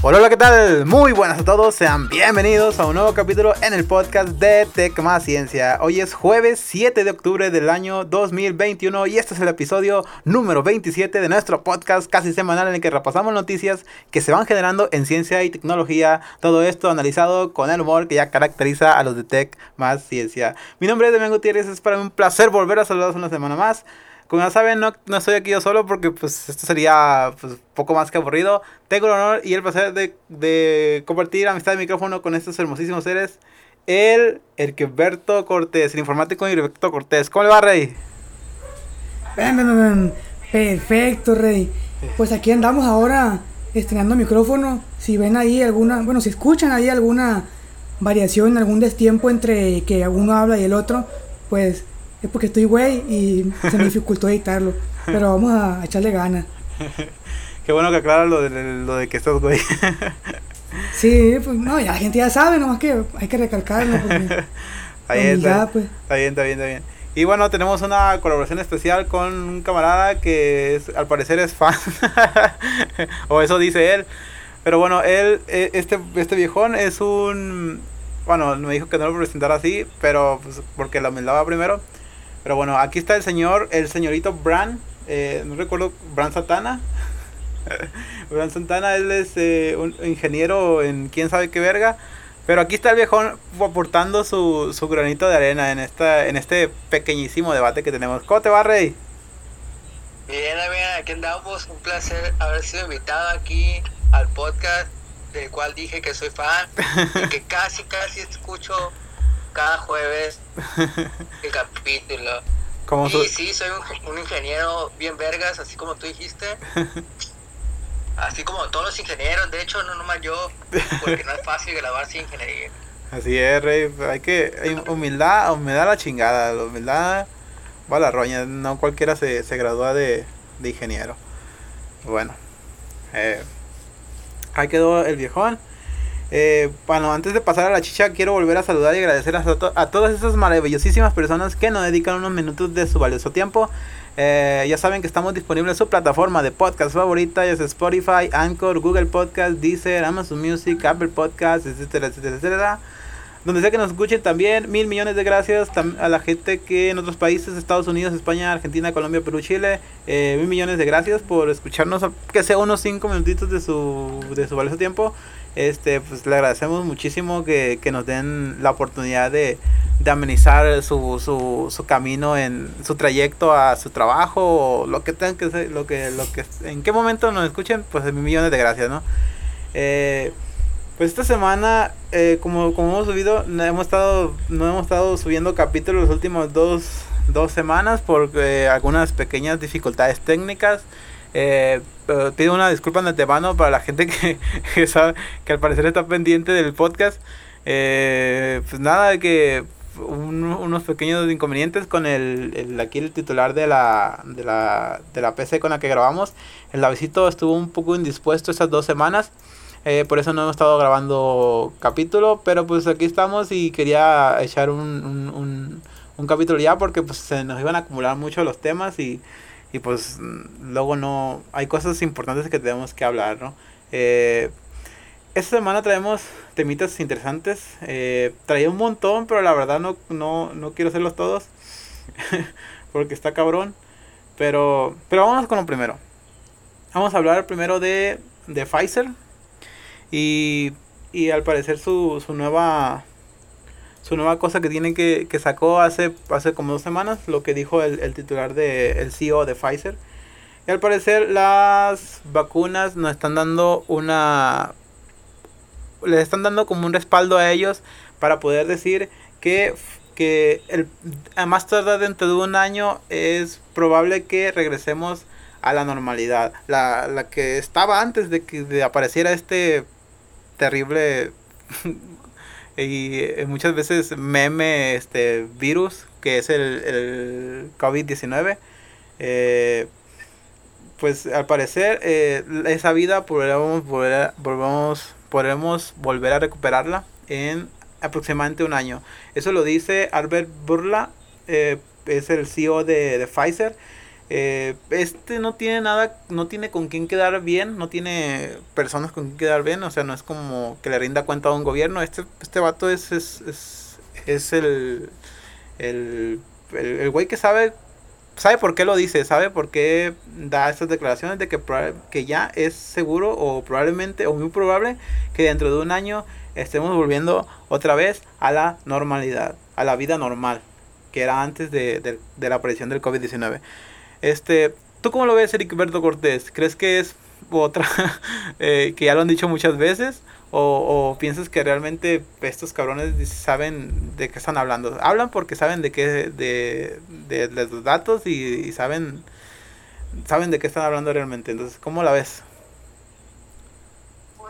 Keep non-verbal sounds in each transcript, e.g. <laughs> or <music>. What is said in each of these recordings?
Hola, hola, ¿qué tal? Muy buenas a todos, sean bienvenidos a un nuevo capítulo en el podcast de Tech Más Ciencia. Hoy es jueves 7 de octubre del año 2021 y este es el episodio número 27 de nuestro podcast casi semanal en el que repasamos noticias que se van generando en ciencia y tecnología. Todo esto analizado con el humor que ya caracteriza a los de Tech Más Ciencia. Mi nombre es Demian Gutiérrez, es para mí un placer volver a saludarlos una semana más. Como ya saben, no, no estoy aquí yo solo porque pues esto sería pues, poco más que aburrido. Tengo el honor y el placer de, de compartir amistad de micrófono con estos hermosísimos seres. El, el que Berto Cortés, el informático Berto Cortés. ¿Cómo le va, Rey? Perfecto, Rey. Pues aquí andamos ahora estrenando micrófono. Si ven ahí alguna, bueno, si escuchan ahí alguna variación, algún destiempo entre que uno habla y el otro, pues es porque estoy güey y se me dificultó editarlo. Pero vamos a echarle ganas. <laughs> Qué bueno que aclaras lo de, lo de que estás güey. <laughs> sí, pues no, ya la gente ya sabe, nomás que hay que recalcarlo. <laughs> está, bien, está, pues. está bien, está bien, está bien. Y bueno, tenemos una colaboración especial con un camarada que es, al parecer es fan. o eso dice él. Pero bueno, él, e, este, este viejón es un... Bueno, me dijo que no lo presentara así, pero pues, porque la humildad va primero. Pero bueno, aquí está el señor, el señorito Bran, eh, no recuerdo, Bran Santana. <laughs> Bran Santana, él es eh, un ingeniero en quién sabe qué verga. Pero aquí está el viejón aportando su, su granito de arena en esta en este pequeñísimo debate que tenemos. ¿Cómo te va, Rey? Bien, bien, aquí andamos. Un placer haber sido invitado aquí al podcast del cual dije que soy fan y que <laughs> casi, casi escucho cada jueves <laughs> el capítulo. Como y sí, soy un, ingeniero bien vergas, así como tú dijiste. <laughs> Así como todos los ingenieros, de hecho, no nomás yo, porque no es fácil grabar sin ingeniería. Así es, Rey, hay que, hay humildad, humildad la chingada, la humildad va a la roña, no cualquiera se, se gradúa de, de ingeniero. Bueno, eh, ahí quedó el viejón. Eh, bueno, antes de pasar a la chicha, quiero volver a saludar y agradecer a, a, todas esas maravillosísimas personas que nos dedican unos minutos de su valioso tiempo. Eh, ya saben que estamos disponibles en su plataforma de podcast favorita, ya sea Spotify, Anchor, Google Podcast, Deezer, Amazon Music, Apple Podcast, etcétera, etcétera, etcétera. Donde sea que nos escuchen también, mil millones de gracias a la gente que en otros países, Estados Unidos, España, Argentina, Colombia, Perú, Chile, eh, mil millones de gracias por escucharnos, que sea unos cinco minutitos de su, de su valioso tiempo este pues le agradecemos muchísimo que, nos den la oportunidad de, amenizar su, su, su, camino en su trayecto a su trabajo o lo que tengan que ser, lo que, lo que en qué momento nos escuchen, pues millones de gracias, ¿no? Eh, pues esta semana, eh, como, como hemos subido, no hemos estado, no hemos estado subiendo capítulos las últimas dos, dos semanas por eh, algunas pequeñas dificultades técnicas. Eh, pido una disculpa de antemano para la gente <laughs> que, sabe que al parecer está pendiente del podcast. Eh, pues nada, que unos pequeños inconvenientes con el, el, aquí el titular de la, de la, de la PC con la que grabamos. El lavecito estuvo un poco indispuesto esas dos semanas. Eh, por eso no hemos estado grabando capítulo. Pero pues aquí estamos y quería echar un, un, un, un capítulo ya porque pues se nos iban a acumular mucho los temas y y pues luego no hay cosas importantes que tenemos que hablar, ¿no? Eh, esta semana traemos temitas interesantes. Eh, traía un montón, pero la verdad no, no, no quiero hacerlos todos. <laughs> porque está cabrón. Pero, pero vamos con lo primero. Vamos a hablar primero de, de Pfizer. Y, y al parecer su, su nueva su nueva cosa que tiene que, que sacó hace, hace como dos semanas, lo que dijo el, el titular de el CEO de Pfizer. Y al parecer las vacunas nos están dando una les están dando como un respaldo a ellos para poder decir que, que el, a más tardar dentro de un año es probable que regresemos a la normalidad. La, la que estaba antes de que de apareciera este terrible y eh, muchas veces meme este virus que es el, el COVID-19 eh, pues al parecer eh, esa vida podremos volver, volvemos, podremos volver a recuperarla en aproximadamente un año. Eso lo dice Albert Burla es el CEO de, de Pfizer eh, este no tiene nada, no tiene con quién quedar bien, no tiene personas con quien quedar bien, o sea, no es como que le rinda cuenta a un gobierno. Este, este vato es, es, es, es el, el, el, el güey que sabe sabe por qué lo dice, sabe por qué da estas declaraciones de que, que ya es seguro o probablemente o muy probable que dentro de un año estemos volviendo otra vez a la normalidad, a la vida normal que era antes de, de, de la aparición del COVID-19. Este, ¿Tú cómo lo ves, Berto Cortés? ¿Crees que es otra <laughs> eh, que ya lo han dicho muchas veces? O, piensas que realmente estos cabrones saben de qué están hablando? Hablan porque saben de qué, de, de los datos y, y, saben, saben de qué están hablando realmente. Entonces, ¿cómo la ves?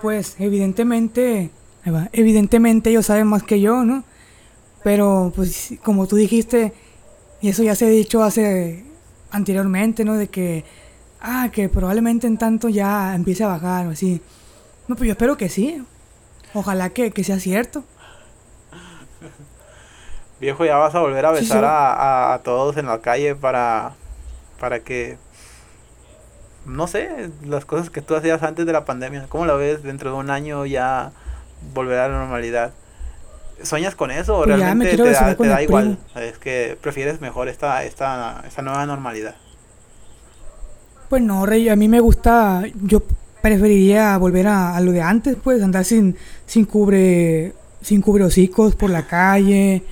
Pues evidentemente, evidentemente ellos saben más que yo, ¿no? Pero pues como tú dijiste, y eso ya se ha dicho hace anteriormente, ¿no? De que, ah, que probablemente en tanto ya empiece a bajar o así. No, pues yo espero que sí. Ojalá que, que sea cierto. Viejo, ya vas a volver a besar sí, a, a, a, todos en la calle para, para que, no sé, las cosas que tú hacías antes de la pandemia. ¿Cómo la ves dentro de un año ya volver a la normalidad? ¿Sueñas con eso o pues realmente te da, te da igual? Es que prefieres mejor esta, esta, esta nueva normalidad. Pues no, Rey, a mí me gusta, yo preferiría volver a, a lo de antes, pues andar sin, sin cubre sin cubre hocicos por la calle,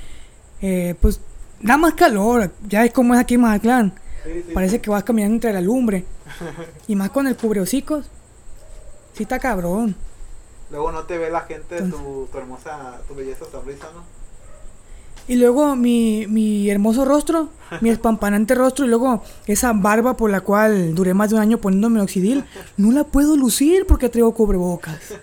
eh, pues da más calor, ya es como es aquí en Mazatlán. Sí, sí, Parece sí. que vas caminando entre la lumbre. <laughs> y más con el cubre hocicos. Sí está cabrón. Luego no te ve la gente tu, tu hermosa, tu belleza sonrisa, ¿no? Y luego mi, mi hermoso rostro, mi espampanante rostro, y luego esa barba por la cual duré más de un año poniéndome oxidil, no la puedo lucir porque traigo cubrebocas.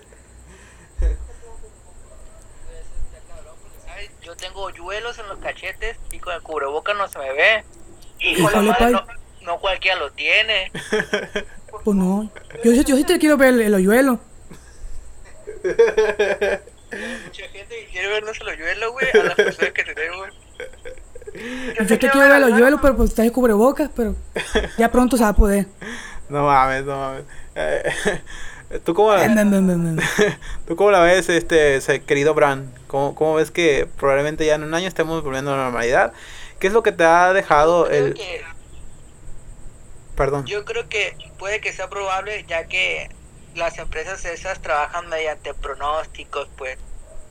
Yo tengo hoyuelos en los cachetes y con el cubrebocas no se me ve. Y con la madre no, no, cualquiera lo tiene. Pues no, yo, yo, yo sí te quiero ver el, el hoyuelo. Mucha gente quiere vernos el hoyuelo, güey, a las personas que tenemos. Yo, yo te quiero ver el hoyuelo, pero pues estás de cubrebocas, pero ya pronto se va a poder. No mames, no mames. Eh, ¿Tú cómo, la, <laughs> ¿Tú cómo la ves, este, querido Bran? ¿Cómo, ¿Cómo ves que probablemente ya en un año estemos volviendo a la normalidad? ¿Qué es lo que te ha dejado el... Que, Perdón. Yo creo que puede que sea probable, ya que las empresas esas trabajan mediante pronósticos, pues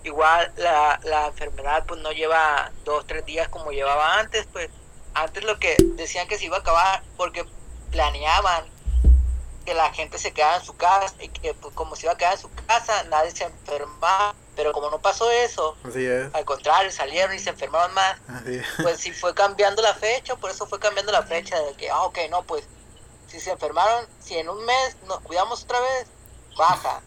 igual la, la enfermedad pues no lleva dos, tres días como llevaba antes, pues antes lo que decían que se iba a acabar porque planeaban que la gente se quedara en su casa y que pues como se iba a quedar en su casa nadie se enfermaba pero como no pasó eso Así es. al contrario salieron y se enfermaron más pues sí fue cambiando la fecha por eso fue cambiando la fecha de que ah ok no pues si se enfermaron si en un mes nos cuidamos otra vez baja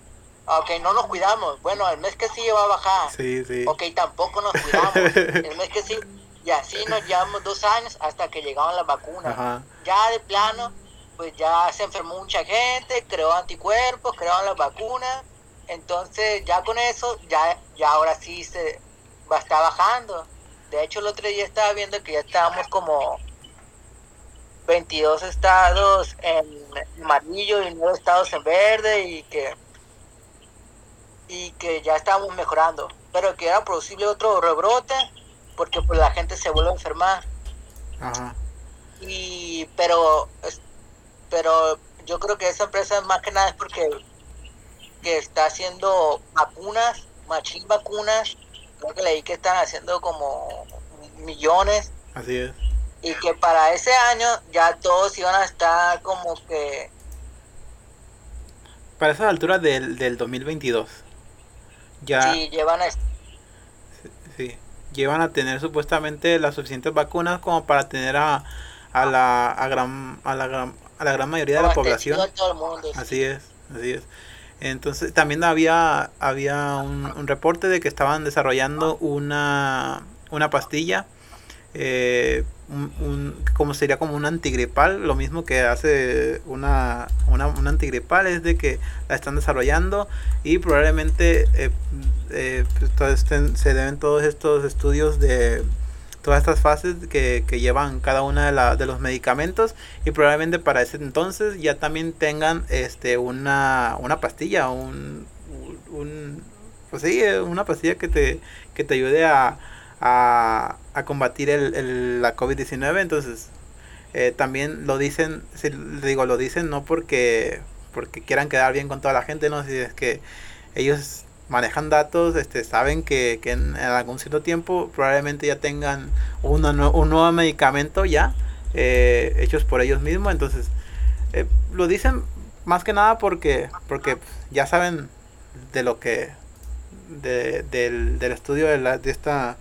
ok no nos cuidamos bueno el mes que sigue va a bajar sí, sí. ok tampoco nos cuidamos <laughs> el mes que sigue y así nos llevamos dos años hasta que llegaron las vacunas Ajá. ya de plano pues ya se enfermó mucha gente, creó anticuerpos, crearon las vacunas, entonces ya con eso, ya, ya ahora sí se va a estar bajando. De hecho, el otro día estaba viendo que ya estábamos como 22 estados en amarillo y 9 estados en verde y que y que ya estábamos mejorando, pero que era posible otro rebrote porque pues la gente se vuelve a enfermar. Ajá. Y pero pero yo creo que esa empresa más que nada es porque que está haciendo vacunas, machín vacunas, creo que leí que están haciendo como millones. Así es. Y que para ese año ya todos iban a estar como que... Para esas alturas del, del 2022. Ya... Sí, llevan a... Sí, llevan a tener supuestamente las suficientes vacunas como para tener a, a la a gran a la gran a la gran mayoría de la población. Mundo, sí. Así es, así es. Entonces también había había un, un reporte de que estaban desarrollando una, una pastilla, eh, un, un, como sería como un antigripal, lo mismo que hace una, una, un antigripal, es de que la están desarrollando y probablemente eh, eh, pues, se deben todos estos estudios de todas estas fases que, que llevan cada una de, la, de los medicamentos y probablemente para ese entonces ya también tengan este una, una pastilla, un, un pues sí, una pastilla que te, que te ayude a, a, a combatir el, el, la COVID-19. Entonces, eh, también lo dicen, si, digo, lo dicen no porque, porque quieran quedar bien con toda la gente, no, si es que ellos manejan datos, este, saben que, que en, algún cierto tiempo probablemente ya tengan una, un nuevo medicamento ya eh, hechos por ellos mismos, entonces eh, lo dicen más que nada porque, porque ya saben de lo que de, del, del, estudio de, la, de, esta,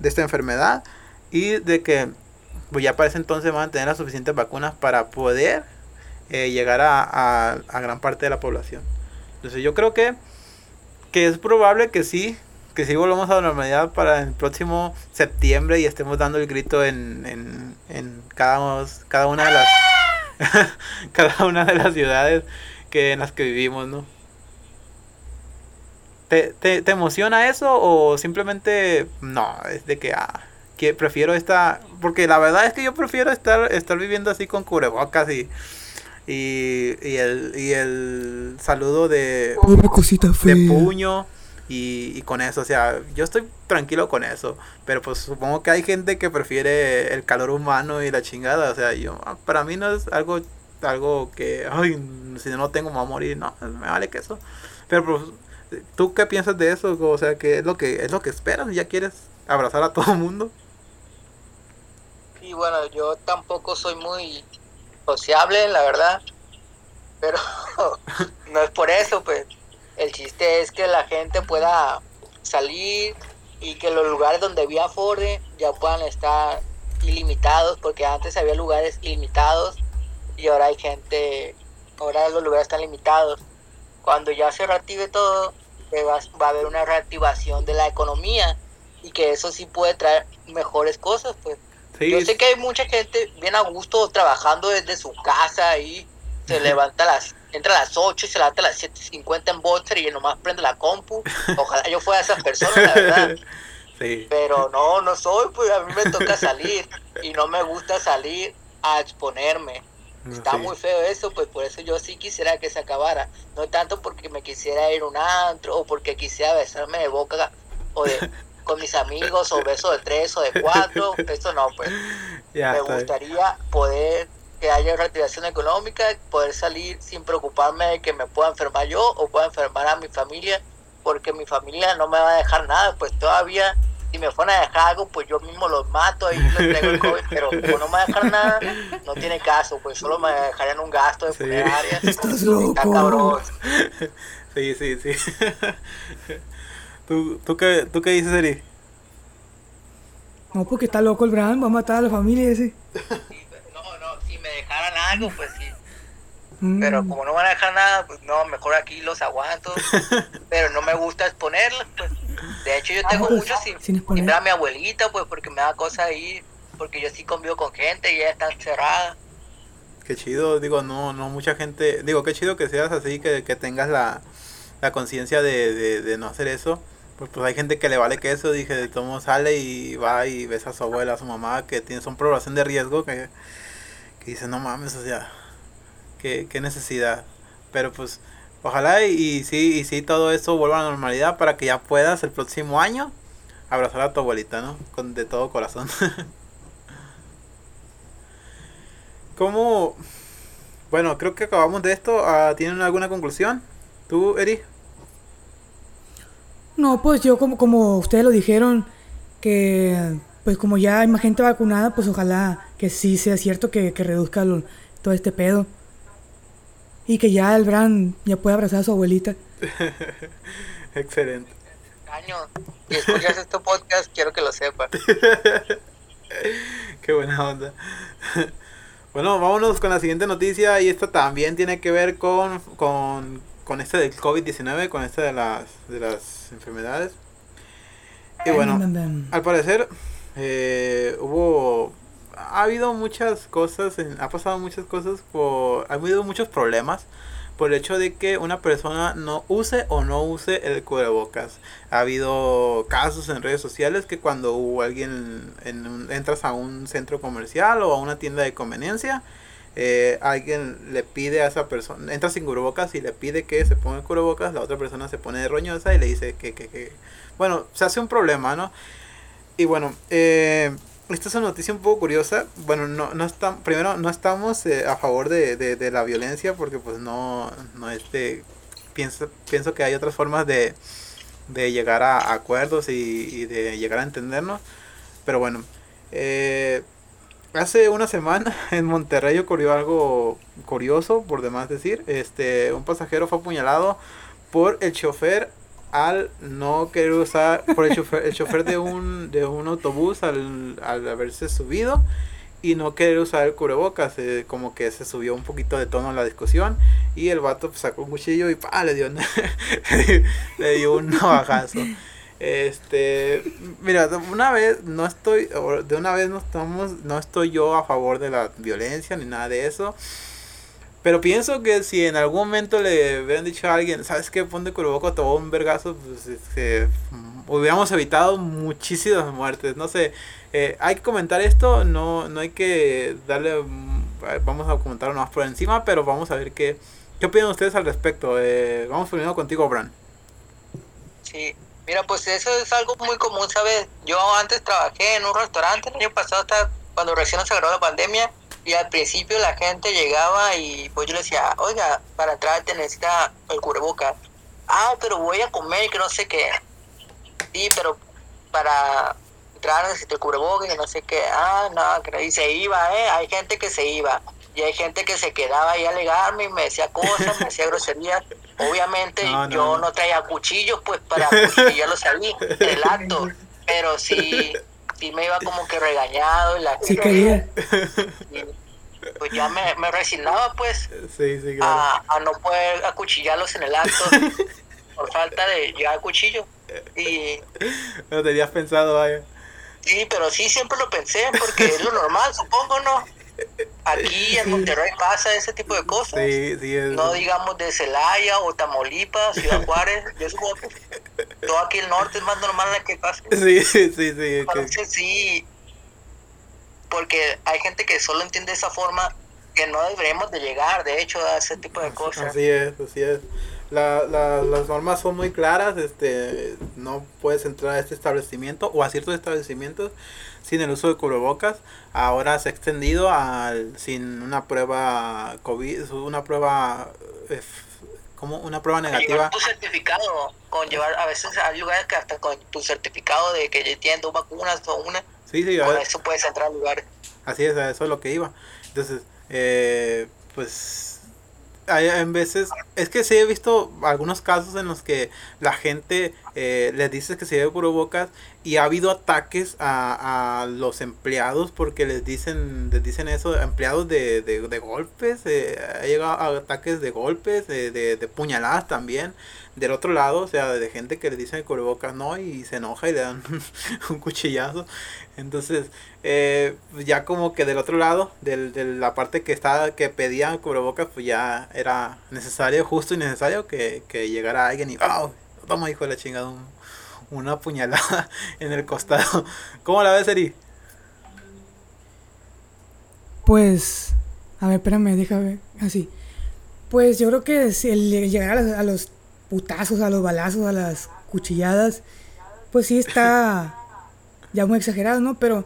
de esta enfermedad y de que pues ya para ese entonces van a tener las suficientes vacunas para poder eh, llegar a, a, a, gran parte de la población. Entonces yo creo que, que es probable que sí, que sí volvamos a la normalidad para el próximo septiembre y estemos dando el grito en, en, en cada, cada una de las <laughs> cada una de las ciudades que en las que vivimos, ¿no? ¿Te, te, te emociona eso o simplemente no? Es de que, ah, que prefiero esta... Porque la verdad es que yo prefiero estar, estar viviendo así con cubrebocas y... Y, y, el, y el saludo de, de puño y, y, con eso, o sea, yo estoy tranquilo con eso, pero pues supongo que hay gente que prefiere el calor humano y la chingada, o sea, yo, para mí no es algo, algo que, ay, si no tengo me voy a morir, no, me vale que eso, pero pues, ¿Tú qué piensas de eso? O sea, ¿qué es lo que es lo que esperas? ¿Ya quieres abrazar a todo el mundo? Y bueno, yo tampoco soy muy sociable, la verdad. Pero <laughs> no es por eso, pues. El chiste es que la gente pueda salir y que los lugares donde había aforde ya puedan estar ilimitados, porque antes había lugares ilimitados y ahora hay gente, ahora los lugares están limitados. Cuando ya se reactive todo, va, va a haber una reactivación de la economía y que eso sí puede traer mejores cosas, pues. Sí. Yo sé que hay mucha gente bien a gusto trabajando desde su casa y se levanta a las, entra a las 8 y se levanta a las 7.50 en Bolster y nomás prende la compu. Ojalá yo fuera esas personas, la verdad. <laughs> Sí. Pero no, no soy, pues a mí me toca salir y no me gusta salir a exponerme. Está sí. muy feo eso, pues por eso yo sí quisiera que se acabara. No tanto porque me quisiera ir a un antro o porque quisiera besarme de boca o de, <laughs> con mis amigos o beso de tres o de cuatro. Eso no, pues. <laughs> Ya, me gustaría bien. poder que haya reactivación económica, poder salir sin preocuparme de que me pueda enfermar yo o pueda enfermar a mi familia, porque mi familia no me va a dejar nada, pues todavía si me fueran a dejar algo, pues yo mismo los mato y les traigo el COVID, pero como no me dejar nada, no tiene caso, pues solo me dejarían un gasto de funeraria. <laughs> Estás loco. Está cabrón. <laughs> Sí, sí, sí. <laughs> ¿Tú, tú, qué, ¿Tú qué dices, Eri? No, porque está loco el Bran, va a matar a la familia ese. No, no, si me dejaran algo, pues sí. Mm. Pero como no van a dejar nada, pues no, mejor aquí los aguanto. <laughs> pero no me gusta exponerlos, pues. De hecho, yo tengo ah, pues, mucho sin, sin, sin, a mi abuelita, pues, porque me da cosa ahí, porque yo sí convivo con gente y ella está encerrada. Qué chido, digo, no, no mucha gente, digo, qué chido que seas así, que, que tengas la, la conciencia de, de, de, no hacer eso. Pues, pues hay gente que le vale que eso, dije, todo sale y va y besa a su abuela, a su mamá, que tiene, son población de riesgo, que, que dice, no mames, o sea, qué, qué necesidad. Pero pues Ojalá y, sí, y sí todo eso vuelva a la normalidad para que ya puedas el próximo año abrazar a tu abuelita, ¿no? Con, de todo corazón. <laughs> ¿Cómo? Bueno, creo que acabamos de esto. Uh, ¿Tienen alguna conclusión? ¿Tú, Eri? No, pues yo como, como ustedes lo dijeron, que pues como ya hay más gente vacunada, pues ojalá que sí sea cierto que, que reduzca lo, todo este pedo. Y que ya el Bran ya puede abrazar a su abuelita. <laughs> Excelente. Año, y escuchas este podcast, quiero que lo sepas. <laughs> Qué buena onda. <laughs> Bueno, vámonos con la siguiente noticia y esta también tiene que ver con, con, con este del COVID-19, con este de las, de las enfermedades. Y bueno, al parecer eh, hubo ha habido muchas cosas, ha pasado muchas cosas por, ha habido muchos problemas por el hecho de que una persona no use o no use el cubrebocas. Ha habido casos en redes sociales que cuando alguien en entras a un centro comercial o a una tienda de conveniencia, eh, alguien le pide a esa persona, entra sin cubrebocas y le pide que se ponga el cubrebocas, la otra persona se pone de roñosa y le dice que, que, que, bueno, se hace un problema, ¿no? Y bueno, eh, esta es una noticia un poco curiosa. Bueno, no, no está, primero no estamos eh, a favor de, de, la violencia porque pues no, no este, pienso, pienso que hay otras formas de, de llegar a acuerdos y, y de llegar a entendernos. Pero bueno, eh, hace una semana <laughs> en Monterrey ocurrió algo curioso, por demás decir. Este, un pasajero fue apuñalado por el chofer al no querer usar, por el chofer, el chofer de un, de un autobús al, al haberse subido y no querer usar el cubrebocas, eh, como que se subió un poquito de tono la discusión y el vato pues, sacó un cuchillo y pa, le dio, <laughs> le dio un navajazo. Este, mira, de una vez no estoy, de una vez no estamos, no estoy yo a favor de la violencia ni nada de eso. Pero pienso que si en algún momento le hubieran dicho a alguien, ¿sabes qué? Ponte voy a un vergazo, pues mm, hubiéramos evitado muchísimas muertes. No sé, eh, hay que comentar esto, no, no hay que darle, mm, vamos a comentarlo más por encima, pero vamos a ver qué, qué opinan ustedes al respecto. Eh, vamos primero contigo, Bran. Sí, mira, pues eso es algo muy común, ¿sabes? Yo antes trabajé en un restaurante el año pasado, hasta cuando recién se agarró la pandemia, y al principio la gente llegaba y pues yo le decía, oiga, para entrar te necesita el cubreboca. Ah, pero voy a comer que no sé qué. Sí, pero para entrar necesito el cubreboca y no sé qué. Ah, no, que no. y se iba, ¿eh? Hay gente que se iba. Y hay gente que se quedaba ahí a alegarme y me decía cosas, me decía groserías. Obviamente No, no, yo no. traía cuchillos pues para cuchillarlos ahí en el acto, <laughs> pero sí, sí me iba como que regañado y la Sí quería. y, pues ya me, me resignaba pues Sí, sí, claro. a, a no poder acuchillarlos en el acto <laughs> por falta de llevar cuchillo. Y Lo tenías pensado, vaya. sí, pero sí siempre lo pensé porque es lo normal, supongo, ¿no? Aquí en Monterrey pasa ese tipo de cosas. Sí, sí, es. no digamos de Celaya o Tamaulipas, Ciudad <laughs> Juárez, yo supongo que todo aquí el norte es más normal que pase. Sí, sí, sí. que- Entonces sí, porque hay gente que solo entiende esa forma que no deberíamos de llegar, de hecho, a ese tipo de cosas. Así es, así es. La, la, las normas son muy claras, este, no puedes entrar a este establecimiento o a ciertos establecimientos sin el uso de cubrebocas. Ahora se ha extendido al sin una prueba COVID, una prueba eh, como una prueba Llevar negativa. tu certificado, con llevar, a veces hay lugares que hasta con tu certificado de que tienen dos vacunas o una, Sí, sí, con eso puedes entrar al lugar. Así es, a eso es lo que iba. Entonces, eh, pues hay en veces, es que sí he visto algunos casos en los que la gente eh, les dice que se lleve cubrebocas y ha habido ataques a, a los empleados porque les dicen les dicen eso, empleados de, de, de golpes, eh, ha llegado a ataques de golpes, de, de, de puñaladas también. Del otro lado, o sea, de gente que le dicen cubrebocas no y se enoja y le dan <laughs> un cuchillazo. Entonces, eh, ya como que del otro lado, del, de la parte que estaba, que pedían cubrebocas, pues ya era necesario, justo y necesario que, que llegara alguien y ¡oh! Toma, hijo de la chingada, un- una puñalada <laughs> en el costado. ¿Cómo la ves, Eri? Pues, a ver, espérame, déjame, así. Pues yo creo que si el llegar a los, a los putazos, a los balazos, a las cuchilladas, pues sí está <laughs> ya muy exagerado, ¿no? Pero,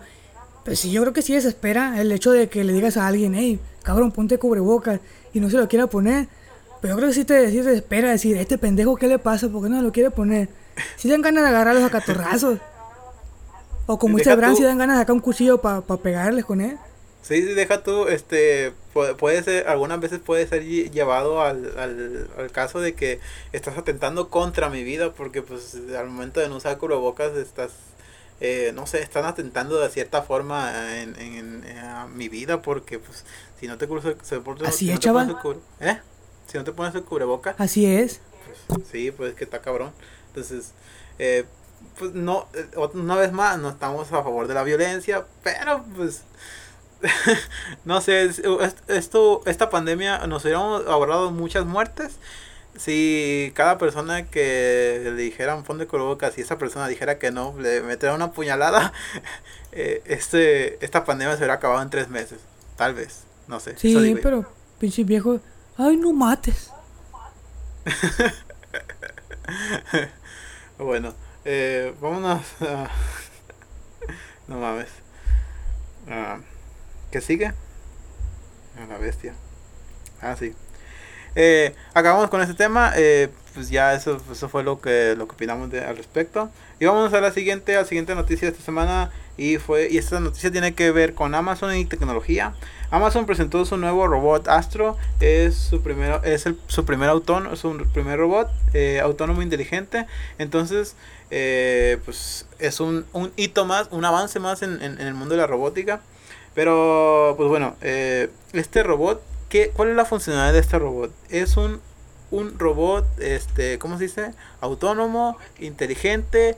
pues sí, yo creo que sí desespera el hecho de que le digas a alguien, hey, cabrón, ponte cubrebocas y no se lo quiera poner. Pero yo creo que sí te, sí te desespera decir, este pendejo, ¿qué le pasa? ¿Por qué no lo quiere poner? Si dan ganas de agarrarlos a catorrazos. O como dice Bran, tú- si dan ganas de sacar un cuchillo para pegarles con él. Sí, sí, deja tú, este, puede, ser, algunas veces puede ser lle- llevado al, al, al caso de que estás atentando contra mi vida porque pues al momento de no usar cubrebocas estás, eh, no sé, están atentando de cierta forma en, en, en- a mi vida porque pues si no te cubres se- por- Así si es, no te pones chaval. el cubre- ¿eh? Si no te pones el cubrebocas, Así es. pues, sí, pues es que está cabrón. Entonces, eh, pues no, eh, una vez más, no estamos a favor de la violencia, pero pues <laughs> no sé, esto, esta pandemia nos hubiéramos ahorrado muchas muertes si cada persona que le dijera un fondo de cubrebocas y esa persona dijera que no, le metiera una puñalada, <laughs> eh, este, esta pandemia se hubiera acabado en tres meses. Tal vez, no sé. Sí, pero pinche viejo, ay, no mates. <laughs> bueno, eh, vámonos a... <laughs> no mames. Uh, ¿Qué sigue? A la bestia. Ah, sí. Eh, acabamos con este tema. Eh, pues ya eso, eso fue lo que, lo que opinamos de, al respecto. Y vamos a la siguiente, a la siguiente noticia de esta semana. Y fue y esta noticia tiene que ver con Amazon y tecnología. Amazon presentó su nuevo robot Astro. Es su primero, es el, su primer autónomo, su primer robot eh, autónomo inteligente. Entonces, eh, pues es un, un, hito más, un avance más en, en, el mundo de la robótica. Pero, pues bueno, eh, este robot ¿Cuál es la funcionalidad de este robot? Es un, un robot, este, ¿cómo se dice? Autónomo, inteligente,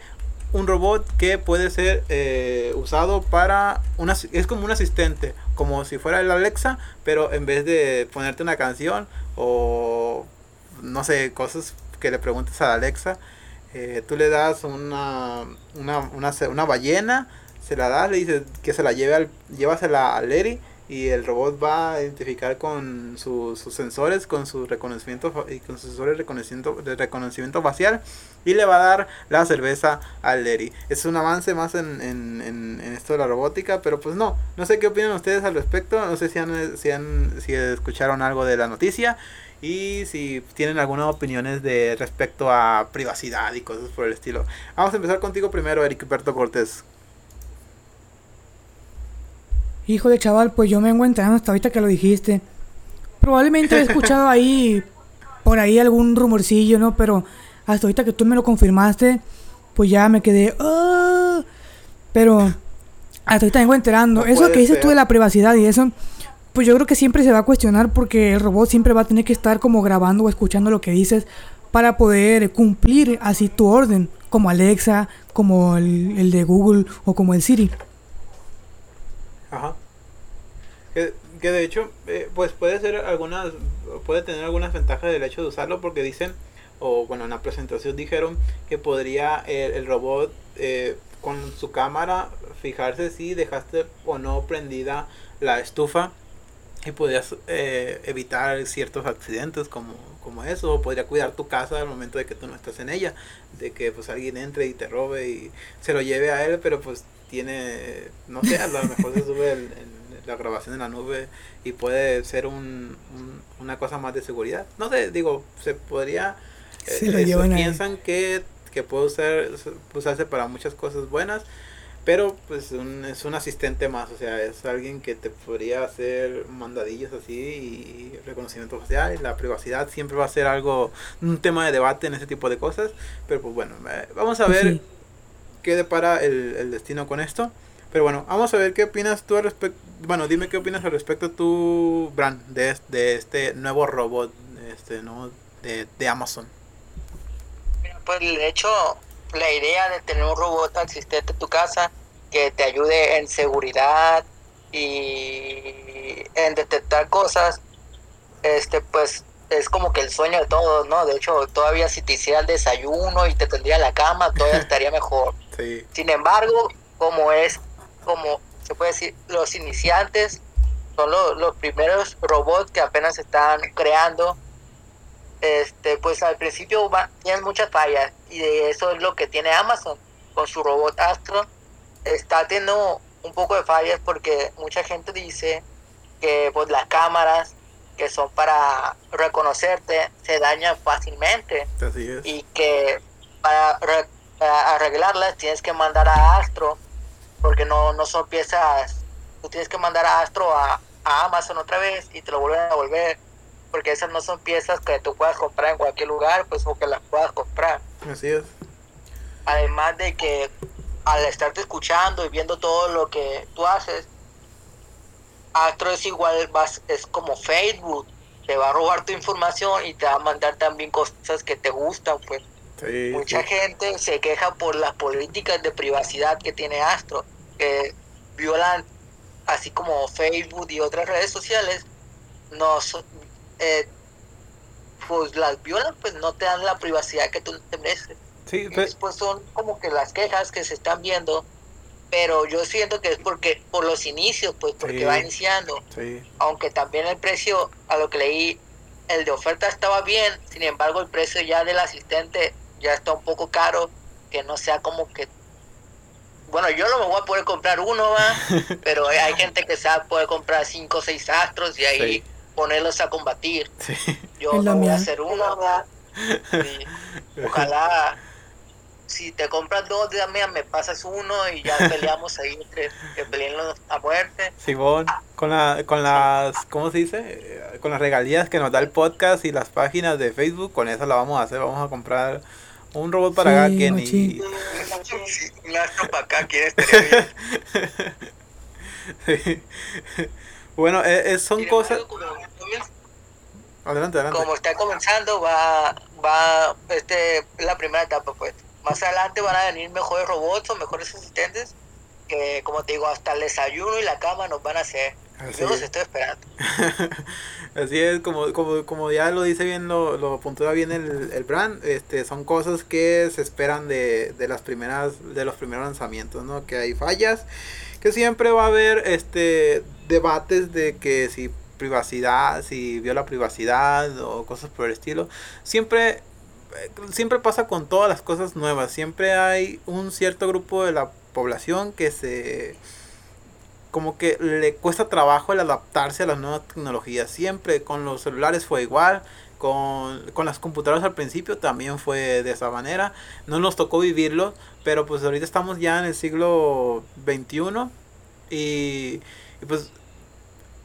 un robot que puede ser eh, usado para una es como un asistente como si fuera el Alexa pero en vez de ponerte una canción o no sé cosas que le preguntes a Alexa eh, tú le das una, una, una, una, ballena se la das le dices que se la lleve al llévasela Eri y el robot va a identificar con sus sensores, con su reconocimiento y con sus sensores de reconocimiento, de reconocimiento facial y le va a dar la cerveza al Leri. Es un avance más en, en, en, esto de la robótica, pero pues no, no sé qué opinan ustedes al respecto, no sé si han, si han, si escucharon algo de la noticia y si tienen algunas opiniones de respecto a privacidad y cosas por el estilo. Vamos a empezar contigo primero, Eric Berto Cortés. Hijo de chaval, pues yo me vengo enterando hasta ahorita que lo dijiste. Probablemente he escuchado <laughs> ahí, por ahí algún rumorcillo, ¿no? Pero hasta ahorita que tú me lo confirmaste, pues ya me quedé... ¡ah! Pero hasta ahorita vengo enterando. eso que dices tú de la privacidad y eso, pues yo creo que siempre se va a cuestionar porque el robot siempre va a tener que estar como grabando o escuchando lo que dices para poder cumplir así tu orden, como Alexa, como el, el de Google o como el Siri. Ajá. Que, que de hecho, eh, pues puede ser algunas, puede tener algunas ventajas del hecho de usarlo porque dicen, o bueno, en la presentación dijeron que podría el, robot eh, con su cámara fijarse si dejaste o no prendida la estufa y podrías eh, evitar ciertos accidentes como, como eso, o podría cuidar tu casa al momento de que tú no estás en ella, de que pues alguien entre y te robe y se lo lleve a él, pero pues tiene, no sé, a lo mejor se sube la grabación en la nube y puede ser un, una cosa más de seguridad. No sé, digo, se podría... Eh, piensan que, que puede usar, usarse para muchas cosas buenas, pero pues es un asistente más, o sea, es alguien que te podría hacer mandadillos así y reconocimiento facial. La privacidad siempre va a ser algo, un tema de debate en ese tipo de cosas, pero pues bueno, eh, vamos a ver qué depara el, el destino con esto. Pero bueno, vamos a ver qué opinas tú al respecto. Bueno, dime qué opinas al respecto tú, Bran, de, de este nuevo robot este, ¿no? de, de Amazon. Pues de hecho, la idea de tener un robot asistente en tu casa que te ayude en seguridad y en detectar cosas, este pues es como que el sueño de todos, ¿no? De hecho, todavía si te hiciera el desayuno y te tendría la cama, todavía <laughs> estaría mejor. Sin embargo, como es, como se puede decir, los iniciantes son los, los primeros robots que apenas están creando, este, pues al principio tienen muchas fallas y de eso es lo que tiene Amazon con su robot Astro. Está teniendo un poco de fallas porque mucha gente dice que pues las cámaras que son para reconocerte se dañan fácilmente y que para, arreglarlas tienes que mandar a Astro porque no, no son piezas tú tienes que mandar a Astro a, a Amazon otra vez y te lo vuelven a devolver porque esas no son piezas que tú puedas comprar en cualquier lugar pues o que las puedas comprar así es además de que al estarte escuchando y viendo todo lo que tú haces Astro es igual, vas, es como Facebook, te va a robar tu información y te va a mandar también cosas que te gustan, pues. Mucha gente se queja por las políticas de privacidad que tiene Astro, que violan así como Facebook y otras redes sociales, nos, eh, pues las violan, pues no te dan la privacidad que tú te mereces. Sí, pues, después son como que las quejas que se están viendo, pero yo siento que es porque por los inicios, pues porque Sí. va iniciando, sí, aunque también el precio, a lo que leí, el de oferta estaba bien, sin embargo el precio ya del asistente ya está un poco caro, que no sea como que... Bueno, yo no me voy a poder comprar uno, ¿va? <laughs> pero hay gente que se va a poder comprar cinco o seis astros y ahí Sí. ponerlos a combatir. sí. Yo no voy a mía. hacer uno, ¿va? <laughs> Ojalá, si te compras dos, dame, me pasas uno y ya <laughs> peleamos ahí entre que peleen los a muerte. Simón, con, la, con las, ¿cómo se dice? Con las regalías que nos da el podcast y las páginas de Facebook, con eso la vamos a hacer, vamos a comprar un robot para Sí, cada quien y... machín. Sí, un astro para acá. Sí. bueno, eh, eh, son cosas... Adelante, adelante. Como está comenzando, va, va, este, es la primera etapa, pues. Más adelante van a venir mejores robots o mejores asistentes que, como te digo, hasta el desayuno y la cama nos van a hacer. Así Yo los estoy esperando. <laughs> Así es, como, como, como ya lo dice bien, lo, lo puntúa bien el, el brand, este, son cosas que se esperan de, de las primeras, de los primeros lanzamientos, ¿no? Que hay fallas, que siempre va a haber este debates de que si privacidad, si viola privacidad o cosas por el estilo. Siempre, eh, siempre pasa con todas las cosas nuevas, siempre hay un cierto grupo de la población que se como que le cuesta trabajo el adaptarse a las nuevas tecnologías. Siempre con los celulares fue igual, con, con las computadoras al principio también fue de esa manera. No nos tocó vivirlo, pero pues ahorita estamos ya en el siglo XXI y, y pues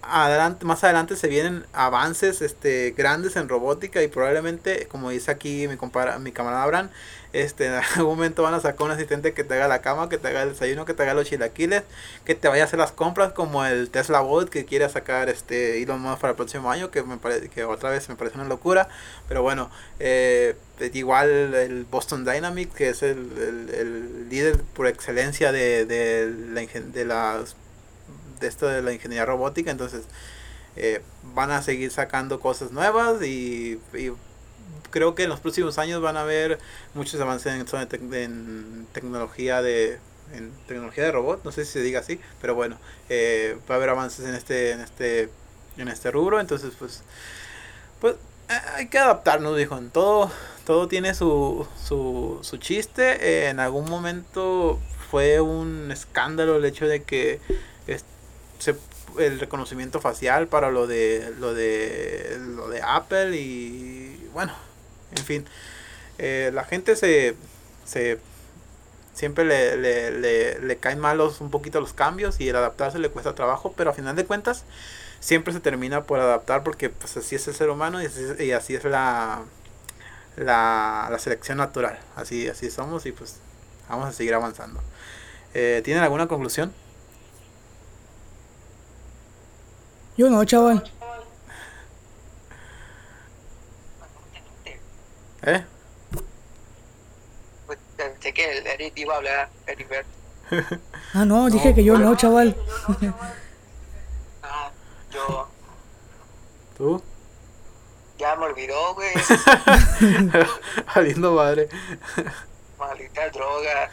adelante, más adelante se vienen avances este grandes en robótica y probablemente, como dice aquí mi compara, mi camarada Abraham, este en algún momento van a sacar un asistente que te haga la cama, que te haga el desayuno, que te haga los chilaquiles, que te vaya a hacer las compras como el Tesla Bot que quiere sacar este Elon Musk para el próximo año, que me parece que otra vez me parece una locura, pero bueno, eh, igual el Boston Dynamics que es el, el- el líder por excelencia de, de la de las de esto de la ingeniería robótica, entonces eh, van a seguir sacando cosas nuevas y, creo que en los próximos años van a haber muchos avances en, tecnología de en tecnología de robot, no sé si se diga así, pero bueno, eh, va a haber avances en este en este en este rubro, entonces pues pues eh, hay que adaptarnos, dijo, todo todo tiene su su, su chiste, eh, en algún momento fue un escándalo el hecho de que el reconocimiento facial para lo de lo de lo de Apple y bueno en fin. Eh, la gente se se siempre le, le, le, le caen malos un poquito los cambios y el adaptarse le cuesta trabajo pero a final de cuentas siempre se termina por adaptar porque pues así es el ser humano y así, y así es la, la la selección natural. Así así somos y pues vamos a seguir avanzando. Eh, ¿tienen alguna conclusión? Yo no, chaval. ¿Eh? Pues, pensé que el Eric iba a hablar, Heriberto. <laughs> Ah, no, dije que yo no, chaval. <laughs> Ah, yo ¿Tú? ya me olvidó, güey. <laughs> Valiendo madre. Maldita droga.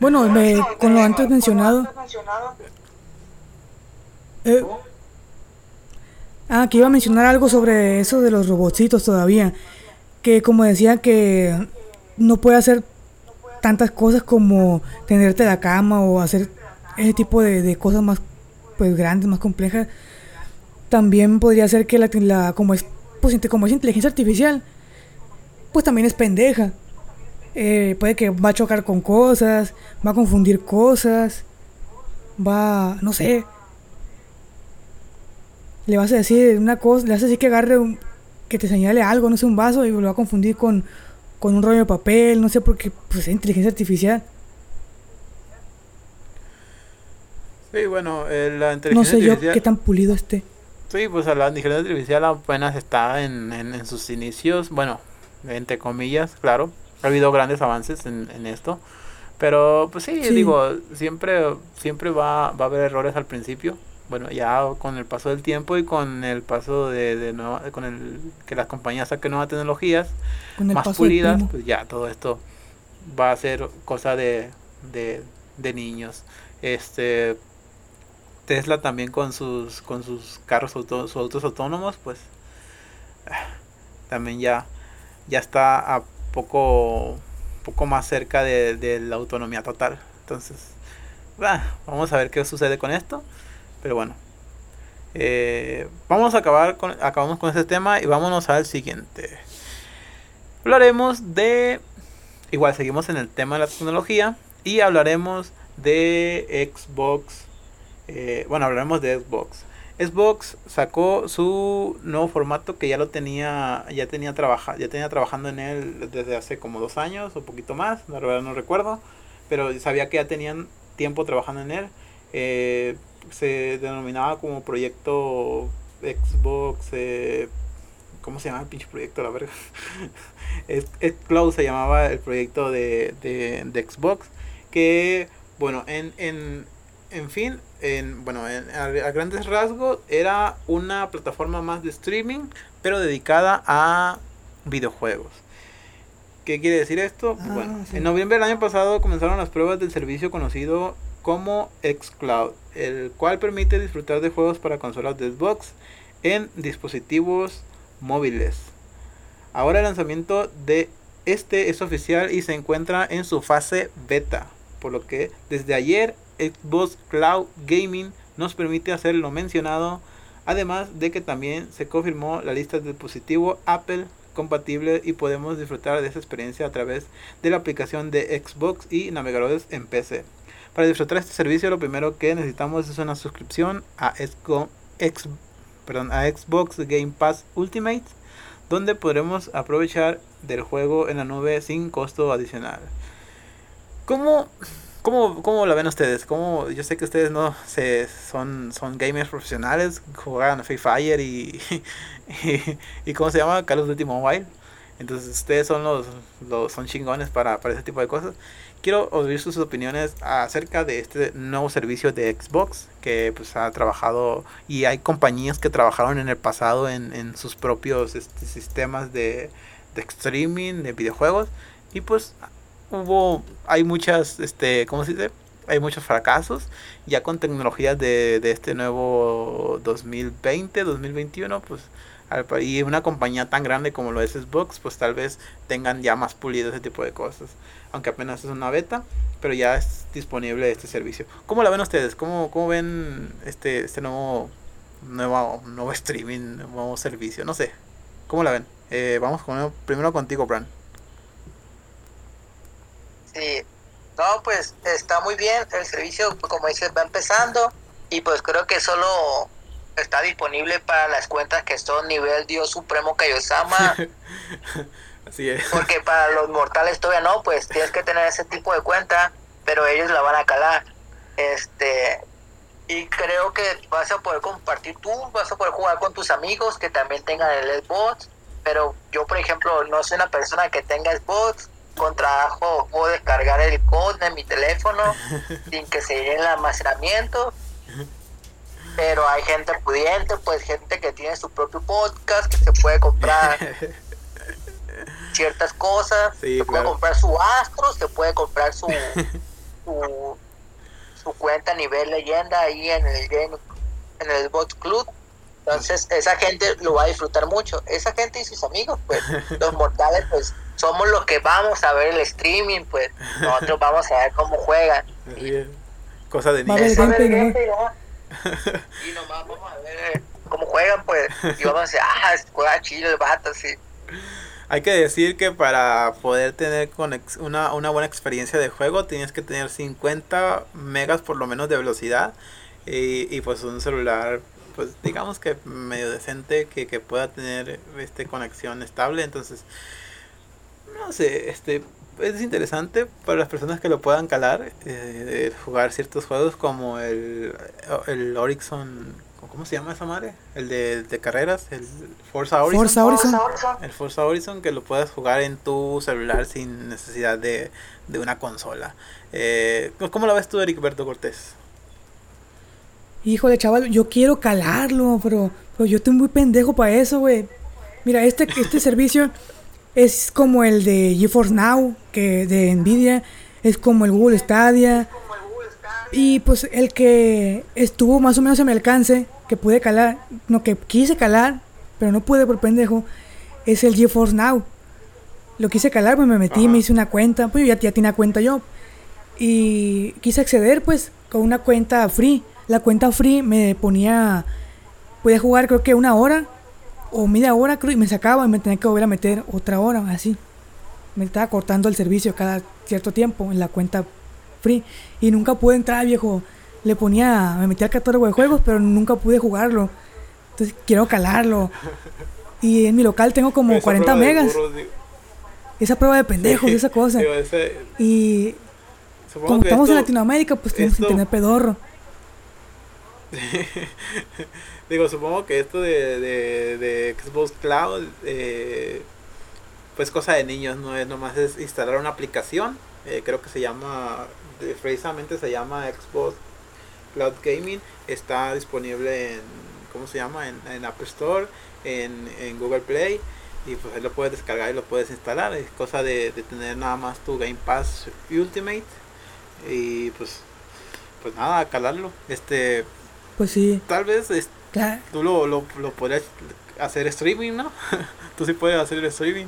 Bueno, me, con lo antes mencionado. Eh, ah, que iba a mencionar algo sobre eso de los robotcitos todavía. Que como decía que no puede hacer tantas cosas como tenerte la cama o hacer ese tipo de, de cosas más pues grandes, más complejas. También podría ser que la, la- como es pues como es inteligencia artificial, pues también es pendeja. Eh, puede que va a chocar con cosas, va a confundir cosas, va, no sé. Le vas a decir una cosa, le vas a decir que agarre un, que te señale algo, no sé, un vaso y lo va a confundir con, con un rollo de papel, no sé, porque pues es inteligencia artificial. Sí, bueno, eh, la No inteligencia sé yo qué tan pulido esté. Sí, pues la inteligencia artificial apenas está en, en, en sus inicios. Bueno, entre comillas, claro. Ha habido grandes avances en, en esto. Pero pues sí, Sí. digo, siempre, siempre va, va a haber errores al principio. Bueno, ya con el paso del tiempo y con el paso de, de nueva- con el que las compañías saquen nuevas tecnologías más pulidas, pues ya todo esto va a ser cosa de, de, de niños. Este Tesla también con sus con sus carros auto, sus autos autónomos, pues también ya ya está a poco poco más cerca de, de la autonomía total. Entonces, ah, vamos a ver qué sucede con esto. Pero bueno. Eh, vamos a acabar con, acabamos con este tema y vámonos al siguiente. Hablaremos de. Igual seguimos en el tema de la tecnología. Y hablaremos de Xbox. eh, bueno, hablaremos de Xbox. Xbox sacó su nuevo formato que ya lo tenía. Ya tenía trabaja, ya tenía trabajando en él desde hace como dos años o poquito más. La verdad no recuerdo. Pero sabía que ya tenían tiempo trabajando en él. Eh, se denominaba como proyecto Xbox. eh, ¿Cómo se llama el pinche proyecto? La verga. <laughs> es, es Cloud se llamaba el proyecto de, de, de Xbox. Que, bueno, en, en, en fin, en, bueno, en- a, a grandes rasgos era una plataforma más de streaming, pero dedicada a videojuegos. ¿Qué quiere decir esto? Ah, bueno, sí. en noviembre del año pasado comenzaron las pruebas del servicio conocido como xCloud, el cual permite disfrutar de juegos para consolas de Xbox en dispositivos móviles. Ahora el lanzamiento de este es oficial y se encuentra en su fase beta, por lo que desde ayer Xbox Cloud Gaming nos permite hacer lo mencionado, además de que también se confirmó la lista de dispositivos Apple compatible y podemos disfrutar de esa experiencia a través de la aplicación de Xbox y navegadores en PC. Para disfrutar este servicio lo primero que necesitamos es una suscripción a, Xgo- X- perdón, a Xbox Game Pass Ultimate donde podremos aprovechar del juego en la nube sin costo adicional. ¿Cómo, cómo, cómo la ven ustedes? ¿Cómo, yo sé que ustedes no se, son, son gamers profesionales, juegan Free Fire y, y, <laughs> y ¿cómo se llama? Call of Duty Mobile. Entonces ustedes son los, los son chingones para, para ese tipo de cosas. Quiero oír sus opiniones acerca de este nuevo servicio de Xbox que pues ha trabajado y hay compañías que trabajaron en el pasado en, en sus propios este, sistemas de, de streaming de videojuegos. Y pues hubo hay muchas este cómo se dice hay muchos fracasos. Ya con tecnologías de, de este nuevo 2020 2021 pues y una compañía tan grande como lo es Xbox pues tal vez tengan ya más pulido ese tipo de cosas aunque apenas es una beta pero ya es disponible este servicio. Cómo la ven ustedes cómo, cómo ven este este nuevo nuevo nuevo streaming nuevo servicio no sé. Cómo la ven Eh, vamos con primero contigo Bran. Sí, no, pues está muy bien. El servicio, pues, como dices, va empezando y pues creo que solo está disponible para las cuentas que son nivel Dios Supremo Kaiosama, <laughs> así es porque para los mortales todavía no, pues tienes que tener ese tipo de cuenta, pero ellos la van a calar. Este, y creo que vas a poder compartir tú, vas a poder jugar con tus amigos que también tengan el Xbox, pero yo, por ejemplo, no soy una persona que tenga Xbox, con trabajo puedo descargar el code en mi teléfono <laughs> sin que se llene el almacenamiento. Pero hay gente pudiente, pues gente que tiene su propio podcast, que se puede comprar <laughs> ciertas cosas, Sí, se puede comprar su Astro, se puede comprar su, <laughs> su, su cuenta a nivel leyenda ahí en el game, en el Xbox Club. Entonces, esa gente lo va a disfrutar mucho. Esa gente y sus amigos, pues, <laughs> los mortales, pues, somos los que vamos a ver el streaming, pues, nosotros vamos a ver cómo juegan. Cosa de niños <laughs> Y nomás vamos a ver cómo juegan, pues, y vamos a decir, ah, juega chido el vato, sí. Hay que decir que para poder tener conex- una, una buena experiencia de juego tienes que tener 50 megas por lo menos de velocidad. Y, y, pues un celular pues digamos que medio decente que, que pueda tener este conexión estable. Entonces no sé este es interesante para las personas que lo puedan calar eh, jugar ciertos juegos como el, el Horizon ¿Cómo se llama esa madre? El de, de carreras, el Forza Horizon. Forza Horizon. El Forza Horizon que lo puedes jugar en tu celular sin necesidad de, de una consola. Eh, ¿Cómo lo ves tú, Berto Cortés? Híjole, chaval, yo quiero calarlo, pero, pero yo estoy muy pendejo para eso, güey. Mira, este, este <laughs> servicio es como el de GeForce Now, que de Nvidia, es como el Google Stadia. Y pues el que estuvo más o menos a mi alcance, que pude calar, no que quise calar, pero no pude por pendejo, es el GeForce Now. Lo quise calar, pues me metí, me hice una cuenta, pues ya, ya tenía cuenta yo. Y quise acceder pues con una cuenta free. La cuenta free me ponía, podía jugar creo que una hora o media hora creo y me sacaba y me tenía que volver a meter otra hora, así. Me estaba cortando el servicio cada cierto tiempo en la cuenta free y nunca pude entrar, viejo. Le ponía, me metía al catálogo de juegos, pero nunca pude jugarlo. Entonces quiero calarlo. Y en mi local tengo como 40 megas. esa prueba de pendejos, <laughs> esa cosa. Y como estamos en Latinoamérica, pues tenemos que tener pedorro. <laughs> Digo, supongo que esto de, de, de Xbox Cloud, eh, pues cosa de niños, no es nomás es instalar una aplicación, eh, creo que se llama, precisamente se llama Xbox Cloud Gaming, está disponible en, ¿cómo se llama? En, en App Store, en, en, Google Play, y pues ahí lo puedes descargar y lo puedes instalar, es cosa de, de tener nada más tu Game Pass Ultimate, y pues, pues nada, calarlo, este... Pues sí. Tal vez tú lo, lo, lo podrías hacer streaming, ¿no? <laughs> tú sí puedes hacer el streaming.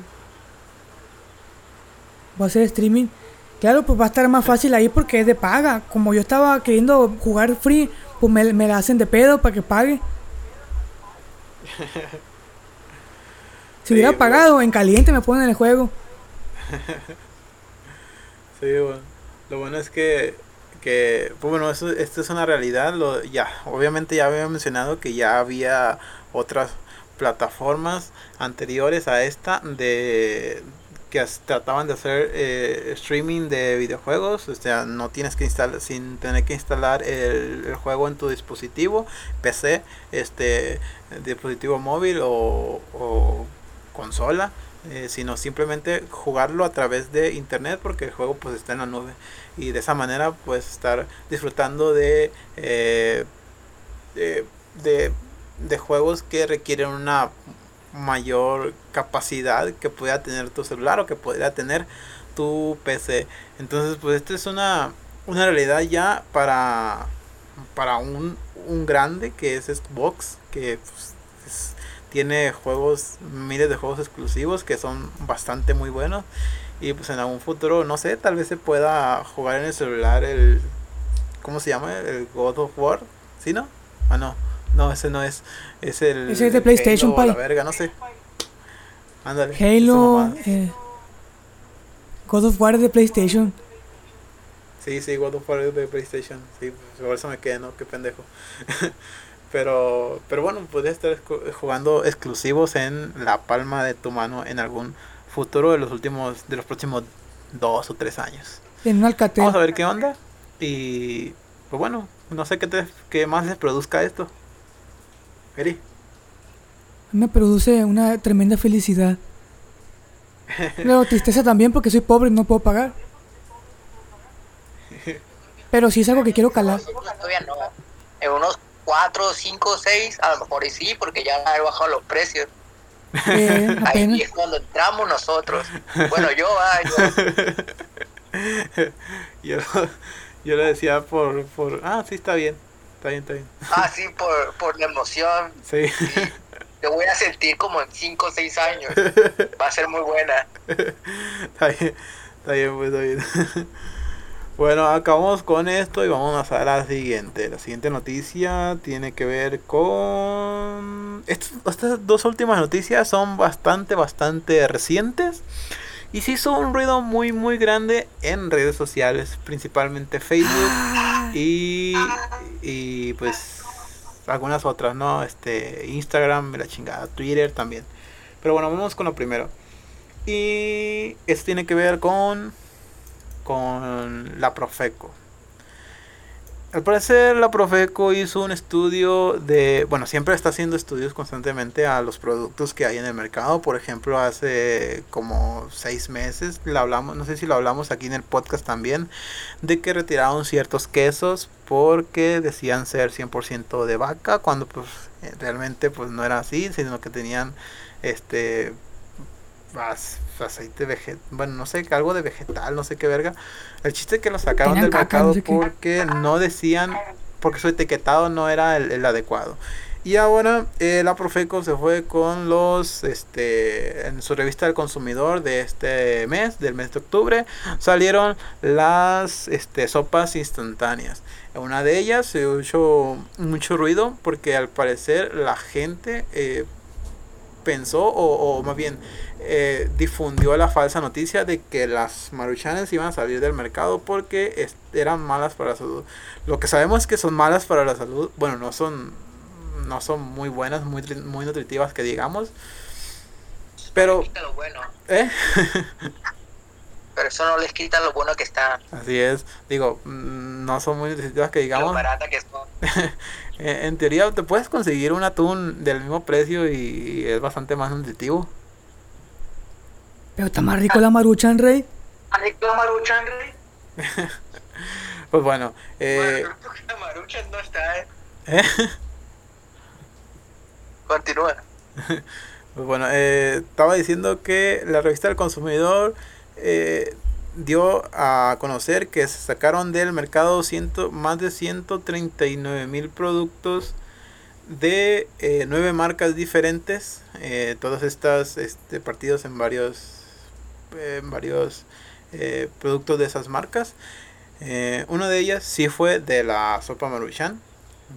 ¿Va a hacer streaming? Claro, pues va a estar más fácil ahí porque es de paga. Como yo estaba queriendo jugar free, pues me, me la hacen de pedo para que pague. <laughs> si hubiera pagado, en caliente me ponen el juego. <laughs> sí, bueno. Lo bueno es que que pues bueno eso, esto es una realidad lo ya obviamente ya había mencionado que ya había otras plataformas anteriores a esta de que trataban de hacer eh, streaming de videojuegos o sea no tienes que instalar sin tener que instalar el, el juego en tu dispositivo PC este dispositivo móvil o, o consola eh, sino simplemente jugarlo a través de internet porque el juego pues está en la nube y de esa manera pues estar disfrutando de, eh, de, de, juegos que requieren una mayor capacidad que pueda tener tu celular o que podría tener tu PC entonces pues esto es una, una realidad ya para para un, un grande que es Xbox que pues, tiene juegos, miles de juegos exclusivos que son bastante muy buenos. Y pues en algún futuro, no sé, tal vez se pueda jugar en el celular el. ¿Cómo se llama? El God of War. ¿Sí, no? Ah, no. No, ese no es. Es el. Ese es de PlayStation, Halo, la verga, no sé. Ándale. Halo. Eh, God of War de PlayStation. Sí, sí, God of War de PlayStation. Sí, por eso me quedé, ¿no? Qué pendejo. <laughs> Pero, pero bueno, podrías estar jugando exclusivos en la palma de tu mano en algún futuro de los últimos, de los próximos dos o tres años. En un Alcatel. Vamos a ver qué onda. Y pues bueno, no sé qué, te, qué más les produzca esto. Eri. Me produce una tremenda felicidad. <laughs> Luego tristeza también porque soy pobre y no puedo pagar. Pero sí es algo que quiero calar. Todavía no. En unos 4, 5, 6, a lo mejor y sí, porque ya han bajado los precios. Eh, <laughs> Ahí es cuando entramos nosotros. Bueno, yo, ah, yo. <laughs> yo, le decía por, por. Ah, sí, está bien. Está bien, está bien. Ah, sí, por, por la emoción. Sí. Te voy a sentir como en 5 o 6 años. <laughs> Va a ser muy buena. Está bien, está bien, pues está bien. Bueno, acabamos con esto y vamos a la siguiente. La siguiente noticia tiene que ver con... Estas, dos últimas noticias son bastante, bastante recientes. Y se hizo un ruido muy, muy grande en redes sociales, principalmente Facebook y, y pues algunas otras, ¿no? Este, Instagram, la chingada, Twitter también. Pero bueno, vamos con lo primero. Y esto tiene que ver con con la Profeco. al parecer la Profeco hizo un estudio de, bueno, siempre está haciendo estudios constantemente a los productos que hay en el mercado. Por ejemplo, hace como seis meses, hablamos, no sé si lo hablamos aquí en el podcast también, de que retiraron ciertos quesos porque decían ser 100% de vaca, cuando pues eh, realmente pues no era así, sino que tenían este aceite vegetal, bueno, no sé, algo de vegetal, no sé qué verga. El chiste es que lo sacaron del mercado porque no decían, porque su etiquetado no era el, adecuado. Y ahora eh, la Profeco se fue con los, este, en su revista del consumidor de este mes, del mes de octubre, salieron las este, sopas instantáneas. Una de ellas se hizo mucho ruido porque al parecer la gente eh, pensó, o, o más bien eh, difundió la falsa noticia de que las maruchanes iban a salir del mercado porque eran malas para la salud. Lo que sabemos es que son malas para la salud. Bueno, no son, no son muy buenas, muy, muy nutritivas que digamos. Pero... ¿Eh? pero eso no les quita lo bueno que está. Así es, digo, mm, no son muy nutritivas que digamos. Lo barata que son. <laughs> en teoría te puedes conseguir un atún del mismo precio y es bastante más nutritivo. Pero está más rico la maruchan, rey. ¿Más rico la maruchan, rey? <laughs> pues bueno, eh... Bueno, la maruchan no está, ¿eh? ¿Eh? <laughs> Continúa. <laughs> pues bueno, eh, estaba diciendo que la revista del consumidor eh, dio a conocer que se sacaron del mercado ciento, más de 139 mil productos de eh, nueve marcas diferentes. Eh, todas estas este, partidos en varios en varios eh, productos de esas marcas. Eh, una de ellas sí fue de la sopa maruchan,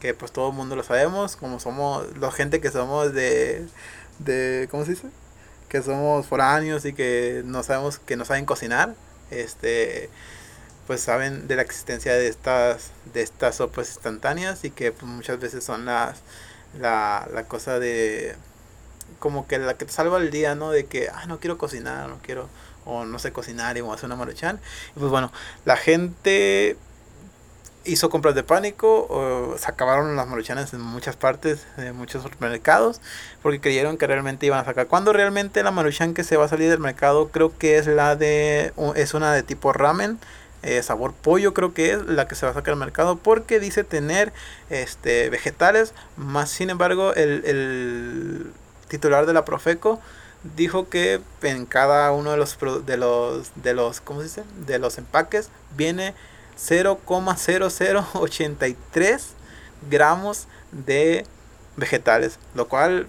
que pues todo el mundo lo sabemos, como somos la gente que somos de, de ¿cómo se dice? Que somos foráneos y que no sabemos, que no saben cocinar, este, pues saben de la existencia de estas, de estas sopas instantáneas y que pues, muchas veces son las, la, la cosa de, como que la que te salva el día, ¿no? De que, ah, no quiero cocinar, no quiero, o no sé cocinar y vamos a hacer una maruchan. Y pues bueno, la gente hizo compras de pánico, o se acabaron las maruchanes en muchas partes, en muchos supermercados, porque creyeron que realmente iban a sacar. Cuando realmente la maruchan que se va a salir del mercado, creo que es la de, es una de tipo ramen, eh, sabor pollo creo que es la que se va a sacar al mercado porque dice tener este vegetales más sin embargo el, el titular de la Profeco dijo que en cada uno de los de los de los ¿cómo se dice? de los empaques viene 0,0083 gramos de vegetales, lo cual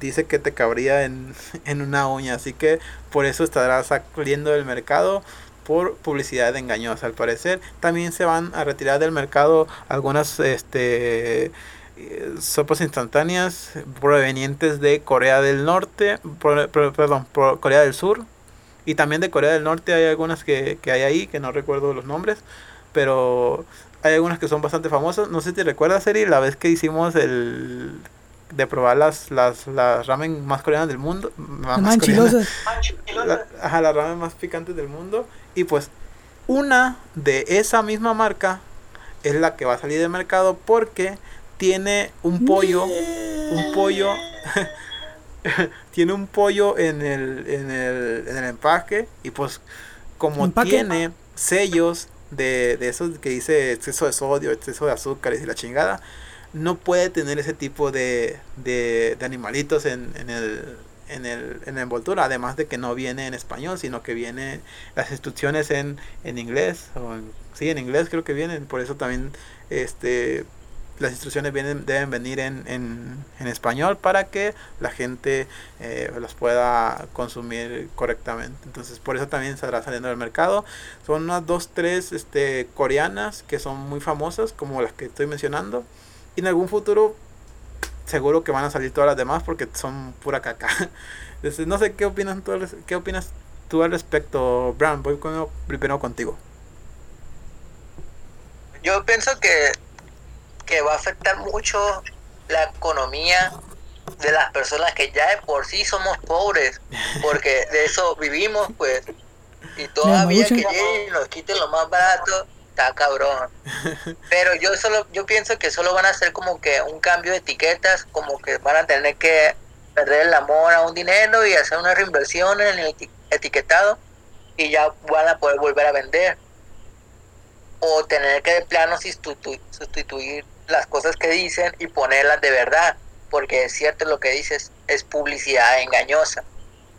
dice que te cabría en, en una uña, así que por eso estará saliendo del mercado por publicidad engañosa al parecer. También se van a retirar del mercado algunas este sopas instantáneas provenientes de Corea del Norte, perdón, Corea del Sur y también de Corea del Norte hay algunas que, hay ahí que no recuerdo los nombres, pero hay algunas que son bastante famosas. No sé si te recuerdas, Eri, la vez que hicimos el de probar las, las, las ramen más coreanas del mundo. Más, más <laughs> ajá, las ramen más picantes del mundo. Y pues una de esa misma marca es la que va a salir del mercado porque tiene un pollo, un pollo, <laughs> tiene un pollo en el, en el, en el empaque y pues como tiene sellos de, de esos que dice exceso de sodio, exceso de azúcares y la chingada, no puede tener ese tipo de, de, de animalitos en, en, el, en, el, en la envoltura, además de que no viene en español, sino que viene las instrucciones en, en inglés, o sí, en inglés creo que vienen, por eso también este las instrucciones vienen, deben venir en, en, español para que la gente eh, los pueda consumir correctamente. Entonces por eso también estará saliendo del mercado. Son unas dos, tres este, coreanas que son muy famosas, como las que estoy mencionando. Y en algún futuro seguro que van a salir todas las demás porque son pura caca. <laughs> Entonces, no sé qué opinas tú, qué opinas tú al respecto, Bram. Voy primero contigo. Yo pienso que que va a afectar mucho la economía de las personas que ya de por sí somos pobres, porque de eso vivimos, pues, y <laughs> todavía que lleguen y nos quiten lo más barato, está cabrón. Pero yo solo, yo pienso que solo van a hacer como que un cambio de etiquetas, como que van a tener que perder el amor a un dinero y hacer una reinversión en el etiquetado y ya van a poder volver a vender. O tener que de plano sustituir las cosas que dicen y ponerlas de verdad, porque es cierto lo que dices, es publicidad engañosa.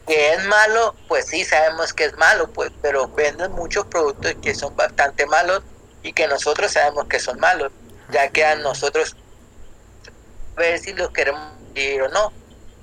Que es malo, pues sí sabemos que es malo, pues, pero venden muchos productos que son bastante malos y que nosotros sabemos que son malos, ya que a nosotros ver si los queremos ir o no.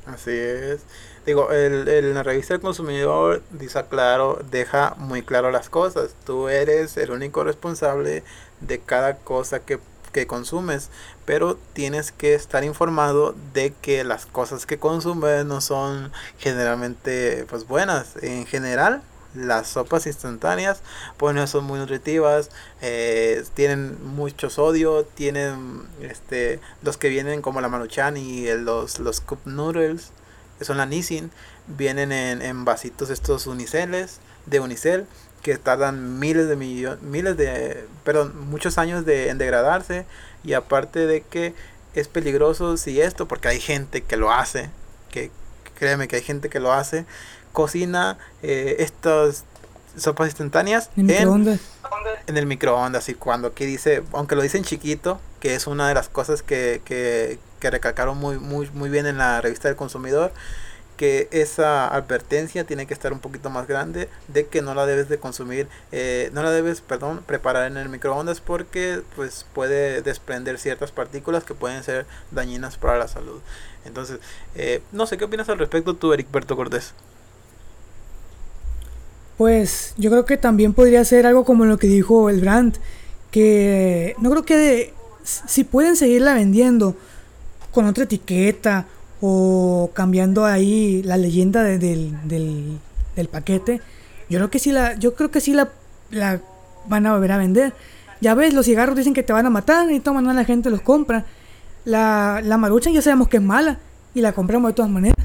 Así es. Digo, el, el, la revista del consumidor dice claro, deja muy claro las cosas. Tú eres el único responsable de cada cosa que que consumes, pero tienes que estar informado de que las cosas que consumes no son generalmente pues buenas. En general, las sopas instantáneas pues no son muy nutritivas, eh, tienen mucho sodio, tienen este los que vienen como la maruchan y los, los cup noodles, que son la Nissin, vienen en, en vasitos estos uniceles de unicel que tardan miles de millones, miles de, perdón, muchos años de, en degradarse y aparte de que es peligroso si esto, porque hay gente que lo hace, que créeme que hay gente que lo hace, cocina eh, estas sopas instantáneas en, en, el microondas y cuando aquí dice, aunque lo dicen chiquito, que es una de las cosas que, que, que recalcaron muy, muy, muy bien en la revista del consumidor, que esa advertencia tiene que estar un poquito más grande de que no la debes de consumir, eh, no la debes, perdón, preparar en el microondas porque pues puede desprender ciertas partículas que pueden ser dañinas para la salud. Entonces, eh, no sé, ¿qué opinas al respecto tú, Berto Cortés? Pues yo creo que también podría ser algo como lo que dijo el brand, que no creo que si pueden seguirla vendiendo con otra etiqueta o cambiando ahí la leyenda del, del, paquete, yo creo que sí la, yo creo que sí la, la van a volver a vender. Ya ves, los cigarros dicen que te van a matar y toman a la gente los compra. La, la marucha ya sabemos que es mala y la compramos de todas maneras.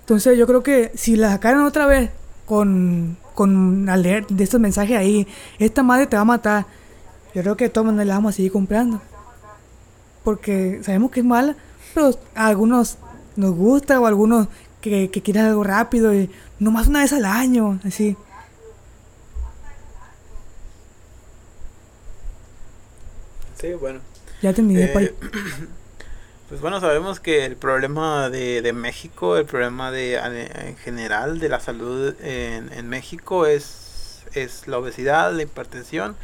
Entonces yo creo que si la sacaran otra vez con, con al leer de estos mensajes ahí, esta madre te va a matar, yo creo que de todas la vamos a seguir comprando. Porque sabemos que es mala, pero algunos nos gusta o algunos que, que quieren algo rápido y nomás una vez al año, así. Sí, bueno. Ya terminé, eh, <clears throat> Pues bueno, sabemos que el problema de, de México, el problema de en general de la salud en, en México es, es la obesidad, la hipertensión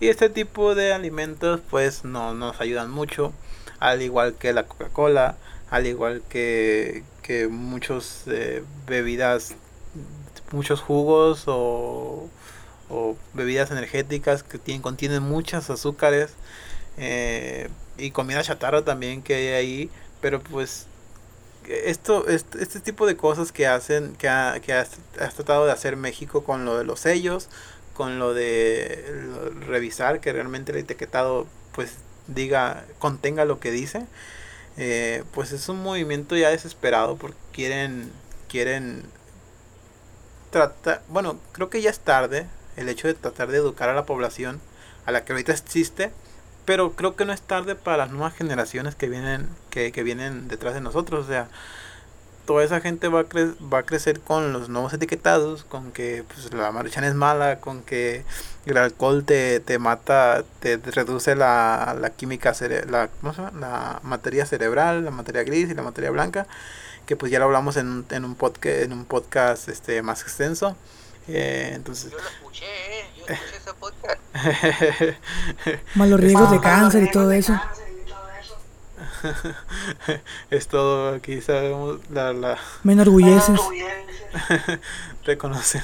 y este tipo de alimentos pues no nos ayudan mucho al igual que la Coca-Cola, al igual que, que muchos eh, bebidas, muchos jugos o, bebidas energéticas que tienen, contienen muchas azúcares eh, y comida chatarra también que hay ahí, pero pues esto, este, este tipo de cosas que hacen, que, ha, que tratado de hacer México con lo de los sellos, con lo de revisar que realmente el etiquetado pues diga, contenga lo que dice, eh, pues es un movimiento ya desesperado porque quieren, quieren tratar, bueno, creo que ya es tarde el hecho de tratar de educar a la población a la que ahorita existe, pero creo que no es tarde para las nuevas generaciones que vienen, que, que vienen detrás de nosotros, o sea, toda esa gente va a, va a crecer con los nuevos etiquetados, con que pues, la maruchan es mala, con que el alcohol te, te mata, te reduce la, la química, cere la, la materia cerebral, la materia gris y la materia blanca, que pues ya lo hablamos en, en un podcast, en un podcast este, más extenso. Eh, entonces, yo lo escuché, eh, yo <laughs> escuché ese podcast. <laughs> Malos riesgos de cáncer y todo eso. <laughs> es todo aquí sabemos la, la me enorgulleces. <laughs> Reconocen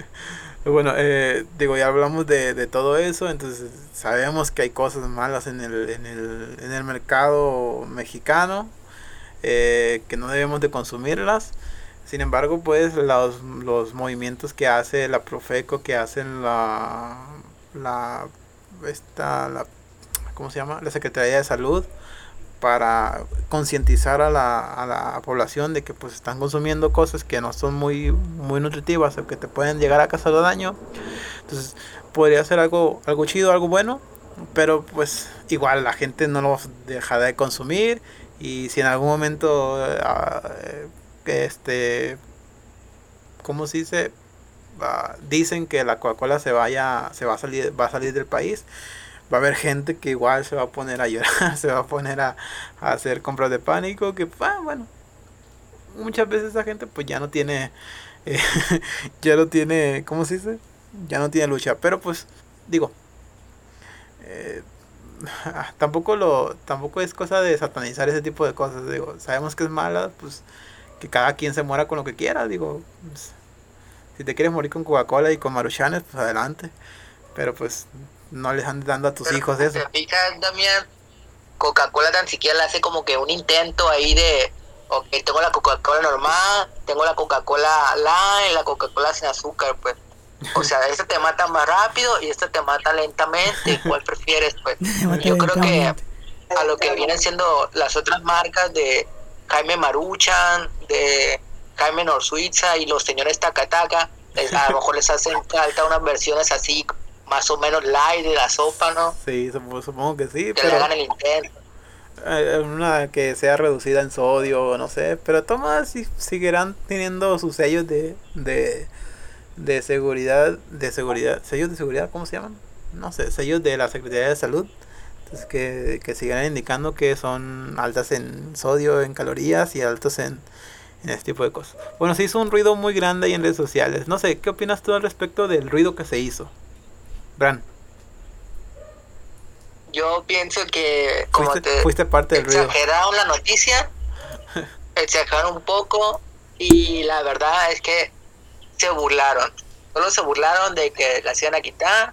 <laughs> bueno eh, digo ya hablamos de, de, todo eso entonces sabemos que hay cosas malas en el, en el, en el mercado mexicano eh, que no debemos de consumirlas. Sin embargo pues los, los movimientos que hace la Profeco que hacen la la esta la ¿cómo se llama? la Secretaría de Salud para concientizar a la, a la población de que pues están consumiendo cosas que no son muy, muy nutritivas o que te pueden llegar a causar daño. Entonces podría ser algo, algo chido, algo bueno, pero pues igual la gente no lo deja de consumir y si en algún momento uh, este ¿cómo se dice? Uh, dicen que la Coca-Cola se vaya se va a salir va a salir del país va a haber gente que igual se va a poner a llorar, <laughs> se va a poner a, a hacer compras de pánico, que ah, bueno, muchas veces esa gente pues ya no tiene, <laughs> eh, ya no tiene, ¿cómo se dice? Ya no tiene lucha, pero pues digo, eh, <laughs> tampoco lo, tampoco es cosa de satanizar ese tipo de cosas, digo, sabemos que es mala, pues que cada quien se muera con lo que quiera, digo, pues, si te quieres morir con Coca-Cola y con Maruchanes, pues adelante, pero pues no les andes dando a tus Pero hijos eso. te fijas, Damián, Coca-Cola tan siquiera le hace como que un intento ahí de, ok, tengo la Coca-Cola normal, tengo la Coca-Cola light, la Coca-Cola sin azúcar, pues. O sea, esta te mata más rápido y esta te mata lentamente. ¿Cuál prefieres, pues? <laughs> Yo creo que a lo que vienen siendo las otras marcas de Jaime Maruchan, de Jaime Norsuiza y los señores Takataka, les- a lo mejor les hacen falta unas versiones así, más o menos light de la sopa, ¿no? Sí, supongo, que sí, Que le pero hagan el intento. eh, una que sea reducida en sodio, no sé, pero todas sí seguirán teniendo sus sellos de, de, de seguridad, de seguridad, sellos de seguridad, ¿cómo se llaman? No sé, sellos de la Secretaría de Salud, entonces que, que sigan indicando que son altas en sodio, en calorías y altos en, en este tipo de cosas. Bueno, se hizo un ruido muy grande ahí en redes sociales, no sé, ¿qué opinas tú al respecto del ruido que se hizo? Bran, Yo pienso que como fuiste, te fuiste parte del ruido. exageraron la noticia, <laughs> exageraron un poco y la verdad es que se burlaron. Solo se burlaron de que las iban a quitar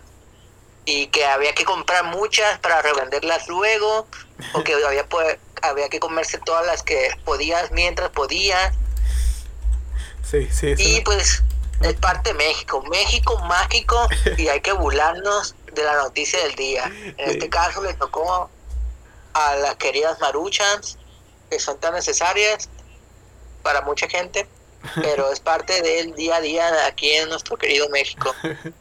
y que había que comprar muchas para revenderlas luego o que <laughs> había, había que comerse todas las que podías mientras podías Sí, sí, y pues es parte de México, México mágico y hay que burlarnos de la noticia del día. En este caso le tocó a las queridas maruchans que son tan necesarias para mucha gente, pero es parte del día a día aquí en nuestro querido México. <laughs>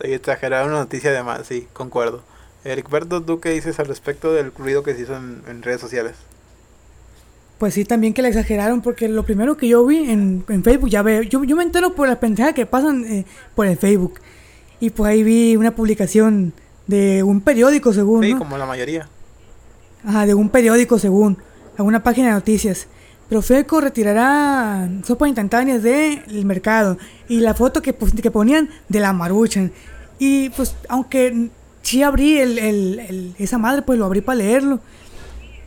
Sí, exagerar una noticia de más, sí, concuerdo. Ericberto, ¿tú qué dices al respecto del ruido que se hizo en, en redes sociales? Pues sí, también que le exageraron, porque lo primero que yo vi en, en Facebook, ya veo, yo, yo me entero por las pendejadas que pasan eh, por el Facebook. Y pues ahí vi una publicación de un periódico, según, Sí, ¿no? como la mayoría. Ajá, de un periódico, según, alguna página de noticias. Profeco retirará sopas instantáneas del mercado. Y la foto que, que ponían de la maruchan. Y pues, aunque sí abrí el, el- el- esa madre, pues lo abrí para leerlo.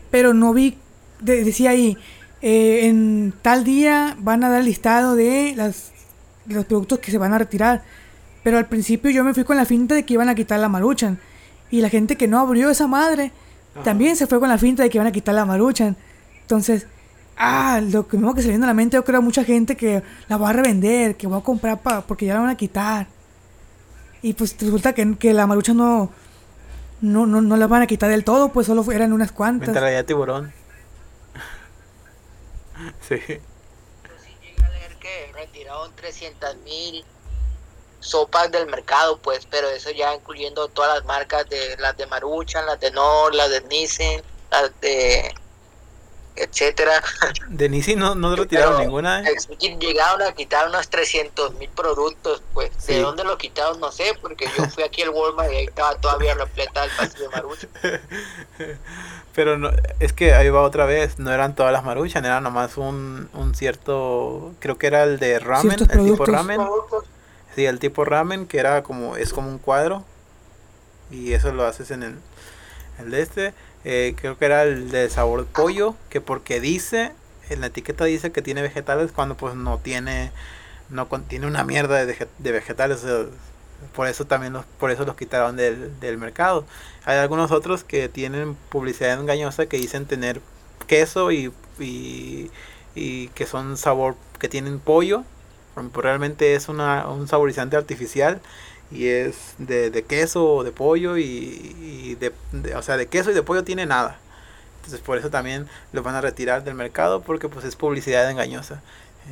Pero no vi, de- decía ahí, eh, en tal día van a dar el listado de, las, los productos que se van a retirar. Pero al principio yo me fui con la finta de que iban a quitar la maruchan. Y la gente que no abrió esa madre también se fue con la finta de que iban a quitar la maruchan. Entonces, ah, lo primero que se viene a la mente yo creo a mucha gente que la va a revender, que va a comprar pa- porque ya la van a quitar. Y pues resulta que, que la maruchan no, no, no, no la van a quitar del todo, pues solo eran unas cuantas. Tiburón. <laughs> sí. Yo sí llegué a leer que retiraron 300 mil sopas del mercado, pues, pero eso ya incluyendo todas las marcas de las de Maruchan, las de Nor, las de Nissan, las de etcétera. De Nisi no, no retiraron Pero, ninguna. ¿eh? Llegaron a quitar unos 300 mil productos, pues. Sí. ¿De dónde lo quitaron? No sé, porque yo fui aquí al Walmart y ahí estaba todavía repleta el pasillo de Maruchan. <laughs> Pero no, es que ahí va otra vez. No eran todas las maruchan, era nomás un, un cierto. Creo que era el de ramen, el tipo productos. ramen. Sí, el tipo ramen, que era como, es como un cuadro. Y eso lo haces en el, el de este. Eh, creo que era el de sabor pollo, que porque dice, en la etiqueta dice que tiene vegetales cuando pues no tiene, no contiene una mierda de, de vegetales. por eso también los, por eso los quitaron del, del mercado. Hay algunos otros que tienen publicidad engañosa que dicen tener queso y, y, y que son sabor, que tienen pollo. Pues realmente es una, un saborizante artificial y es de, de queso o de pollo y, y de, de- o sea de queso y de pollo tiene nada Entonces por eso también lo van a retirar del mercado porque pues es publicidad engañosa.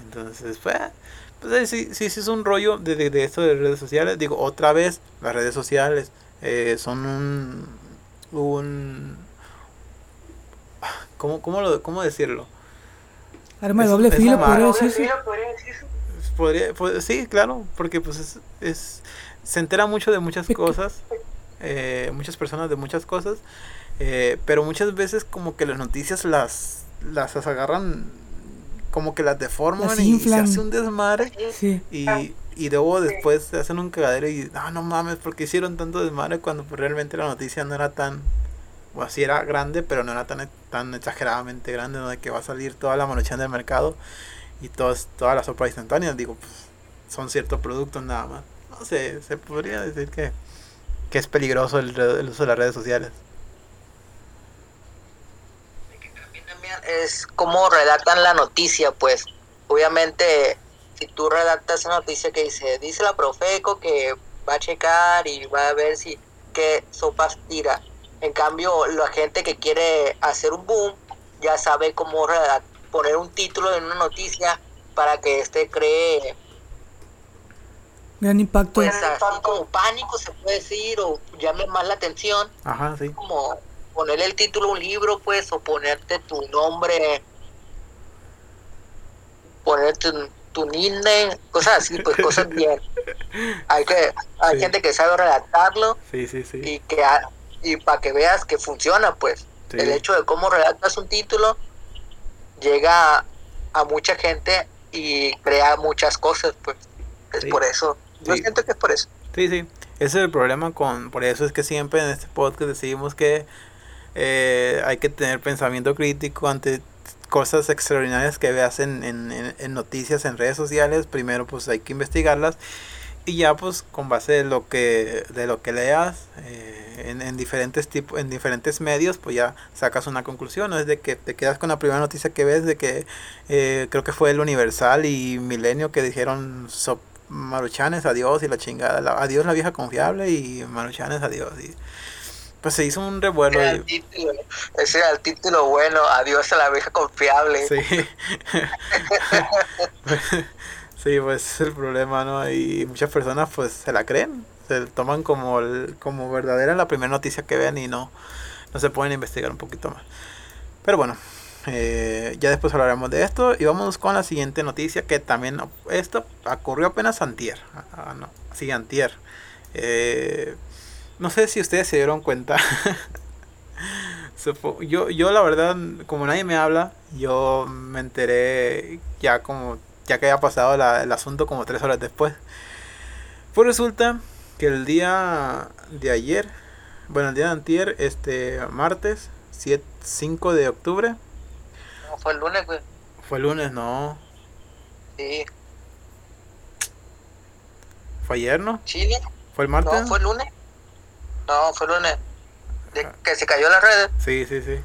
Entonces, pues, pues sí, sí, sí es un rollo de, de, de esto de redes sociales. Digo, otra vez, las redes sociales eh, son un... un ¿cómo, cómo, lo, ¿Cómo decirlo? Arma de doble filo, podría decirse. Podría, pues, sí, claro, porque pues es, es- se entera mucho de muchas cosas, eh, muchas personas de muchas cosas, eh, pero muchas veces como que las noticias las, las agarran, como que las deforman Las y se hace un desmadre Sí. y, y luego después se hacen un cagadero y, ah, no mames, porque hicieron tanto desmadre cuando pues, realmente la noticia no era tan, o así era grande, pero no era tan, tan exageradamente grande, ¿no? de que va a salir toda la manuchan del mercado y todas, todas las sopas instantáneas, digo, pues son ciertos productos nada más. Sé, se podría decir que, que es peligroso el, el uso de las redes sociales. Es como redactan la noticia, pues. Obviamente, si tú redactas una noticia que dice, dice la Profeco que va a checar y va a ver si qué sopas tira. En cambio, la gente que quiere hacer un boom ya sabe cómo redac- poner un título en una noticia para que este cree Gran impacto. pues así como pánico se puede decir o llame más la atención Ajá, sí. como ponerle el título a un libro, pues, o ponerte tu nombre, ponerte tu, tu nickname, cosas así, pues, <laughs> cosas bien. Hay que, hay Sí. gente que sabe redactarlo Sí, sí, sí. y que y para que veas que funciona, pues. Sí. El hecho de cómo redactas un título llega a mucha gente y crea muchas cosas, pues. Es Sí. por eso. Yo Sí. siento que es por eso. Sí, sí. Ese es el problema con... Por eso es que siempre en este podcast decimos que eh, hay que tener pensamiento crítico ante cosas extraordinarias que veas en, en, en- en noticias, en redes sociales. Primero pues hay que investigarlas y ya pues con base de lo que de lo que leas eh, en, en diferentes tipos en diferentes medios pues ya sacas una conclusión no es de que te quedas con la primera noticia que ves de que eh, creo que fue el Universal y Milenio que dijeron so- Maruchanes adiós y la chingada la- adiós la vieja confiable y Maruchanes adiós y pues se hizo un revuelo Ese era y- el título, ese era el título bueno, adiós a la vieja confiable. Sí. <laughs> sí, pues es el problema, ¿no? Y muchas personas pues se la creen, se toman como el- como verdadera la primera noticia que ven y no, no se pueden investigar un poquito más. Pero bueno, eh, ya después hablaremos de esto y vamos con la siguiente noticia que también esto ocurrió apenas antier, ah, no, sí, antier. Eh, no sé si ustedes se dieron cuenta. <laughs> Yo, yo la verdad, como nadie me habla, yo me enteré ya como, ya que había pasado el asunto como tres horas después. Pues resulta que el día de ayer, bueno, el día de antier, este martes, 7, 5 de octubre, fue el lunes, güey. fue lunes, no, Sí. fue ayer, ¿no? ¿Chile? ¿Fue el martes? No, fue el lunes. No, fue el lunes. De que se cayó las redes. Sí, sí, sí.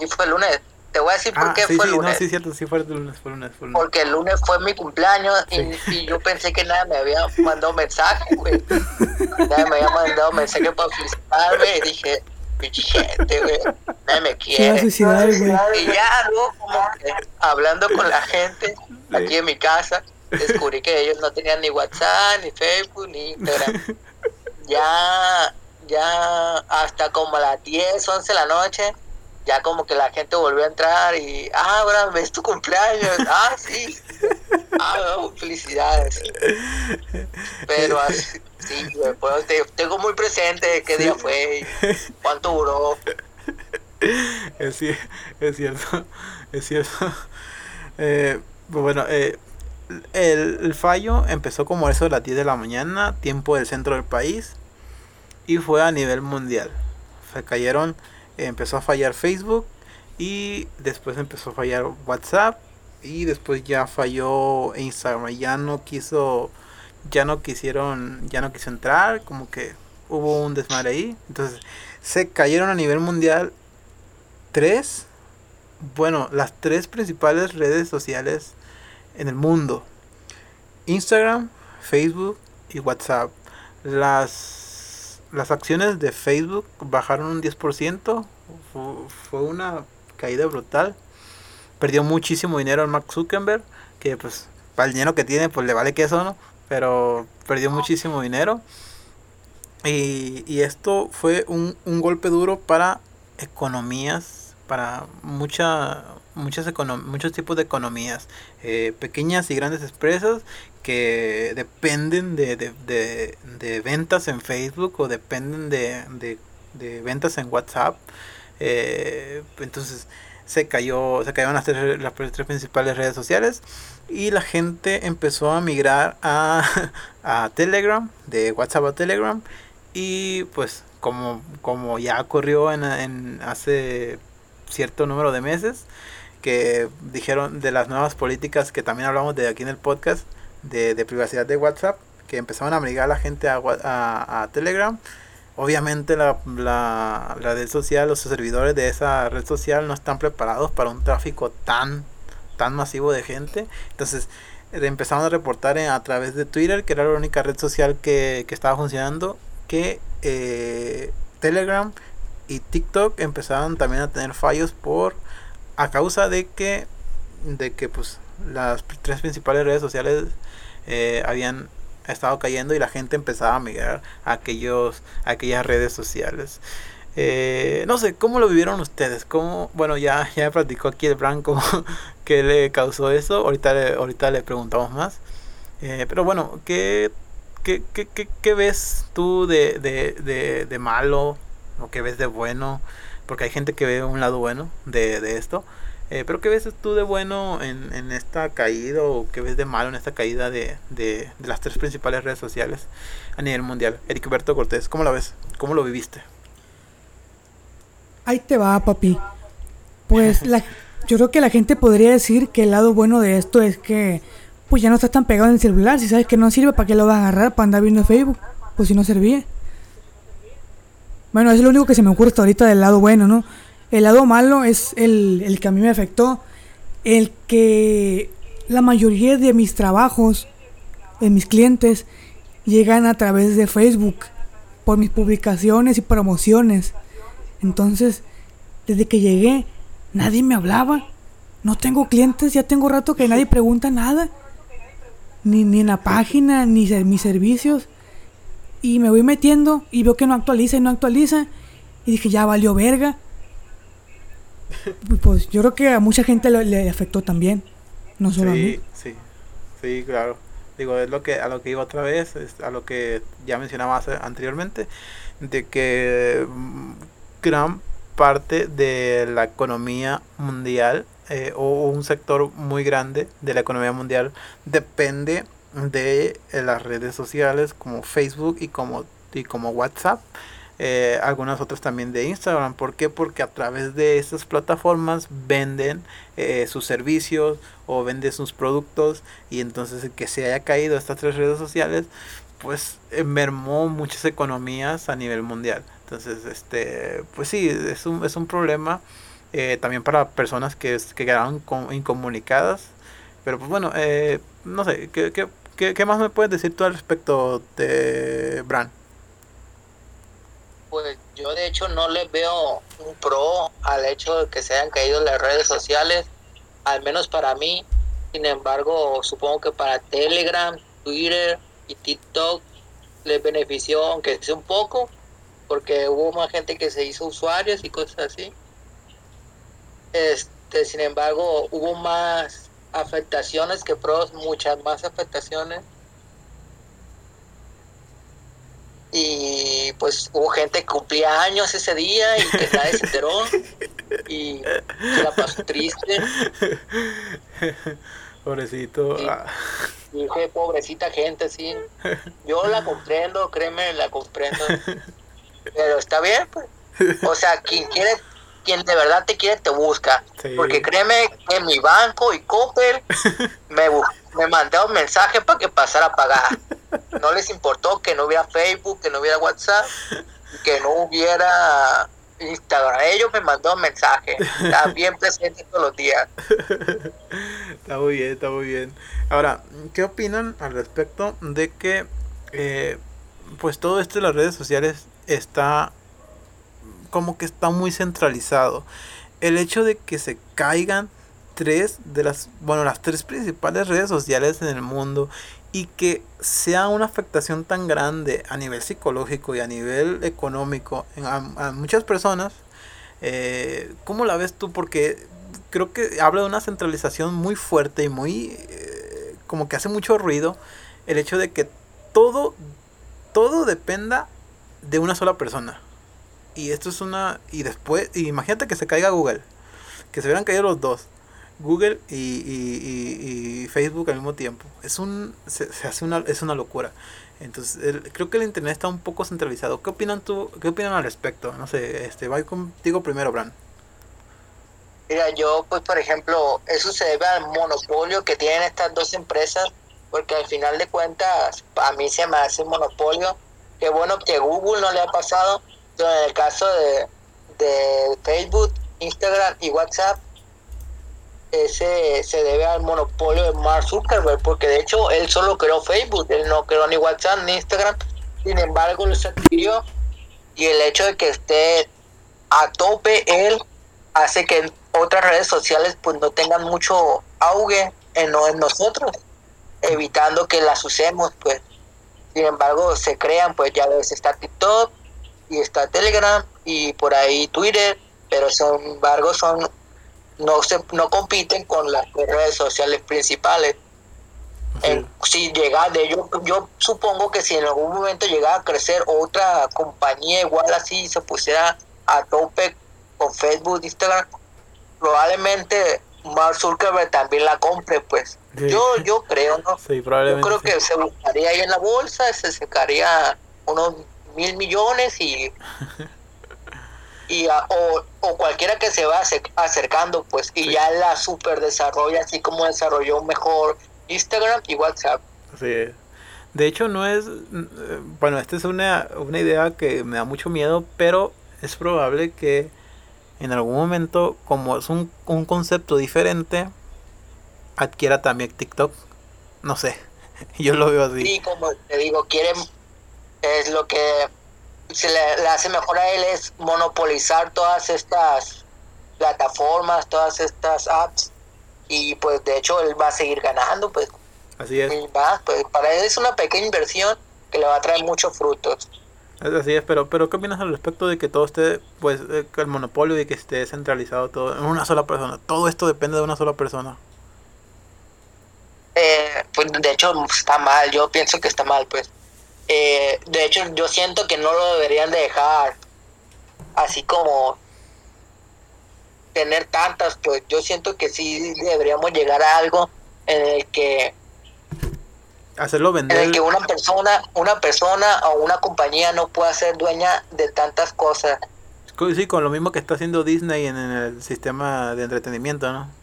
Y fue el lunes. Te voy a decir por Ah, qué sí, fue el sí, no, lunes. sí, cierto, sí fue el lunes, fue el lunes, fue el lunes. Porque el lunes fue mi cumpleaños y, Sí. y yo pensé que nadie me había mandado mensaje, güey. Nadie me había mandado mensaje para felicitarme y dije, pinche gente, güey. Nadie me quiere. suicidar, güey. Y ya luego como que hablando con la gente aquí en mi casa, descubrí que ellos no tenían ni WhatsApp, ni Facebook, ni Instagram. Ya, ya hasta como a las 10, 11 de la noche, ya como que la gente volvió a entrar y, ah, ahora ves tu cumpleaños, ah, sí, ah, no, felicidades. Pero así, sí, pues, te- tengo muy presente qué día fue cuánto duró. <laughs> Es, es cierto, es cierto. Eh, pues bueno, eh, el, el fallo empezó como eso de las 10 de la mañana, tiempo del centro del país, y fue a nivel mundial. Se cayeron, eh, empezó a fallar Facebook, y después empezó a fallar WhatsApp, y después ya falló Instagram, ya no quiso, ya no quisieron, ya no quiso entrar, como que hubo un desmadre ahí. Entonces, se cayeron a nivel mundial tres, bueno, las tres principales redes sociales en el mundo. Instagram, Facebook y WhatsApp. Las las acciones de Facebook bajaron un 10%. Fue, una caída brutal. Perdió muchísimo dinero el Mark Zuckerberg, que pues para el dinero que tiene pues le vale que eso, ¿no? Pero perdió muchísimo dinero. Y, y esto fue un, un golpe duro para economías, para mucha, muchas muchos tipos de economías, eh, pequeñas y grandes empresas que dependen de, de, de, ventas en Facebook o dependen de, de ventas en WhatsApp. Eh, entonces se cayó, se cayeron las tres, las tres principales redes sociales y la gente empezó a migrar a, <laughs> a Telegram, de WhatsApp a Telegram y pues como, como ya ocurrió en, en hace cierto número de meses, que dijeron de las nuevas políticas que también hablamos de aquí en el podcast de, privacidad de WhatsApp, que empezaron a obligar a la gente a, a, Telegram. Obviamente la, la, red social, los servidores de esa red social no están preparados para un tráfico tan, tan masivo de gente. Entonces empezaron a reportar a través de Twitter, que era la única red social que, que estaba funcionando, que eh, Telegram y TikTok empezaron también a tener fallos por a causa de que de que pues las tres principales redes sociales eh, habían estado cayendo y la gente empezaba a migrar a aquellos a aquellas redes sociales eh, no sé cómo lo vivieron ustedes cómo bueno ya ya platicó aquí el Branco <laughs> que le causó eso ahorita le, ahorita le preguntamos más eh, pero bueno qué ¿qué, qué, qué, ves tú de, de, de, de malo o qué ves de bueno? porque hay gente que ve un lado bueno de, de esto. Eh, pero ¿qué ves tú de bueno en, en, esta caída o qué ves de malo en esta caída de, de, las tres principales redes sociales a nivel mundial? Ericberto Cortés, ¿cómo lo ves? ¿Cómo lo viviste? Ahí te va, papi. Pues <laughs> la, yo creo que la gente podría decir que el lado bueno de esto es que pues ya no estás tan pegado en el celular. Si sabes que no sirve, ¿para qué lo vas a agarrar? Para andar viendo Facebook. Pues si no servía. Bueno, es lo único que se me ocurre hasta ahorita del lado bueno, ¿no? El lado malo es el, el que a mí me afectó. El que la mayoría de mis trabajos, de mis clientes, llegan a través de Facebook. Por mis publicaciones y promociones. Entonces, desde que llegué, nadie me hablaba. No tengo clientes, ya tengo rato que nadie pregunta nada. Ni, ni en la página, ni mis servicios. Y me voy metiendo y veo que no actualiza y no actualiza. Y dije, ya valió verga. pues yo creo que a mucha gente le, afectó también. No solo sí, a mí. Sí, sí, claro. Digo, es lo que, a lo que iba otra vez, es a lo que ya mencionaba anteriormente, de que gran parte de la economía mundial eh, o un sector muy grande de la economía mundial depende de eh, las redes sociales como Facebook y como, y como WhatsApp. Eh, algunas otras también de Instagram. ¿Por qué? Porque a través de estas plataformas venden eh, sus servicios o venden sus productos y entonces que se haya caído estas tres redes sociales pues mermó muchas economías a nivel mundial. Entonces, este, pues sí, es un, es un problema también para personas que, que quedaron incomunicadas. Pero pues bueno, no sé, ¿qué, qué, ¿Qué, más me puedes decir tú al respecto de Bran? Pues yo de hecho no le veo un pro al hecho de que se hayan caído las redes sociales, al menos para mí. Sin embargo, supongo que para Telegram, Twitter y TikTok les benefició, aunque sea un poco, porque hubo más gente que se hizo usuarios y cosas así. Este, sin embargo, hubo más afectaciones que pros, muchas más afectaciones. Y pues hubo gente que cumplía años ese día y que nadie se enteró y se la pasó triste. <laughs> Pobrecito. Ah. dije, pobrecita gente, sí. Yo la comprendo, créeme, la comprendo. <laughs> Pero está bien, pues. O sea, quien quiere quien de verdad te quiere te busca. Porque créeme que mi banco y Copper <laughs> me, me mandaron mensaje para que pasara a pagar. No les importó que no hubiera Facebook, que no hubiera WhatsApp, que no hubiera Instagram. Ellos me mandaron mensaje. Está <laughs> bien presente todos los días. Está muy bien, está muy bien. Ahora, ¿qué opinan al respecto de que, eh, pues todo esto de las redes sociales está como que está muy centralizado. El hecho de que se caigan tres de las, bueno, las tres principales redes sociales en el mundo y que sea una afectación tan grande a nivel psicológico y a nivel económico en, a, muchas personas, eh, ¿cómo la ves tú? Porque creo que habla de una centralización muy fuerte y muy, eh, como que hace mucho ruido el hecho de que todo, todo dependa de una sola persona. Y esto es una, y después, imagínate que se caiga Google, que se hubieran caído los dos Google y, y, y, Facebook al mismo tiempo. Es un se, hace una es una locura. Entonces, creo que el internet está un poco centralizado. ¿Qué opinan tú? ¿Qué opinan al respecto? No sé, este, voy contigo primero, Bran. Mira, yo pues por ejemplo, eso se debe al monopolio que tienen estas dos empresas, porque al final de cuentas a mí se me hace un monopolio. Qué bueno que Google no le ha pasado, pero en el caso de, de Facebook, Instagram y WhatsApp, ese se debe al monopolio de Mark Zuckerberg, porque de hecho él solo creó Facebook, él no creó ni WhatsApp ni Instagram, sin embargo lo adquirió y el hecho de que esté a tope él hace que otras redes sociales pues no tengan mucho auge en, en nosotros, evitando que las usemos pues. Sin embargo se crean pues ya ves está TikTok y está Telegram y por ahí Twitter, pero sin embargo son no se no compiten con las redes sociales principales. si llega de yo, yo supongo que si en algún momento llegara a crecer otra compañía igual así se pusiera a tope con Facebook, Instagram, probablemente Mark Zuckerberg también la compre, pues. Yo yo creo, ¿no? yo creo que se buscaría ahí en la bolsa, se sacaría unos mil millones y <laughs> y o, o, cualquiera que se va acercando pues y ya la super desarrolla así como desarrolló mejor Instagram y WhatsApp sí de hecho no es eh, bueno esta es una, una idea que me da mucho miedo pero es probable que en algún momento como es un, un concepto diferente adquiera también TikTok no sé <laughs> yo lo veo así. Sí como te digo quieren es lo que se le, hace mejor a él es monopolizar todas estas plataformas, todas estas apps y pues de hecho él va a seguir ganando pues. Así es. Pues para él es una pequeña inversión que le va a traer muchos frutos. Así es pero pero qué opinas al respecto de que todo esté pues eh, el monopolio y que esté centralizado todo en una sola persona todo esto depende de una sola persona eh, pues de hecho está mal yo pienso que está mal pues. Eh, de hecho, yo siento que no lo deberían de dejar así como tener tantas, pues yo siento que sí deberíamos llegar a algo en el que hacerlo vender en el que una persona una persona o una compañía no pueda ser dueña de tantas cosas. Sí con lo mismo que está haciendo Disney en, el sistema de entretenimiento no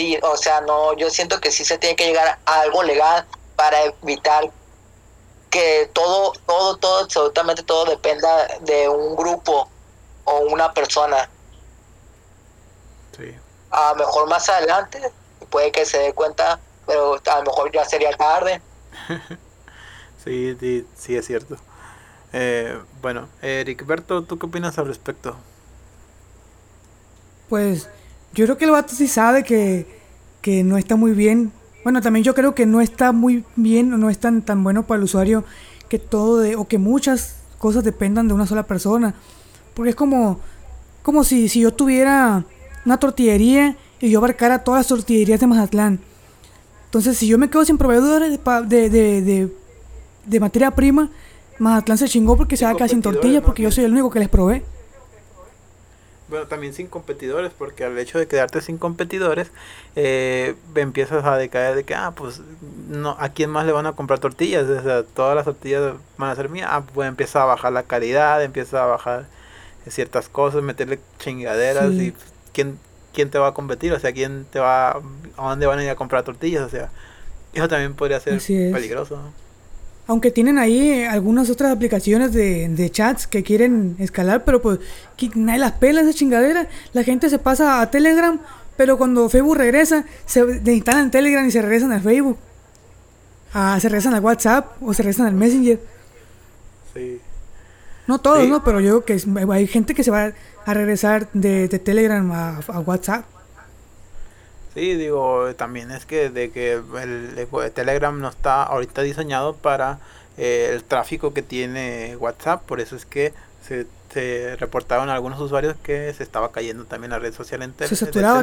sí o sea no yo siento que sí se tiene que llegar a algo legal para evitar que todo, todo, todo, absolutamente todo dependa de un grupo o una persona. Sí. A lo mejor más adelante puede que se dé cuenta, pero a lo mejor ya sería tarde. <laughs> sí, sí, sí, es cierto. Eh, bueno, Eric Berto, ¿tú qué opinas al respecto? Pues yo creo que el vato sí sabe que, que no está muy bien bueno, también yo creo que no está muy bien o no es tan, tan bueno para el usuario que todo de, o que muchas cosas dependan de una sola persona. Porque es como, como si, si yo tuviera una tortillería y yo abarcara todas las tortillerías de Mazatlán. Entonces, si yo me quedo sin proveedores de, de, de, de materia prima, Mazatlán se chingó porque se va a quedar sin tortillas porque yo soy el único que les provee bueno, también sin competidores, porque al hecho de quedarte sin competidores, eh, empiezas a decaer de que, ah, pues, no, ¿a quién más le van a comprar tortillas? O sea, todas las tortillas van a ser mías. Ah, pues empieza a bajar la calidad, empieza a bajar ciertas cosas, meterle chingaderas y ¿quién, quién te va a competir, o sea, quién te va, a dónde van a ir a comprar tortillas, o sea, eso también podría ser peligroso. Aunque tienen ahí algunas otras aplicaciones de, de chats que quieren escalar, pero pues nadie las pela esa chingadera. La gente se pasa a Telegram, pero cuando Facebook regresa, se instalan Telegram y se regresan al Facebook. Ah, se regresan al WhatsApp o se regresan al Messenger. Sí. No todos, Sí. ¿no? Pero yo digo que hay gente que se va a regresar de, de Telegram a, a WhatsApp. Sí, digo, también es que de que el, el Telegram no está ahorita diseñado para eh, el tráfico que tiene WhatsApp, por eso es que se, se reportaron algunos usuarios que se estaba cayendo también la red social en ¿Se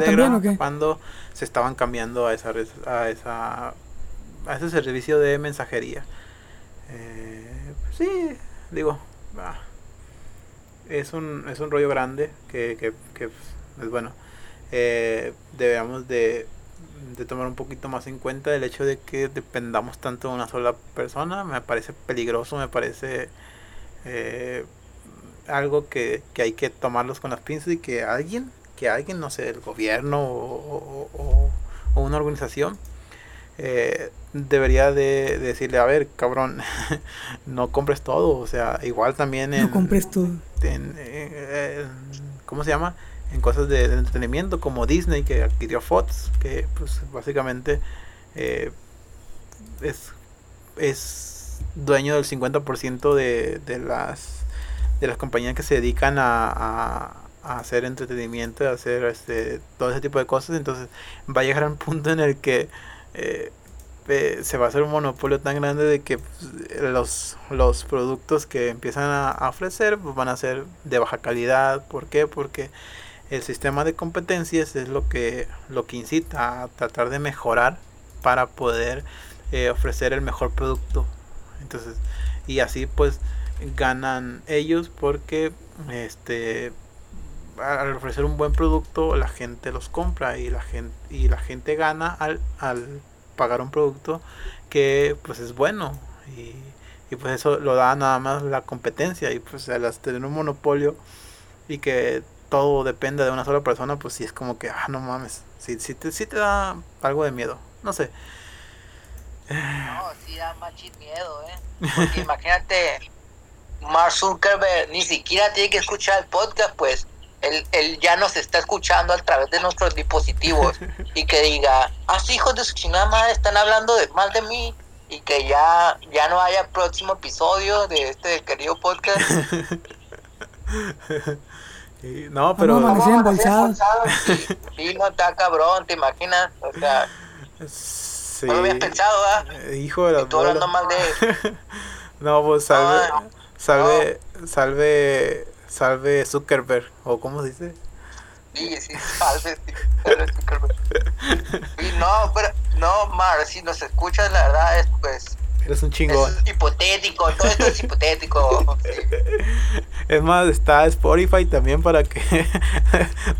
también Telegram o qué? cuando se estaban cambiando a esa red- a esa a ese servicio de mensajería. Eh, sí, digo, ah, es un es un rollo grande que, que, que es bueno eh, debemos de, de tomar un poquito más en cuenta el hecho de que dependamos tanto de una sola persona. Me parece peligroso, me parece eh, algo que, que hay que tomarlos con las pinzas y que alguien, que alguien, no sé, el gobierno o, o- o- una organización, eh, debería de, de decirle, a ver, cabrón, <laughs> no compres todo. O sea, igual también en No compres todo. en, eh, en- ¿cómo se llama? En cosas de, entretenimiento como Disney que adquirió Fox, que pues básicamente eh, es, es dueño del 50% de, de las de las compañías que se dedican a, a- hacer entretenimiento, a hacer este, todo ese tipo de cosas, entonces va a llegar a un punto en el que eh, eh, se va a hacer un monopolio tan grande de que pues, los, los productos que empiezan a, a ofrecer pues, van a ser de baja calidad. ¿Por qué? Porque el sistema de competencias es lo que, lo que incita a tratar de mejorar para poder eh, ofrecer el mejor producto. Entonces, y así pues ganan ellos porque este al ofrecer un buen producto la gente los compra y la gente y la gente gana al, al pagar un producto que pues es bueno y, y, pues eso lo da nada más la competencia y pues al tener un monopolio y que todo depende de una sola persona pues sí es como que ah no mames sí, sí, te, sí te da algo de miedo no sé No, sí da machín miedo, ¿eh? Porque imagínate, Mark Zuckerberg ni siquiera tiene que escuchar el podcast, pues él, él ya nos está escuchando a través de nuestros dispositivos <laughs> y que diga, ah, sí, hijos de su chingada madre, están hablando de, mal de mí y que ya, ya no haya próximo episodio de este querido podcast. <laughs> Y- no pero Vamos a amanecer embolsados. Sí, no está cabrón, ¿te imaginas? O sea, sí, no lo habías pensado, ¿ah? eh, hijo de la Y tú hablando mal de <laughs> no pues salve No, salve salve salve Zuckerberg o cómo se dice Sí, sí, salve, sí, salve, Zuckerberg. Sí, no, pero, no, Mar, si nos escuchas, la verdad es, pues, eres un chingón es hipotético, todo esto es hipotético. <laughs> Es más, está Spotify también para que <laughs>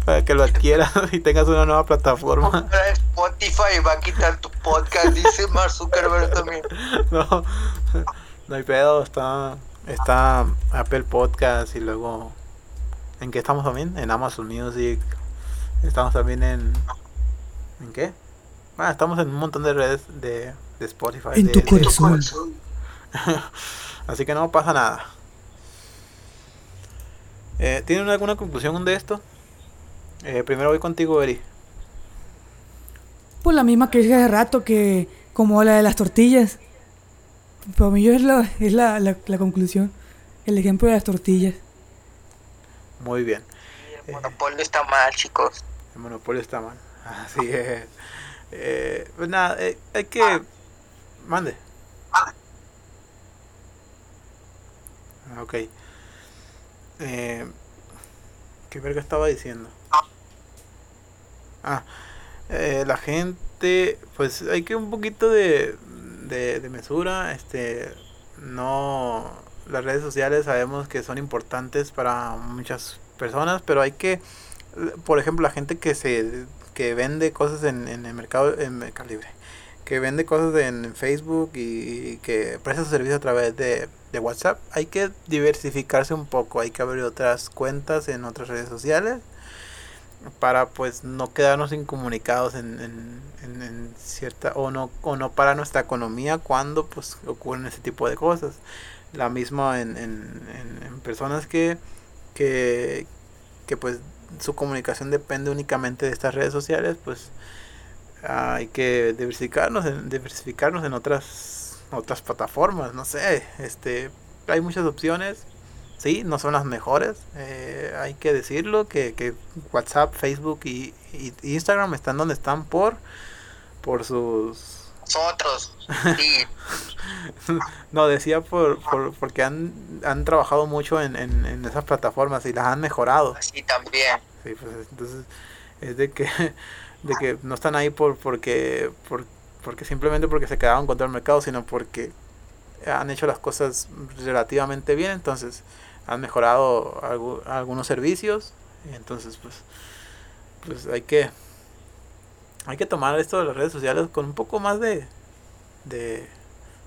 para que lo adquieras <laughs> y tengas una nueva plataforma. Spotify va a quitar tu podcast, dice Mark Zuckerberg también. No, no hay pedo, está está Apple Podcast y luego ¿en qué estamos también? En Amazon Music. Estamos también en ¿en qué? Bueno, estamos en un montón de redes de, de Spotify. En de- tu de- corazón. <laughs> Así que no pasa nada. Eh, ¿Tienen alguna conclusión de esto? Eh, primero voy contigo, Eri. Pues la misma que dije hace rato, que como la de las tortillas. Para mí es, la, es la, la, la conclusión. El ejemplo de las tortillas. Muy bien. El monopolio está mal, chicos. El monopolio está mal. <laughs> Así es. Eh, pues nada, eh, hay que. Mande. Ah, Ok. Eh, ¿Qué verga estaba diciendo? Ah, eh, la gente, pues hay que un poquito de, de, de mesura. Este, no. Las redes sociales sabemos que son importantes para muchas personas, pero hay que por ejemplo, la gente que se que vende cosas en, en el mercado en Mercado Libre, que vende cosas en Facebook y, que presta su servicio a través de, de WhatsApp, hay que diversificarse un poco, hay que abrir otras cuentas en otras redes sociales para pues no quedarnos incomunicados en, en, en, cierta o no o no para nuestra economía cuando pues ocurren ese tipo de cosas. La misma en, en personas que que que pues su comunicación depende únicamente de estas redes sociales, pues hay que diversificarnos en, diversificarnos en otras otras plataformas, no sé, este hay muchas opciones sí, no son las mejores, eh, hay que decirlo, que, que WhatsApp, Facebook y, y Instagram están donde están por, por sus nosotros, sí. <laughs> no, decía por, por, porque han, han trabajado mucho en, en, en esas plataformas y las han mejorado. Así también. Sí, pues entonces es de que, <laughs> de que no están ahí por porque, por, porque simplemente porque se quedaron contra el mercado, sino porque han hecho las cosas relativamente bien, entonces han mejorado algu- algunos servicios, entonces pues, pues hay que hay que tomar esto de las redes sociales con un poco más de, de,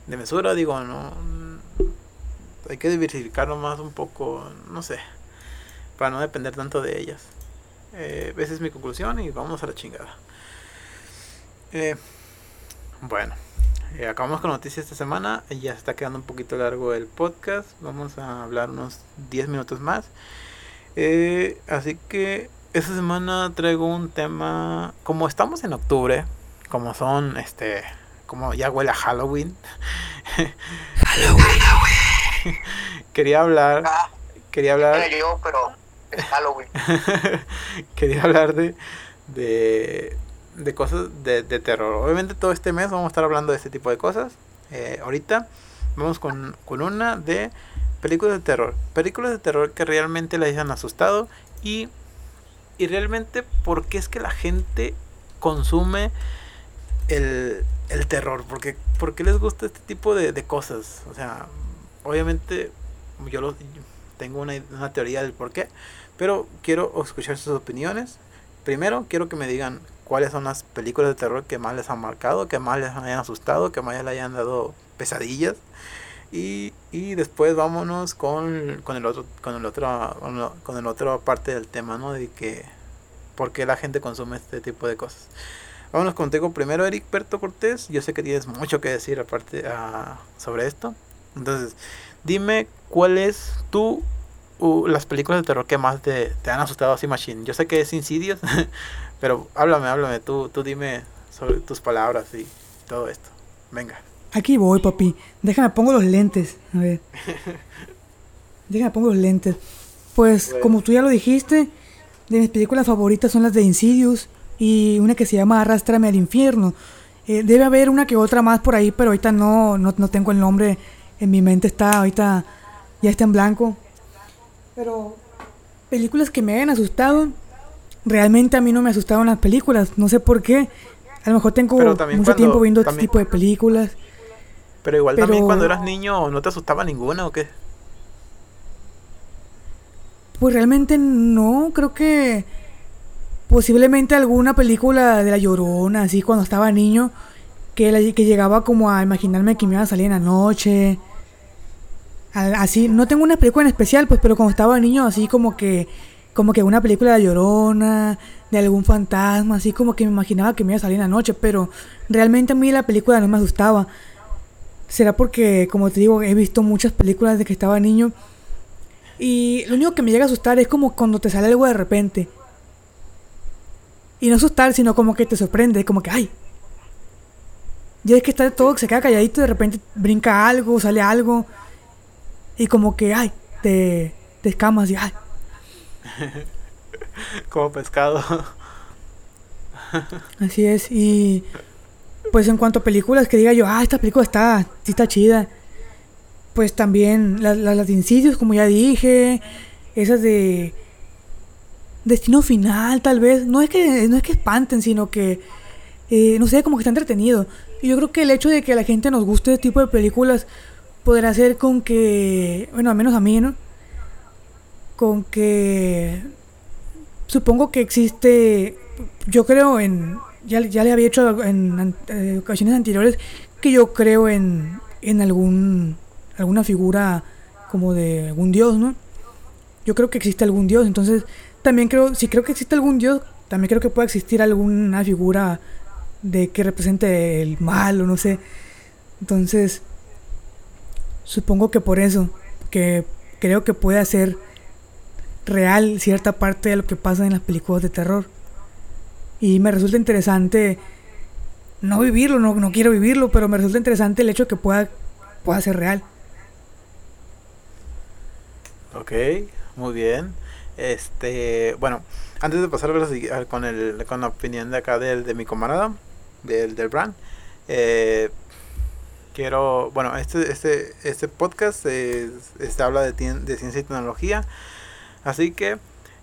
de mesura, digo, no hay que diversificarlo más un poco, no sé, para no depender tanto de ellas. Eh, esa es mi conclusión y vamos a la chingada. Eh, bueno, eh, acabamos con noticias esta semana. Ya se está quedando un poquito largo el podcast. Vamos a hablar unos 10 minutos más. Eh, así que esta semana traigo un tema. Como estamos en octubre, como son este. Como ya huele a Halloween. <laughs> quería hablar. Ah, Quería hablar. yo, pero Halloween. <laughs> quería hablar de, de, de cosas de, de terror. Obviamente todo este mes vamos a estar hablando de este tipo de cosas. Eh, ahorita vamos con, con una de películas de terror. Películas de terror que realmente les hayan asustado y, y realmente por qué es que la gente consume el, el terror. Porque, ¿Por qué les gusta este tipo de, de cosas? O sea, obviamente yo lo, tengo una, una teoría del por qué. Pero quiero escuchar sus opiniones. Primero, quiero que me digan cuáles son las películas de terror que más les han marcado, que más les hayan asustado, que más les hayan dado pesadillas. Y, y después vámonos con, con el otro, con el otro, con el otro parte del tema, ¿no? De que por qué la gente consume este tipo de cosas. Vámonos contigo primero, Eric Berto Cortés. Yo sé que tienes mucho que decir aparte ah, sobre esto. Entonces, dime cuál es tu uh, las películas de terror que más te, te han asustado así machine. Yo sé que es Insidious, <laughs> pero háblame, háblame, tú, tú dime sobre tus palabras y todo esto. Venga. Aquí voy, papi. Déjame pongo los lentes. A ver. <laughs> Déjame pongo los lentes. Pues, Bueno. como tú ya lo dijiste, de mis películas favoritas son las de Insidious y una que se llama Arrástrame al infierno. Eh, debe haber una que otra más por ahí, pero ahorita no, no, no tengo el nombre. En mi mente está, ahorita ya está en blanco. Pero películas que me hayan asustado, realmente a mí no me asustaron las películas. No sé por qué. A lo mejor tengo mucho cuando- tiempo viendo este también- tipo de películas. Pero igual Pero- también cuando eras niño no te asustaba ninguna o qué? Pues realmente no, creo que posiblemente alguna película de La Llorona, así cuando estaba niño, que, la- que llegaba como a imaginarme que me iba a salir en la noche. Así, no tengo una película en especial, pues, pero cuando estaba niño, así como que, como que una película de Llorona, de algún fantasma, así como que me imaginaba que me iba a salir en la noche, pero realmente a mí la película no me asustaba. Será porque, como te digo, he visto muchas películas de que estaba niño. Y lo único que me llega a asustar es como cuando te sale algo de repente. Y no asustar, sino como que te sorprende, como que, ay. Ya es que está todo, se queda calladito y de repente brinca algo, sale algo. Y como que, ay, te, te escamas y, ay. <laughs> Como pescado. <laughs> Así es. Y pues en cuanto a películas que diga yo, ah, esta película está, sí está chida. Pues también las, las, las de Insidious, como ya dije. Esas de Destino Final, tal vez. No es que, no es que espanten, sino que, eh, no sé, como que está entretenido. Y yo creo que el hecho de que a la gente nos guste este tipo de películas podrá hacer con que, bueno, al menos a mí, ¿no? Con que supongo que existe, yo creo en, ya, ya le había hecho en, an- eh, ocasiones anteriores, que yo creo en, en algún, alguna figura como de algún dios, ¿no? Yo creo que existe algún dios, entonces también creo, si creo que existe algún dios, también creo que puede existir alguna figura de que represente el mal o no sé. Entonces, supongo que por eso, que creo que puede hacer real cierta parte de lo que pasa en las películas de terror. Y me resulta interesante no vivirlo, no, no quiero vivirlo, pero me resulta interesante el hecho de que pueda, pueda ser real. Ok, muy bien. Este, bueno, antes de pasar con, el, con la opinión de acá del, de mi camarada, del, del brand, eh, quiero, bueno, este, este, este podcast este habla de, de ciencia y tecnología, así que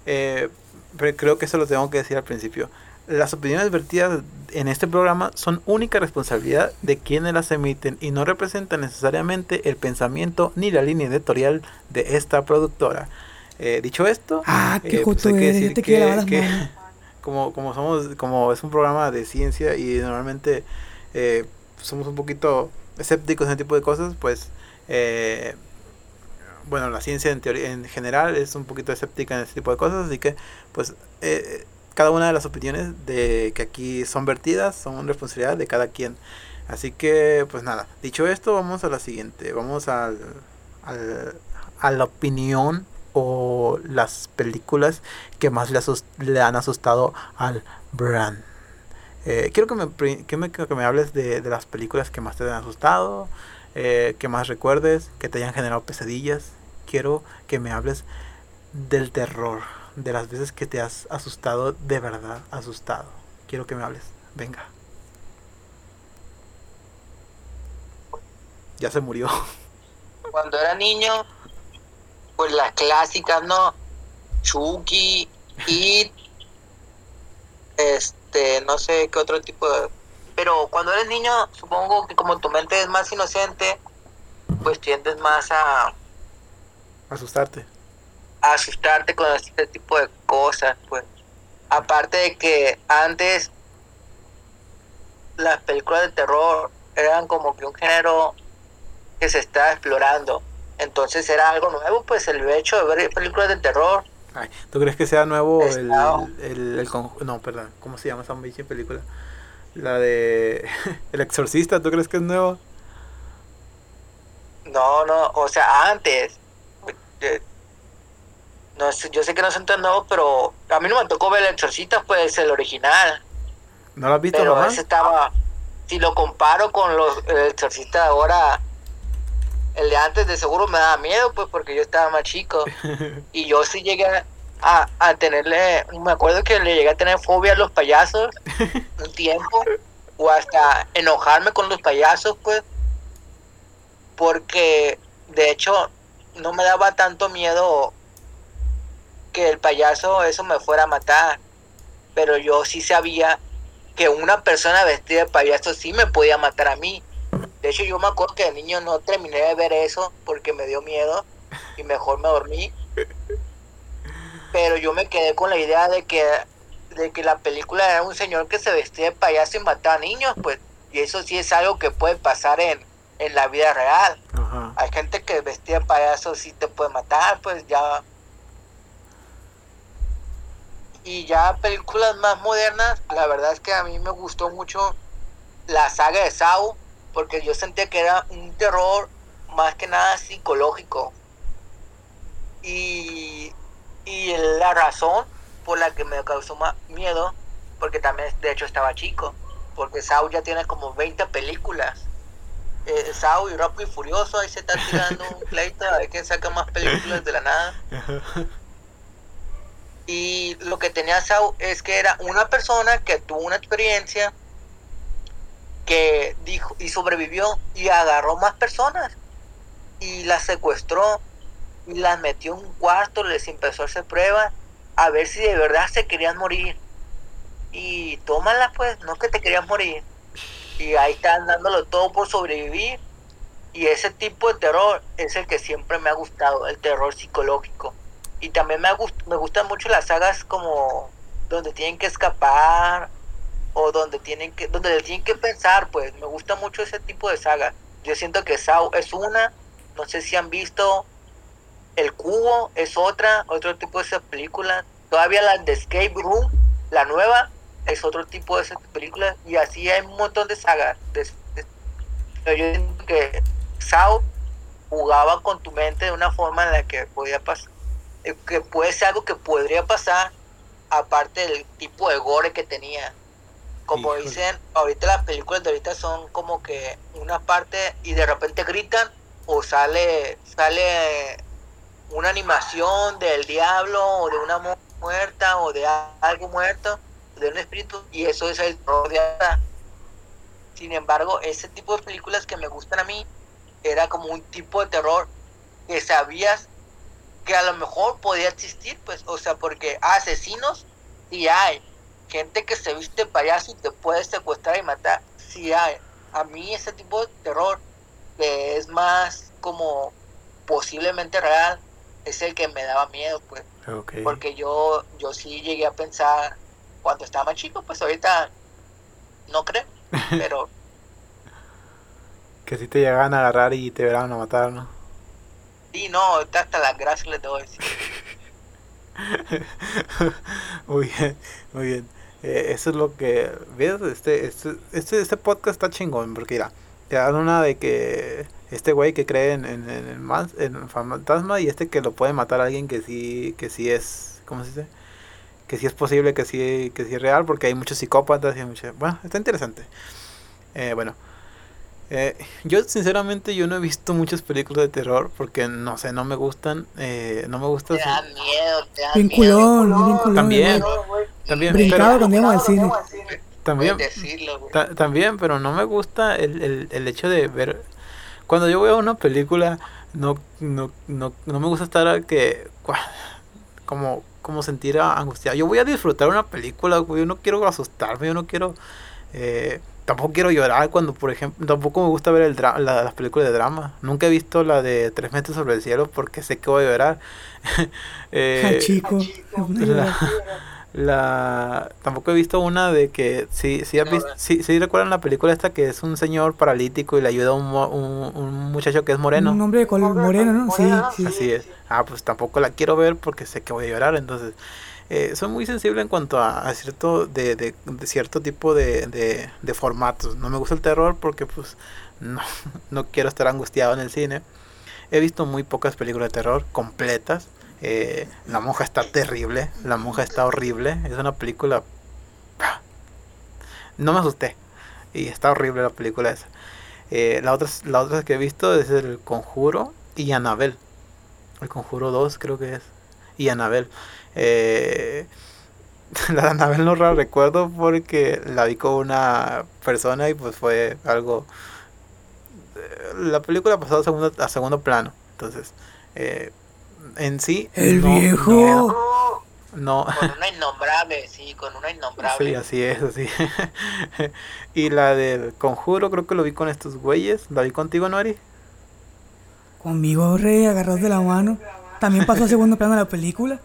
eh, pero creo que eso lo tengo que decir al principio. Las opiniones vertidas en este programa son única responsabilidad de quienes las emiten y no representan necesariamente el pensamiento ni la línea editorial de esta productora. Eh, dicho esto, Ah, qué eh, pues hay que eres, decir te que- <laughs> como, como somos, como es un programa de ciencia y normalmente eh, somos un poquito escépticos en ese tipo de cosas, pues eh, bueno, la ciencia en teoría en general es un poquito escéptica en ese tipo de cosas, así que pues eh, cada una de las opiniones de que aquí son vertidas son responsabilidad de cada quien. Así que pues nada, dicho esto, vamos a la siguiente, vamos al, al- a la opinión o las películas que más le, le han asustado al Brand. Eh, quiero que me, que me, que me hables de, de las películas que más te han asustado, eh, que más recuerdes, que te hayan generado pesadillas. Quiero que me hables del terror, de las veces que te has asustado, de verdad asustado. Quiero que me hables. Venga. Ya se murió. <laughs> Cuando era niño, pues las clásicas, ¿no? Chucky, It, este, no sé qué otro tipo de... Pero cuando eres niño, supongo que como tu mente es más inocente, pues tiendes más a, Asustarte. a asustarte con este tipo de cosas, pues. Aparte de que antes las películas de terror eran como que un género que se estaba explorando. Entonces era algo nuevo, pues el hecho de ver películas de terror. Ay, ¿Tú crees que sea nuevo el, el, No, perdón. ¿Cómo se llama esa pinche película? La de <laughs> El Exorcista, ¿tú crees que es nuevo? No, no, o sea, antes. eh, No yo sé que no son tan nuevos, pero a mí no me tocó ver el exorcista, pues el original. ¿No lo has visto Pero ese estaba, si lo comparo con los el exorcista de ahora, el de antes de seguro me daba miedo, pues porque yo estaba más chico. <laughs> Y yo sí llegué a, a tenerle, me acuerdo que le llegué a tener fobia a los payasos <laughs> un tiempo, o hasta enojarme con los payasos, pues, porque de hecho no me daba tanto miedo que el payaso eso me fuera a matar, pero yo sí sabía que una persona vestida de payaso sí me podía matar a mí. De hecho, yo me acuerdo que de niño no terminé de ver eso porque me dio miedo y mejor me dormí. Pero yo me quedé con la idea de que de que la película era un señor que se vestía de payaso y mataba niños, pues, y eso sí es algo que puede pasar en, en la vida real. Ajá. Hay gente que vestida de payaso sí te puede matar, pues ya. Y ya películas más modernas, la verdad es que a mí me gustó mucho la saga de Saw, porque yo sentía que era un terror más que nada psicológico. Y, y la razón por la que me causó más miedo, porque también de hecho estaba chico, porque Saw ya tiene como 20 películas eh, Sao y Rápido y Furioso, ahí se está tirando un <laughs> pleito a ver quién saca más películas de la nada. <laughs> Y lo que tenía Sao es que era una persona que tuvo una experiencia que dijo y sobrevivió y agarró más personas y las secuestró y las metió en un cuarto, les empezó a hacer pruebas a ver si de verdad se querían morir. Y tómala pues, no que te querías morir y ahí están dándolo todo por sobrevivir. Y ese tipo de terror es el que siempre me ha gustado, el terror psicológico. Y también me, gust- me gustan mucho las sagas como donde tienen que escapar o donde tienen que donde tienen que pensar, pues me gusta mucho ese tipo de sagas. Yo siento que Saw es una, no sé si han visto El Cubo es otra, otro tipo de esas películas. Todavía la de Escape Room, la nueva, es otro tipo de esas películas y así hay un montón de sagas. de- yo siento que Saw jugaba con tu mente de una forma en la que podía pasar, que puede ser algo que podría pasar aparte del tipo de gore que tenía. Como Híjole. dicen, ahorita las películas de ahorita son como que una parte y de repente gritan o sale sale una animación del diablo o de una muerta o de algo muerto, de un espíritu, y eso es el terror de ahora. Sin embargo, ese tipo de películas que me gustan a mí era como un tipo de terror que sabías que a lo mejor podía existir, pues, o sea, porque asesinos sí hay, gente que se viste payaso y te puede secuestrar y matar, sí hay. A mí ese tipo de terror que es más como posiblemente real es el que me daba miedo, pues. Porque yo, yo sí llegué a pensar cuando estaba más chico, pues ahorita no creo, <laughs> pero... que si te llegan a agarrar y te verán a matar, ¿no? Sí, no, hasta las gracias les doy. <laughs> muy bien, muy bien. Eh, eso es lo que, ¿ves? Este, este, este, este podcast está chingón, porque mira, te dan una de que este güey que cree en, en, en, el fantasma y este que lo puede matar a alguien que sí, que sí es, ¿cómo se dice? Que sí es posible, que sí, que sí es real, porque hay muchos psicópatas y mucho, bueno, está interesante. Eh, bueno, eh, yo sinceramente yo no he visto muchas películas de terror porque no sé, no me gustan, eh, no me gusta. Te da miedo, te da miedo. También, también. Brincado cuando íbamos al cine. También, también, pero no me gusta el, el, el hecho de ver cuando yo veo una película, no, no, no, no me gusta estar que como, como sentir angustiado. Yo voy a disfrutar una película, yo no quiero asustarme, yo no quiero... Eh, tampoco quiero llorar cuando, por ejemplo, tampoco me gusta ver el la, las películas de drama. Nunca he visto la de Tres metros sobre el cielo porque sé que voy a llorar. <laughs> eh, chico. La, <laughs> la tampoco he visto una de que sí sí, sí, recuerdan la película esta que es un señor paralítico y le ayuda a un, un, un muchacho que es moreno. Un hombre de color moreno no sí, sí, así es. ah pues tampoco la quiero ver porque sé que voy a llorar entonces eh, soy muy sensible en cuanto a, cierto de, de, cierto tipo de, de, formatos no me gusta el terror porque pues <laughs> no, no quiero estar angustiado en el cine he visto muy pocas películas de terror completas eh, la monja está terrible, la monja está horrible. Es una película... No me asusté. Y está horrible la película esa. Eh, la, otra, la otra que he visto es El Conjuro y Anabel. El Conjuro 2 creo que es. Y Anabel. Eh, <laughs> la de Anabel no la recuerdo porque la vi con una persona y pues fue algo... La película pasó a segundo, a segundo plano. Entonces, eh, en sí. El viejo. No, Con una innombrable, sí, con una innombrable. Sí, así es, así. <laughs> y la del conjuro, creo que lo vi con estos güeyes. ¿La vi contigo, Nori? Conmigo, rey, agarrados de la mano. También pasó a segundo plano la película.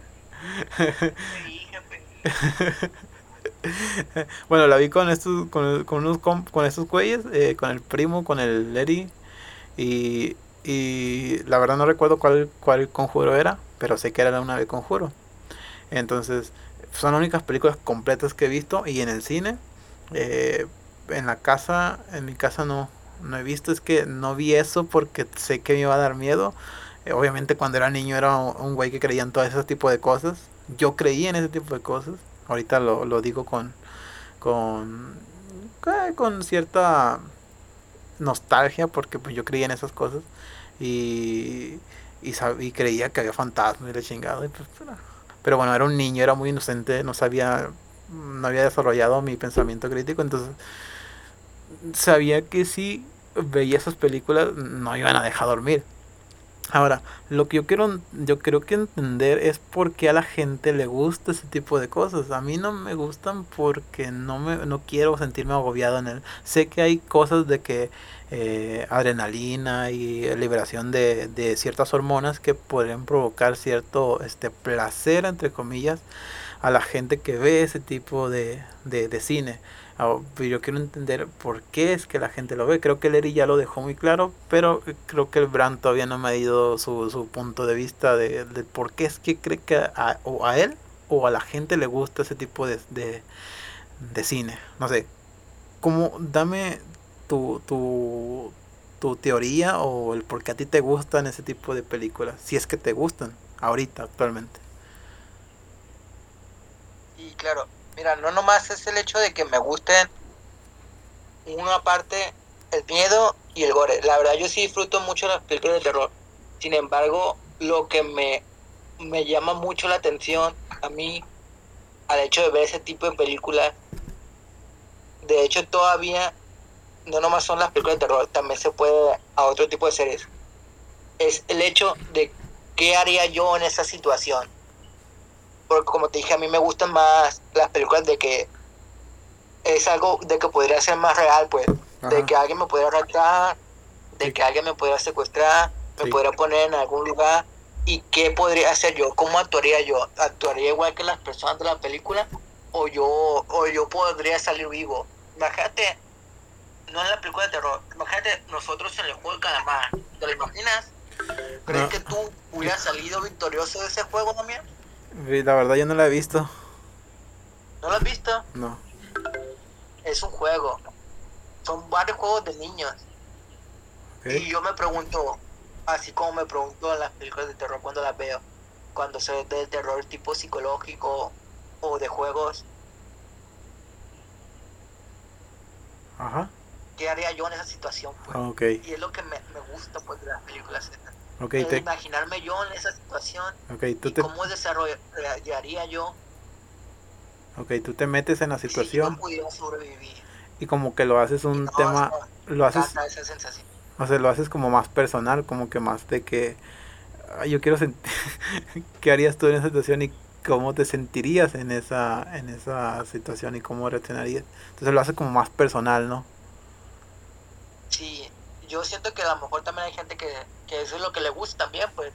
bueno, la vi con estos, con, con, unos, con, con estos güeyes, eh, con el primo, con el Lady. Y y la verdad no recuerdo cuál, cuál conjuro era, pero sé que era una de conjuro. Entonces, son las únicas películas completas que he visto. Y en el cine, eh, en la casa, en mi casa no, no he visto. Es que no vi eso porque sé que me iba a dar miedo. Eh, obviamente cuando era niño era un güey que creía en todo ese tipo de cosas. Yo creía en ese tipo de cosas. Ahorita lo, lo digo con, con, con cierta nostalgia porque pues yo creía en esas cosas y, y, creía que había fantasmas y la chingada. Pues, pero bueno, era un niño, era muy inocente, no sabía, no había desarrollado mi pensamiento crítico, entonces sabía que si veía esas películas no iban a dejar dormir. Ahora, lo que yo quiero, yo creo que entender es por qué a la gente le gusta ese tipo de cosas. A mí no me gustan porque no me, no quiero sentirme agobiado en él. Sé que hay cosas de que eh, adrenalina y liberación de, de, ciertas hormonas que pueden provocar cierto este placer entre comillas a la gente que ve ese tipo de, de, de cine Ah, yo quiero entender por qué es que la gente lo ve. Creo que Eri ya lo dejó muy claro, pero creo que el Brand todavía no me ha ido su, su punto de vista de, por qué es que cree que a, o a él o a la gente le gusta ese tipo de, de, cine. No sé. Como, dame tu, tu, tu teoría o el por qué a ti te gustan ese tipo de películas. Si es que te gustan ahorita, actualmente. Y claro, Mira, no nomás es el hecho de que me gusten una parte el miedo y el gore. La verdad yo sí disfruto mucho las películas de terror. Sin embargo, lo que me, me llama mucho la atención a mí al hecho de ver ese tipo de películas. De hecho, todavía no nomás son las películas de terror, también se puede a otro tipo de series. Es el hecho de qué haría yo en esa situación. Porque como te dije, a mí me gustan más las películas de que es algo de que podría ser más real, pues. De que alguien me pudiera arrastrar, de que alguien me pudiera secuestrar, me pudiera poner en algún lugar. ¿Y qué podría hacer yo? ¿Cómo actuaría yo? ¿Actuaría igual que las personas de la película? ¿O yo, o yo podría salir vivo? Imagínate, no en la película de terror, imagínate nosotros en el juego de calamar. ¿Te lo imaginas? ¿Crees que tú hubieras salido victorioso de ese juego también? La verdad yo no la he visto. ¿No lo has visto? No. Es un juego. Son varios juegos de niños. Y yo me pregunto, así como me pregunto en las películas de terror cuando las veo, cuando se ve de terror tipo psicológico o de juegos. Ajá. ¿Qué haría yo en esa situación? Pues? Y es lo que me, me gusta pues, de las películas. Okay, Imaginarme yo en esa situación. Okay, ¿tú y cómo desarrollaría yo. Ok, tú te metes en la situación. Si pudiera sobrevivir. Y como que lo haces un tema. lo haces. O sea, lo haces como más personal, como que más de que. yo quiero sentir. <laughs> ¿Qué harías tú en esa situación y cómo te sentirías en esa, en esa situación y cómo reaccionarías? Entonces lo haces como más personal, ¿no? Sí, yo siento que a lo mejor también hay gente que, que eso es lo que le gusta también, pues,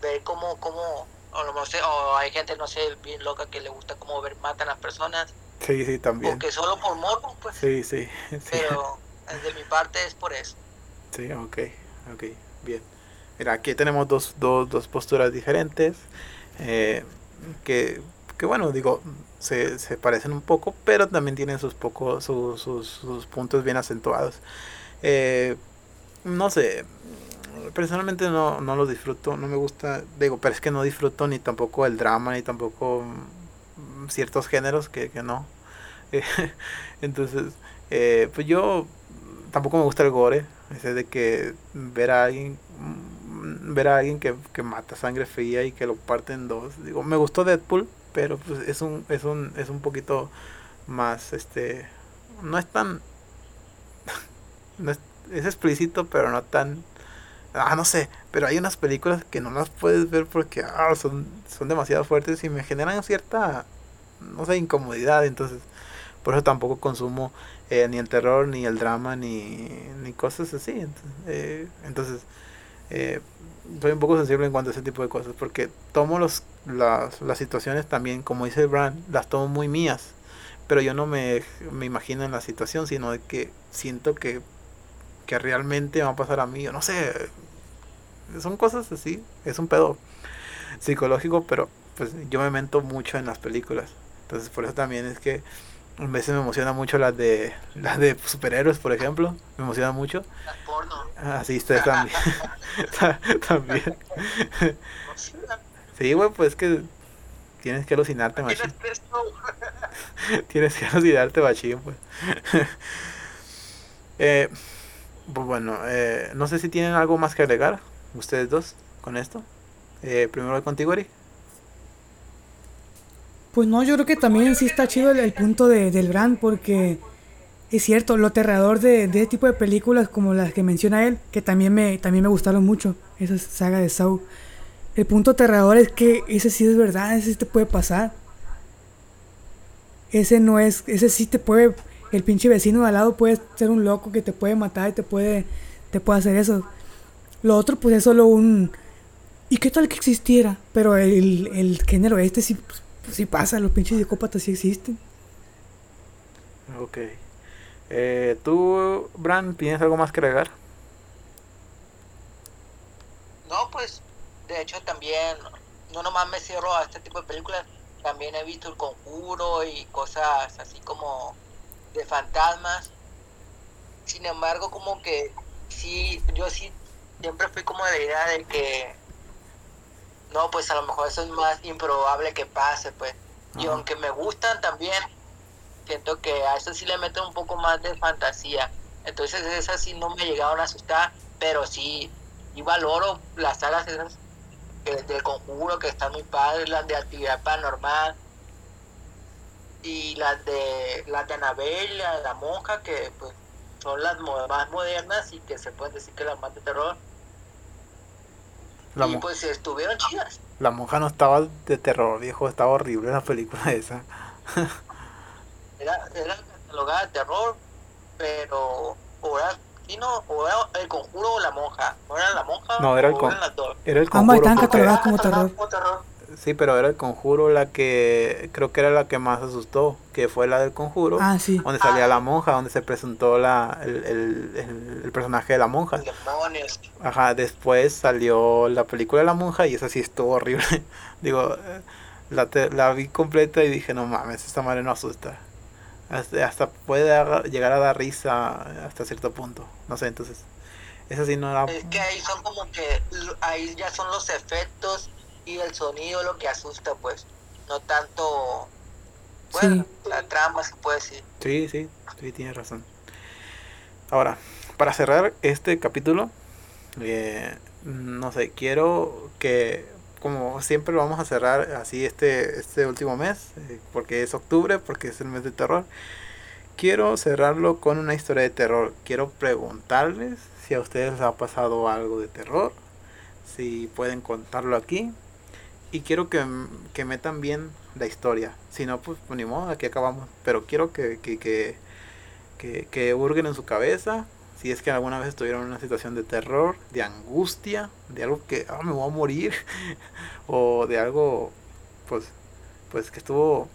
ver cómo, cómo, o no sé, o hay gente, no sé, bien loca que le gusta cómo ver matan a las personas. Sí, sí, también. Porque solo por morbo, pues. Sí, sí, <laughs> Pero de mi parte es por eso. Sí, ok, ok, bien. Mira, aquí tenemos dos, dos, dos posturas diferentes, eh, que, que bueno, digo, se, se parecen un poco, pero también tienen sus, poco, sus, sus, sus puntos bien acentuados. Eh, no sé, personalmente no, no lo disfruto, no me gusta, digo, pero es que no disfruto ni tampoco el drama, ni tampoco mm, ciertos géneros que, que no. <laughs> Entonces, eh, pues yo tampoco me gusta el gore, ese de que ver a alguien mm, ver a alguien que, que mata sangre fría y que lo parte en dos. Digo, me gustó Deadpool, pero pues es un es un es un poquito más este no es tan <laughs> no es, es explícito, pero no tan ah, no sé, pero hay unas películas que no las puedes ver porque ah, son, son demasiado fuertes y me generan cierta, no sé, incomodidad. Entonces, por eso tampoco consumo eh, ni el terror, ni el drama, ni, ni cosas así. Entonces, eh, eh, soy un poco sensible en cuanto a ese tipo de cosas porque tomo los, las, las situaciones también, como dice Brand, las tomo muy mías. Pero yo no me, me imagino en la situación, sino de que siento que que realmente va a pasar a mí, yo no sé, son cosas así, es un pedo psicológico, pero pues yo me mento mucho en las películas, entonces por eso también es que a veces me emociona mucho las de las de superhéroes, por ejemplo, me emociona mucho. Las porno. Ah, sí, ustedes también. <laughs> también. sí, güey, pues que tienes que alucinarte, machín. <laughs> tienes que alucinarte, machín, pues. <laughs> eh, bueno, eh, no sé si tienen algo más que agregar, ustedes dos, con esto. Eh, primero contigo, Eri. Pues no, yo creo que también sí está chido el, punto de, del brand, porque es cierto, lo aterrador de, de este tipo de películas como las que menciona él, que también me, también me gustaron mucho, esa saga de Saw. El punto aterrador es que ese sí es verdad, ese sí te puede pasar. Ese no es, ese sí te puede el pinche vecino de al lado puede ser un loco que te puede matar y te puede, te puede hacer eso. Lo otro pues es solo un... ¿Y qué tal que existiera? Pero el, el género este sí, pues, sí pasa, los pinches psicópatas sí existen. Ok. Eh, ¿Tú, Bran, tienes algo más que agregar? No, pues, de hecho también, no nomás me cierro a este tipo de películas, también he visto El Conjuro y cosas así como de fantasmas. Sin embargo, como que sí, yo sí siempre fui como de la idea de que no, pues a lo mejor eso es más improbable que pase, pues. Y aunque me gustan también, siento que a eso sí le meten un poco más de fantasía. Entonces esas sí no me llegaron a asustar, pero sí, y valoro las salas esas que del conjuro que están muy padres, las de actividad paranormal y las de las de Anabel, la monja que pues son las mo- más modernas y que se pueden decir que las más de terror. La, y pues estuvieron chidas. la monja no estaba de terror, viejo, estaba horrible la película <laughs> esa. Era, era catalogada de terror, pero o era, sí, no, o era el conjuro o la monja. ¿No era la monja? No, era el o con- eran las dos. Era el Ambas conjuro. están porque- catalogadas como Catalogada terror. como terror. Sí, pero era el conjuro la que creo que era la que más asustó, que fue la del conjuro, Ah, sí. donde salía la monja, donde se presentó la, el, el- el- el personaje de la monja. Demonios. Ajá, después salió la película de la monja y esa sí estuvo horrible. <laughs> Digo, eh, la, te- la vi completa y dije, no mames, esta madre no asusta. Hasta, hasta puede dar- llegar a dar risa hasta cierto punto. No sé, entonces, esa sí no era... Es que ahí son como que, ahí ya son los efectos el sonido lo que asusta, pues. No tanto, bueno, la trama se puede decir. Sí, sí, sí, tienes razón. Ahora, para cerrar este capítulo, eh, no sé, quiero que, como siempre lo vamos a cerrar así este, este último mes, eh, porque es octubre, porque es el mes de terror, quiero cerrarlo con una historia de terror. Quiero preguntarles si a ustedes les ha pasado algo de terror, si pueden contarlo aquí. Y quiero que, que metan bien la historia. Si no, pues, ni modo, aquí acabamos. Pero quiero que, que, que, que, que hurguen en su cabeza. Si es que alguna vez estuvieron en una situación de terror, de angustia, de algo que ah, me voy a morir. <laughs> o de algo, pues, pues que estuvo,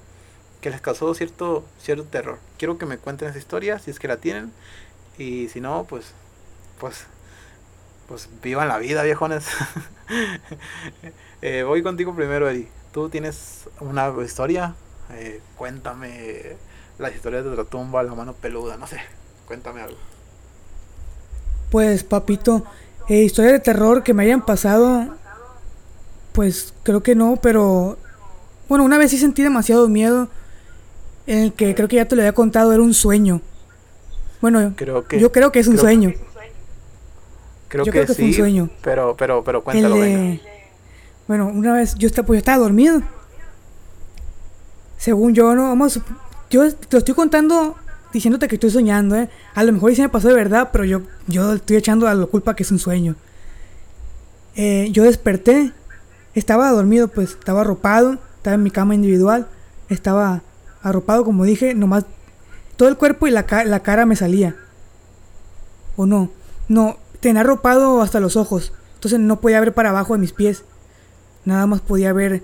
que les causó cierto, cierto terror. Quiero que me cuenten esa historia, si es que la tienen. Y si no, pues, pues, pues vivan la vida, viejones. <laughs> Eh, voy contigo primero, Eddie. ¿Tú tienes una historia? Eh, cuéntame las historias de la tumba, la mano peluda, no sé. Cuéntame algo. Pues, papito, eh, historias de terror que me hayan pasado, pues creo que no, pero bueno, una vez sí sentí demasiado miedo, en el que creo que ya te lo había contado, era un sueño. Bueno, Creo que yo creo que es un creo- sueño. Creo yo que, creo que fue un sí, sueño. pero pero pero cuéntalo, venga. de- Bueno, una vez yo estaba, pues, yo estaba dormido. Según yo, no, vamos, yo te lo estoy contando diciéndote que estoy soñando, ¿eh? A lo mejor sí me pasó de verdad, pero yo, yo estoy echando a la culpa que es un sueño. Eh, yo desperté, estaba dormido, pues estaba arropado, estaba en mi cama individual, estaba arropado, como dije, nomás todo el cuerpo y la, ca- la cara me salía. ¿O no? No, tenía arropado hasta los ojos, entonces no podía ver para abajo de mis pies, nada más podía ver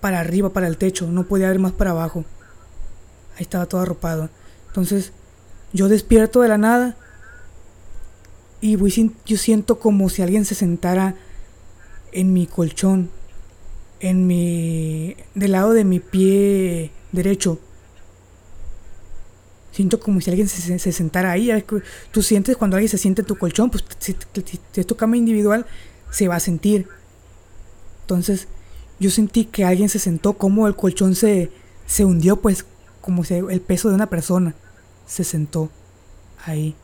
para arriba, para el techo, no podía ver más para abajo. Ahí estaba todo arropado. Entonces, yo despierto de la nada y voy yo siento como si alguien se sentara en mi colchón, en mi del lado de mi pie derecho. Siento como si alguien se, se- se sentara ahí. Tú sientes cuando alguien se siente en tu colchón, pues si es tu cama individual, se va a sentir. Entonces, yo sentí que alguien se sentó, como el colchón se, se hundió, pues como si el peso de una persona se sentó ahí.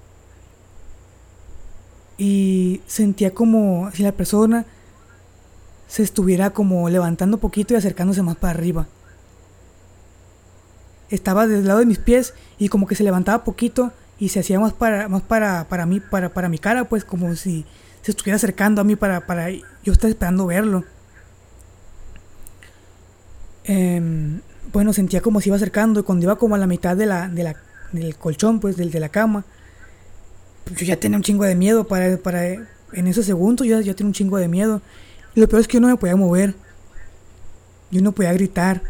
Y sentía como si la persona se estuviera como levantando poquito y acercándose más para arriba. Estaba del lado de mis pies y como que se levantaba poquito y se hacía más para más para, para mí para, para mi cara pues como si se estuviera acercando a mí para para yo estaba esperando verlo. Em, bueno sentía como se iba acercando y cuando iba como a la mitad de la, de la del colchón pues del de la cama pues yo ya tenía un chingo de miedo para, para en esos segundos yo ya tenía un chingo de miedo. Lo peor es que yo no me podía mover. Yo no podía gritar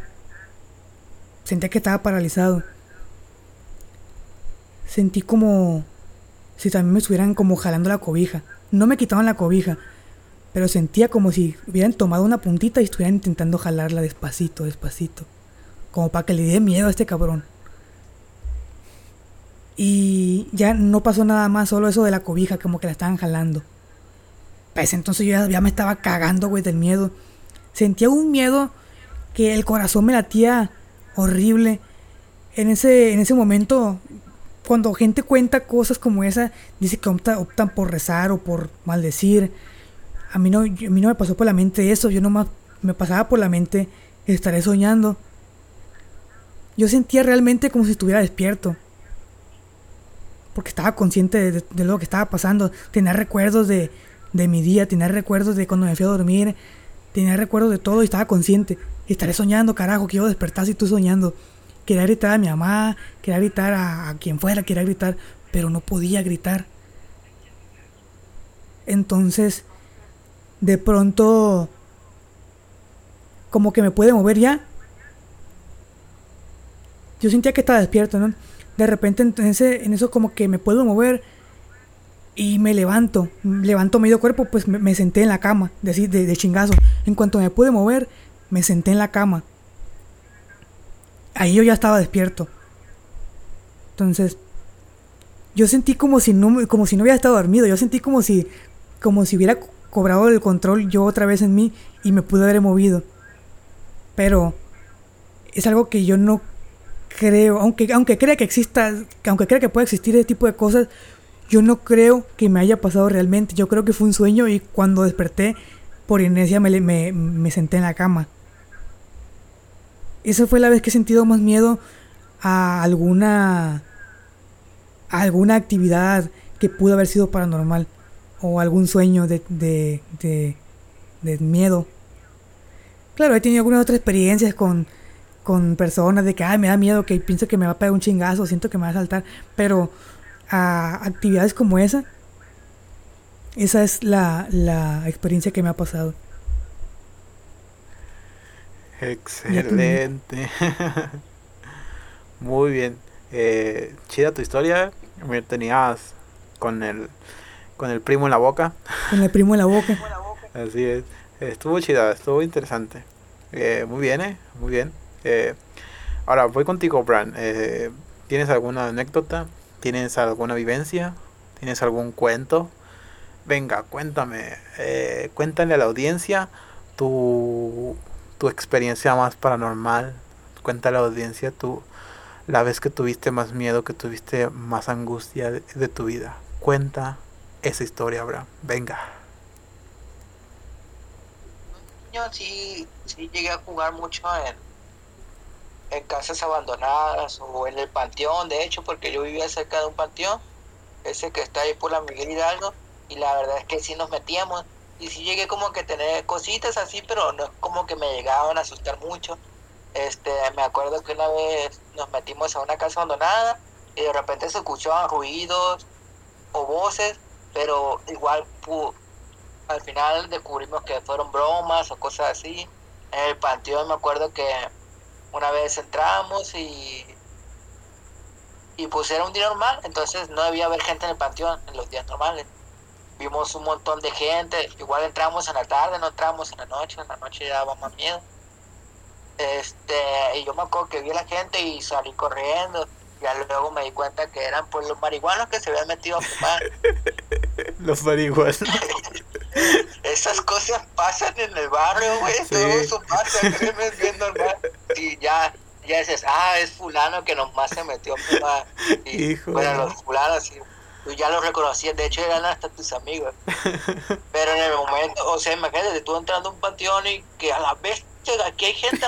sentía que estaba paralizado sentí como si también me estuvieran como jalando la cobija. No me quitaban la cobija, pero sentía como si hubieran tomado una puntita y estuvieran intentando jalarla despacito, despacito. Como para que le dé miedo a este cabrón. Y ya no pasó nada más, solo eso de la cobija, como que la estaban jalando. Pues entonces yo ya, ya me estaba cagando, güey, del miedo. Sentía un miedo que el corazón me latía horrible. En ese, en ese momento cuando gente cuenta cosas como esa, dice que opta- optan por rezar o por maldecir. a mí no, a mí no me pasó por la mente eso, yo nomás me pasaba por la mente estaré soñando. Yo sentía realmente como si estuviera despierto. Porque estaba consciente de, lo que estaba pasando. Tenía recuerdos de, de mi día, tenía recuerdos de cuando me fui a dormir, tenía recuerdos de todo y estaba consciente. Estaré soñando, carajo, quiero despertar si estoy soñando. Quería gritar a mi mamá, quería gritar a, a quien fuera, quería gritar, pero no podía gritar. Entonces, de pronto, como que me puede mover ya. Yo sentía que estaba despierto, ¿no? De repente en, ese, en eso como que me puedo mover y me levanto, levanto medio cuerpo, pues me, senté en la cama, de, así, de, de chingazo. En cuanto me pude mover, me senté en la cama. Ahí yo ya estaba despierto. Entonces, yo sentí como si no, como si no hubiera estado dormido. Yo sentí como si, como si hubiera cobrado el control yo otra vez en mí y me pude haber movido. Pero es algo que yo no creo, aunque, aunque crea que exista, aunque crea que pueda existir ese tipo de cosas, yo no creo que me haya pasado realmente. Yo creo que fue un sueño y cuando desperté, por inercia me, me, me senté en la cama. Esa fue la vez que he sentido más miedo a alguna a alguna actividad que pudo haber sido paranormal o algún sueño de, de, de, miedo. Claro, he tenido algunas otras experiencias con, con personas de que Ay, me da miedo, que pienso que me va a pegar un chingazo, siento que me va a saltar, pero a actividades como esa, esa es la, la experiencia que me ha pasado. Excelente. <laughs> Muy bien. Eh, chida tu historia. Me tenías con el con el primo en la boca. Con el primo en la boca. <laughs> Así es. Estuvo chida, estuvo interesante. Eh, muy bien, eh. Muy bien. Eh, ahora voy contigo, Bran. Eh, ¿Tienes alguna anécdota? ¿Tienes alguna vivencia? ¿Tienes algún cuento? Venga, cuéntame. Eh, cuéntale a la audiencia tu, tu experiencia más paranormal. Cuéntale a la audiencia tu, la vez que tuviste más miedo, que tuviste más angustia de, tu vida. Cuenta esa historia, Abraham. Venga. Yo sí llegué a jugar mucho en, en casas abandonadas o en el panteón, de hecho, porque yo vivía cerca de un panteón, ese que está ahí por la Miguel Hidalgo, y la verdad es que sí nos metíamos, y sí llegué como que a tener cositas así, pero no es como que me llegaban a asustar mucho. Este, me acuerdo que una vez nos metimos a una casa abandonada y de repente se escuchaban ruidos o voces, pero igual al final descubrimos que fueron bromas o cosas así. En el panteón me acuerdo que una vez entramos y y pues era un día normal, entonces no debía haber gente en el panteón en los días normales. Vimos un montón de gente, igual entramos en la tarde, no entramos en la noche, en la noche ya daba más miedo. Este, y yo me acuerdo que vi a la gente y salí corriendo. Ya luego me di cuenta que eran pues los marihuanos que se habían metido a fumar. <laughs> Los marihuanos. <laughs> Esas cosas pasan en el barrio, güey. Sí. Todo eso pasa, créeme, es bien normal. Y ya, ya dices, ah, es fulano que nomás se metió a fumar. Y Hijo bueno, los fulanos, sí, tú ya los reconocías, de hecho eran hasta tus amigos. <laughs> Pero en el momento, o sea, imagínate, tú entrando a un panteón y que a la vez, aquí hay gente,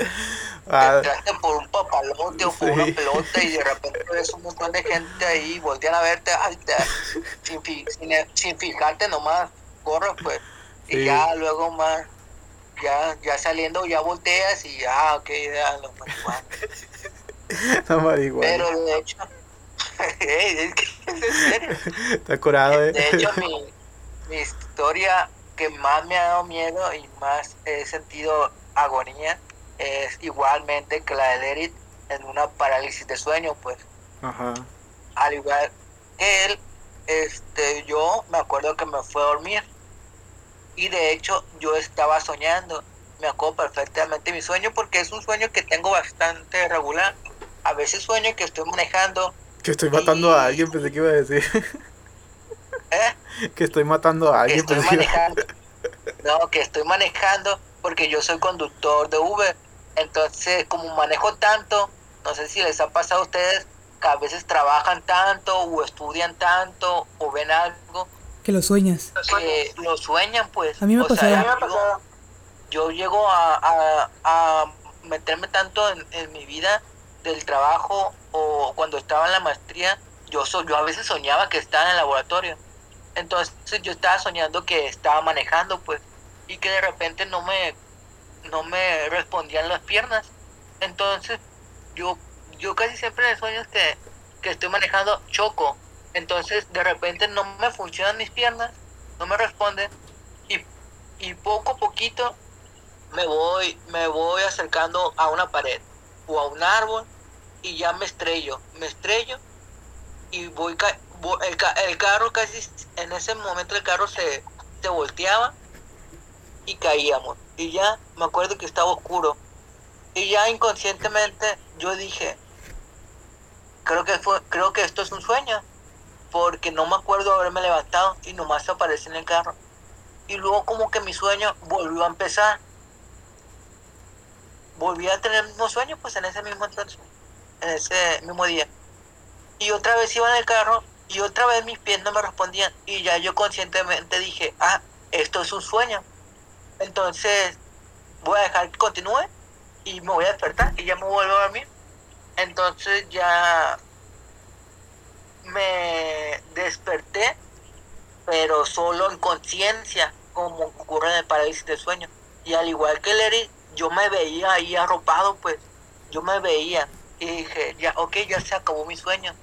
<laughs> entraste por un papalote o por Sí. una pelota y de repente ves un montón de gente ahí, voltean a verte, sin, fi- sin, sin fijarte nomás, corres pues, y Sí. ya luego más, ya, ya saliendo, ya volteas y ya, ok, ya los marihuanos. <laughs> marihuana. Pero de hecho, <laughs> ey, es que es en serio. Está curado, eh. De hecho, mi, mi historia que más me ha dado miedo y más he sentido agonía es igualmente que la de Eric en una parálisis de sueño, pues Ajá. al igual que él, este, yo me acuerdo que me fui a dormir y de hecho yo estaba soñando, me acuerdo perfectamente mi sueño porque es un sueño que tengo bastante regular. A veces sueño que estoy manejando, Que estoy matando a alguien, pensé que iba a decir. <laughs> ¿eh? que estoy matando a que alguien, estoy pensé que iba- manejando. No, que estoy manejando porque yo soy conductor de Uber. Entonces, como manejo tanto, no sé si les ha pasado a ustedes que a veces trabajan tanto o estudian tanto o ven algo que lo sueñas. que lo sueñan, pues. A mí me yo, yo llego a, a, a meterme tanto en, en mi vida del trabajo o cuando estaba en la maestría, yo, so- yo a veces soñaba que estaba en el laboratorio. Entonces yo estaba soñando que estaba manejando, pues, y que de repente no me, no me respondían las piernas. Entonces yo, yo casi siempre en sueños que, que estoy manejando choco. Entonces de repente no me funcionan mis piernas, no me responden y, y poco a poquito me voy, me voy acercando a una pared o a un árbol y ya me estrello, me estrello y voy, ca- el, ca- el carro casi, en ese momento el carro se, se volteaba y caíamos. Y ya me acuerdo que estaba oscuro. Y ya inconscientemente yo dije, creo que fue, creo que esto es un sueño, porque no me acuerdo haberme levantado y nomás aparecí en el carro. Y luego como que mi sueño volvió a empezar. Volví a tener el mismo sueño, pues en ese mismo entonces, en ese mismo día. Y otra vez iba en el carro y otra vez mis pies no me respondían. Y ya yo conscientemente dije, ah, esto es un sueño. Entonces voy a dejar que continúe y me voy a despertar y ya me vuelvo a dormir. Entonces ya me desperté, pero solo en conciencia, como ocurre en el parálisis de sueño. Y al igual que Larry, yo me veía ahí arropado, pues yo me veía y dije, ya, ok, ya se acabó mi sueño,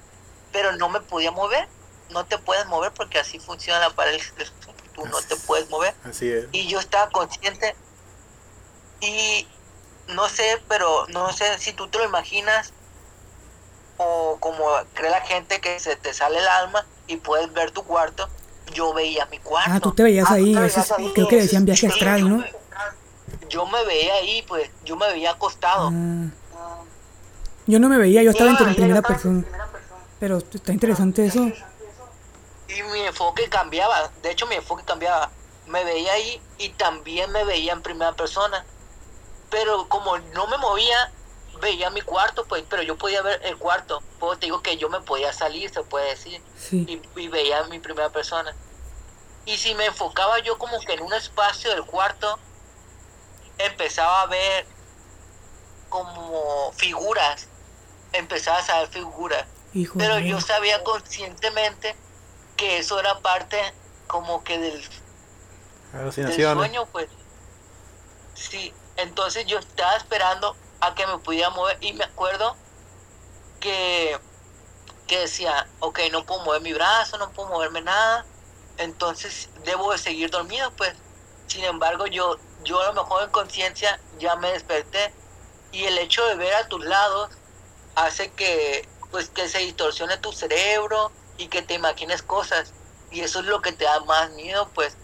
pero no me podía mover. No te puedes mover porque así funciona la parálisis de sueño. Tú no te puedes mover Así es. y yo estaba consciente y no sé, pero no sé si tú te lo imaginas o como cree la gente que se te sale el alma y puedes ver tu cuarto, yo veía mi cuarto. Ah, tú te veías ahí, tú te eso es- veías ahí. creo que decían viaje Sí, astral, yo ¿no? me- Yo me veía ahí, pues, yo me veía acostado. Ah, yo no me veía, yo estaba en, en primera persona. Pero está interesante eso. Y mi enfoque cambiaba. De hecho, mi enfoque cambiaba. Me veía ahí y también me veía en primera persona. Pero como no me movía, veía mi cuarto, pues, pero yo podía ver el cuarto. Pues te digo que yo me podía salir, se puede decir, Sí. y, y veía mi primera persona. Y si me enfocaba yo como que en un espacio del cuarto, empezaba a ver como figuras. Empezaba a ver figuras. Hijo Pero yo sabía conscientemente que eso era parte como que del, del sueño, pues. Sí, entonces yo estaba esperando a que me pudiera mover y me acuerdo que, que decía, ok, no puedo mover mi brazo, no puedo moverme nada, entonces debo de seguir dormido, pues. Sin embargo, yo, yo a lo mejor en conciencia ya me desperté y el hecho de ver a tus lados hace que pues que se distorsione tu cerebro y que te imagines cosas y eso es lo que te da más miedo pues.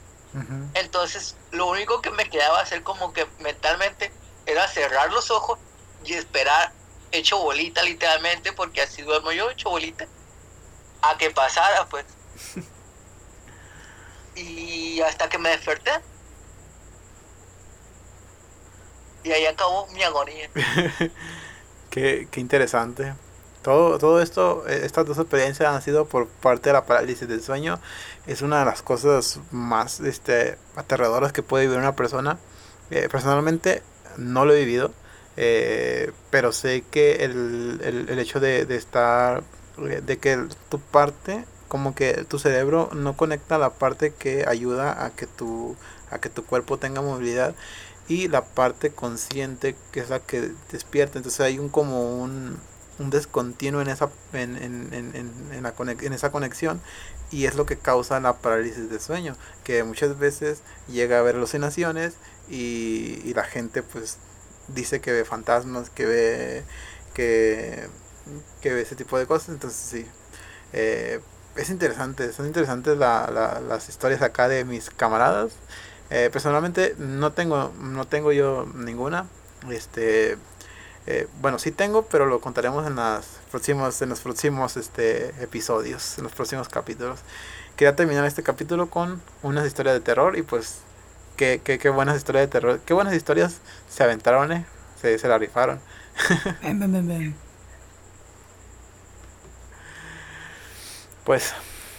Entonces lo único que me quedaba hacer como que mentalmente era cerrar los ojos y esperar hecho bolita literalmente porque así duermo yo hecho bolita a que pasara pues. <laughs> Y hasta que me desperté. Y ahí acabó mi agonía. <laughs> Qué, qué interesante. Todo, todo esto, eh, estas dos experiencias han sido por parte de la parálisis del sueño. Es una de las cosas más este, aterradoras que puede vivir una persona. Eh, personalmente no lo he vivido, eh, pero sé que el, el, el hecho de, de estar, eh, de que tu parte, como que tu cerebro no conecta la parte que ayuda a que tu, a que tu cuerpo tenga movilidad y la parte consciente que es la que despierta entonces hay un como un, un descontinuo en esa en, en, en, la conex- en esa conexión y es lo que causa la parálisis de sueño que muchas veces llega a haber alucinaciones y, y la gente pues dice que ve fantasmas que ve que, que ve ese tipo de cosas. Entonces sí eh, es interesante son interesantes la- la- las historias acá de mis camaradas. Eh, personalmente no tengo no tengo yo ninguna. Este eh, bueno sí tengo pero lo contaremos en las en los próximos este episodios en los próximos capítulos quería terminar este capítulo con unas historias de terror y pues qué, qué, qué buenas historias de terror qué buenas historias se aventaron eh se, se la rifaron Ven, ven, ven, ven. <laughs> Pues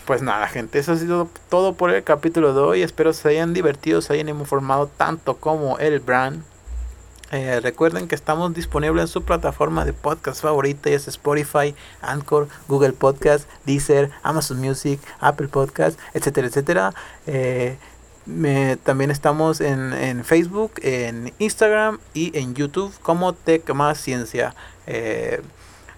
pues nada, gente, eso ha sido todo por el capítulo de hoy. Espero se hayan divertido, se hayan informado tanto como el brand. Eh, recuerden que estamos disponibles en su plataforma de podcast favorita, es Spotify, Anchor, Google Podcast, Deezer, Amazon Music, Apple Podcast, etcétera, etcétera. Eh, también estamos en, Facebook, en Instagram y en YouTube como Tech Más Ciencia. Eh,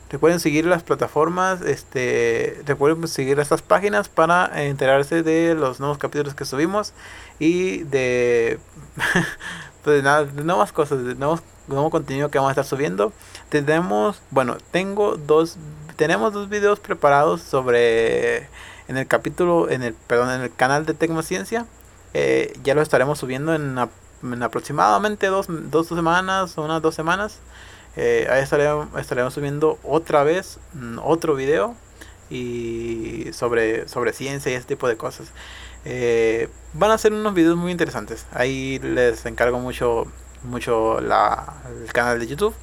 Recuerden seguir las plataformas, este, recuerden seguir estas páginas para enterarse de los nuevos capítulos que subimos y de, <laughs> pues nada, de nuevas cosas, de nuevos, nuevo contenido que vamos a estar subiendo. Tenemos, bueno, tengo dos, tenemos dos videos preparados sobre, en el capítulo, en el, perdón, en el canal de Tecnociencia. Eh, ya lo estaremos subiendo en, en aproximadamente dos, dos semanas, unas dos semanas. Eh, ahí estaremos, subiendo otra vez mm, otro video y sobre, sobre ciencia y ese tipo de cosas. Eh, van a ser unos videos muy interesantes. Ahí les encargo mucho, mucho la, el canal de YouTube.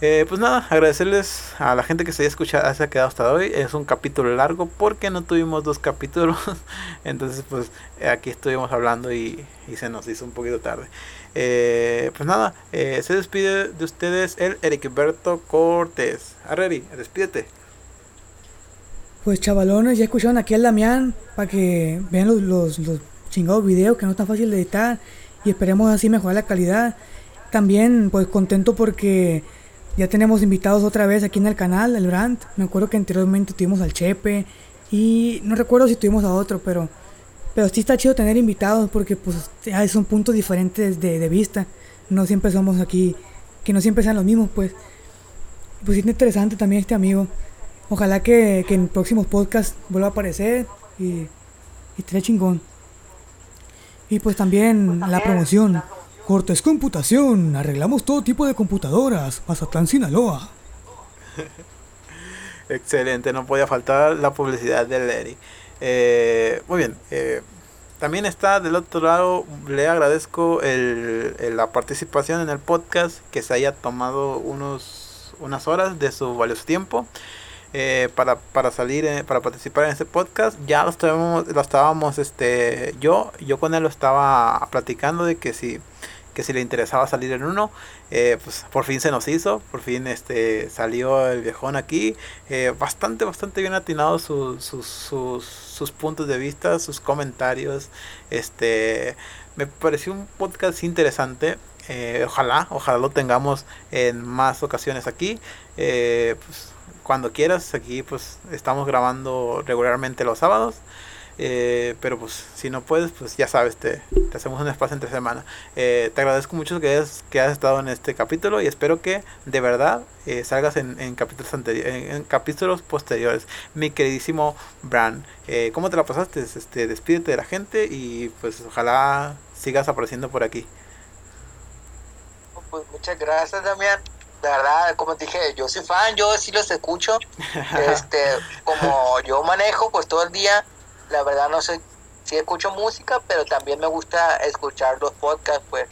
Eh, pues nada, agradecerles a la gente que se haya escuchado, se ha quedado hasta hoy. Es un capítulo largo porque no tuvimos dos capítulos. <laughs> Entonces, pues aquí estuvimos hablando y, y se nos hizo un poquito tarde. Eh, pues nada, eh, se despide de ustedes el Ericberto Cortés. Arreri, despídete. Pues chavalones, ya escucharon aquí al Damián para que vean los, los, chingados videos que no es tan fácil de editar y esperemos así mejorar la calidad. También pues contento porque ya tenemos invitados otra vez aquí en el canal, el Brand. Me acuerdo que anteriormente tuvimos al Chepe y no recuerdo si tuvimos a otro, pero pero sí está chido tener invitados porque pues son puntos diferentes de, de vista. No siempre somos aquí, que no siempre sean los mismos, pues. Pues es interesante también este amigo. Ojalá que, que en próximos podcasts vuelva a aparecer y, y esté chingón. Y pues también la promoción. Cortes Computación, arreglamos todo tipo de computadoras, Mazatlán, Sinaloa. <laughs> Excelente, no podía faltar la publicidad de Larry. Eh, muy bien. Eh, también está del otro lado, le agradezco el, la participación en el podcast, que se haya tomado unos, unas horas de su valioso tiempo. Eh, para, para salir, para participar en este podcast. Ya lo estábamos, lo estábamos, este, yo, yo con él lo estaba platicando de que si que si le interesaba salir en uno, eh, pues por fin se nos hizo, por fin este salió el viejón aquí, eh, bastante, bastante bien atinado sus, sus, sus, puntos de vista, sus comentarios, este, me pareció un podcast interesante, eh, ojalá, ojalá lo tengamos en más ocasiones aquí, pues cuando quieras, aquí pues estamos grabando regularmente los sábados. Eh, pero pues si no puedes, pues ya sabes, te, te hacemos un espacio entre semana. Eh, te agradezco mucho que hayas, que has estado en este capítulo y espero que de verdad eh, salgas en, en capítulos en, capítulos posteriores. Mi queridísimo Bran, ¿cómo te la pasaste? Este, despídete de la gente y pues ojalá sigas apareciendo por aquí. Pues muchas gracias, Damián. De verdad, como te dije, yo soy fan, yo sí los escucho. <laughs> este, como yo manejo pues todo el día, la verdad no sé si escucho música, pero también me gusta escuchar los podcasts, pues.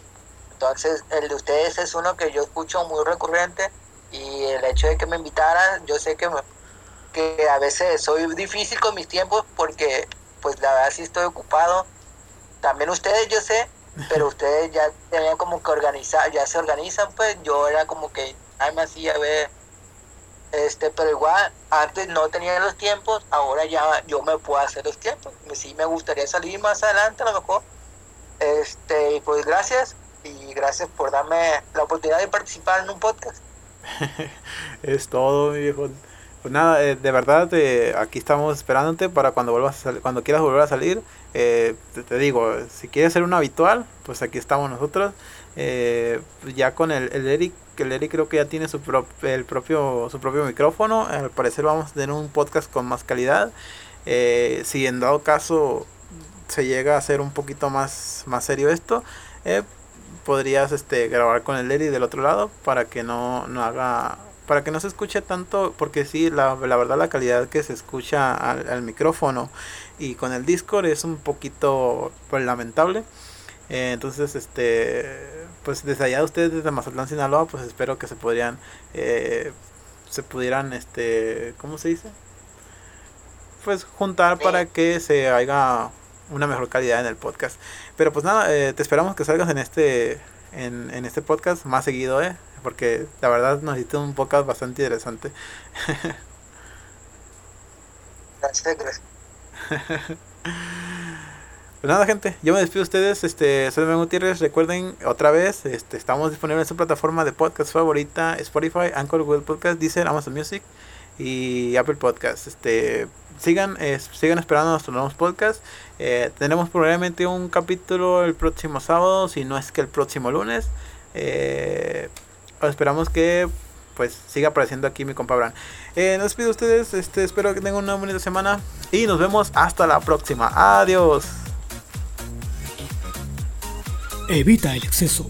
Entonces, el de ustedes es uno que yo escucho muy recurrente y el hecho de que me invitaran, yo sé que, que a veces soy difícil con mis tiempos porque, pues, la verdad sí estoy ocupado. También ustedes, yo sé, pero ustedes ya tenían como que organizar, ya se organizan, pues, yo era como que, ay, me hacía ver este, pero igual, antes no tenía los tiempos, ahora ya yo me puedo hacer los tiempos. Sí me gustaría salir más adelante a lo mejor. Este, pues gracias y gracias por darme la oportunidad de participar en un podcast. <laughs> es todo, mi viejo. Pues nada, eh, de verdad, eh, aquí estamos esperándote para cuando vuelvas cuando quieras volver a salir. Eh, te, digo, si quieres ser un habitual, pues aquí estamos nosotros. Pues ya con el, el Eric que Larry creo que ya tiene su, el propio, su propio micrófono. Al parecer vamos a tener un podcast con más calidad. Eh, si en dado caso se llega a hacer un poquito más, más serio esto, eh, podrías este, grabar con el Larry del otro lado para que no, no haga para que no se escuche tanto, porque sí, la, la verdad la calidad que se escucha al, al, micrófono y con el Discord es un poquito pues, lamentable. Eh, entonces, este pues desde allá ustedes desde Mazatlán Sinaloa pues espero que se podrían eh, se pudieran este cómo se dice pues juntar para que se haga una mejor calidad en el podcast. Pero pues nada, eh, te esperamos que salgas en este en, en este podcast más seguido, ¿eh? Porque la verdad nos hiciste un podcast bastante interesante. <laughs> Gracias, gracias. <laughs> Pues nada, gente, yo me despido de ustedes. Este, soy Ben Gutiérrez. Recuerden otra vez, este, estamos disponibles en su plataforma de podcast favorita: Spotify, Anchor, Google Podcast, Deezer, Amazon Music y Apple Podcast. Este, sigan, eh, sigan esperando nuestros nuevos podcasts. Eh, tenemos probablemente un capítulo el próximo sábado, si no es que el próximo lunes. Eh, esperamos que pues siga apareciendo aquí mi compa Bran. Eh, nos despido de ustedes, este, espero que tengan una bonita semana y nos vemos hasta la próxima. Adiós. Evita el exceso.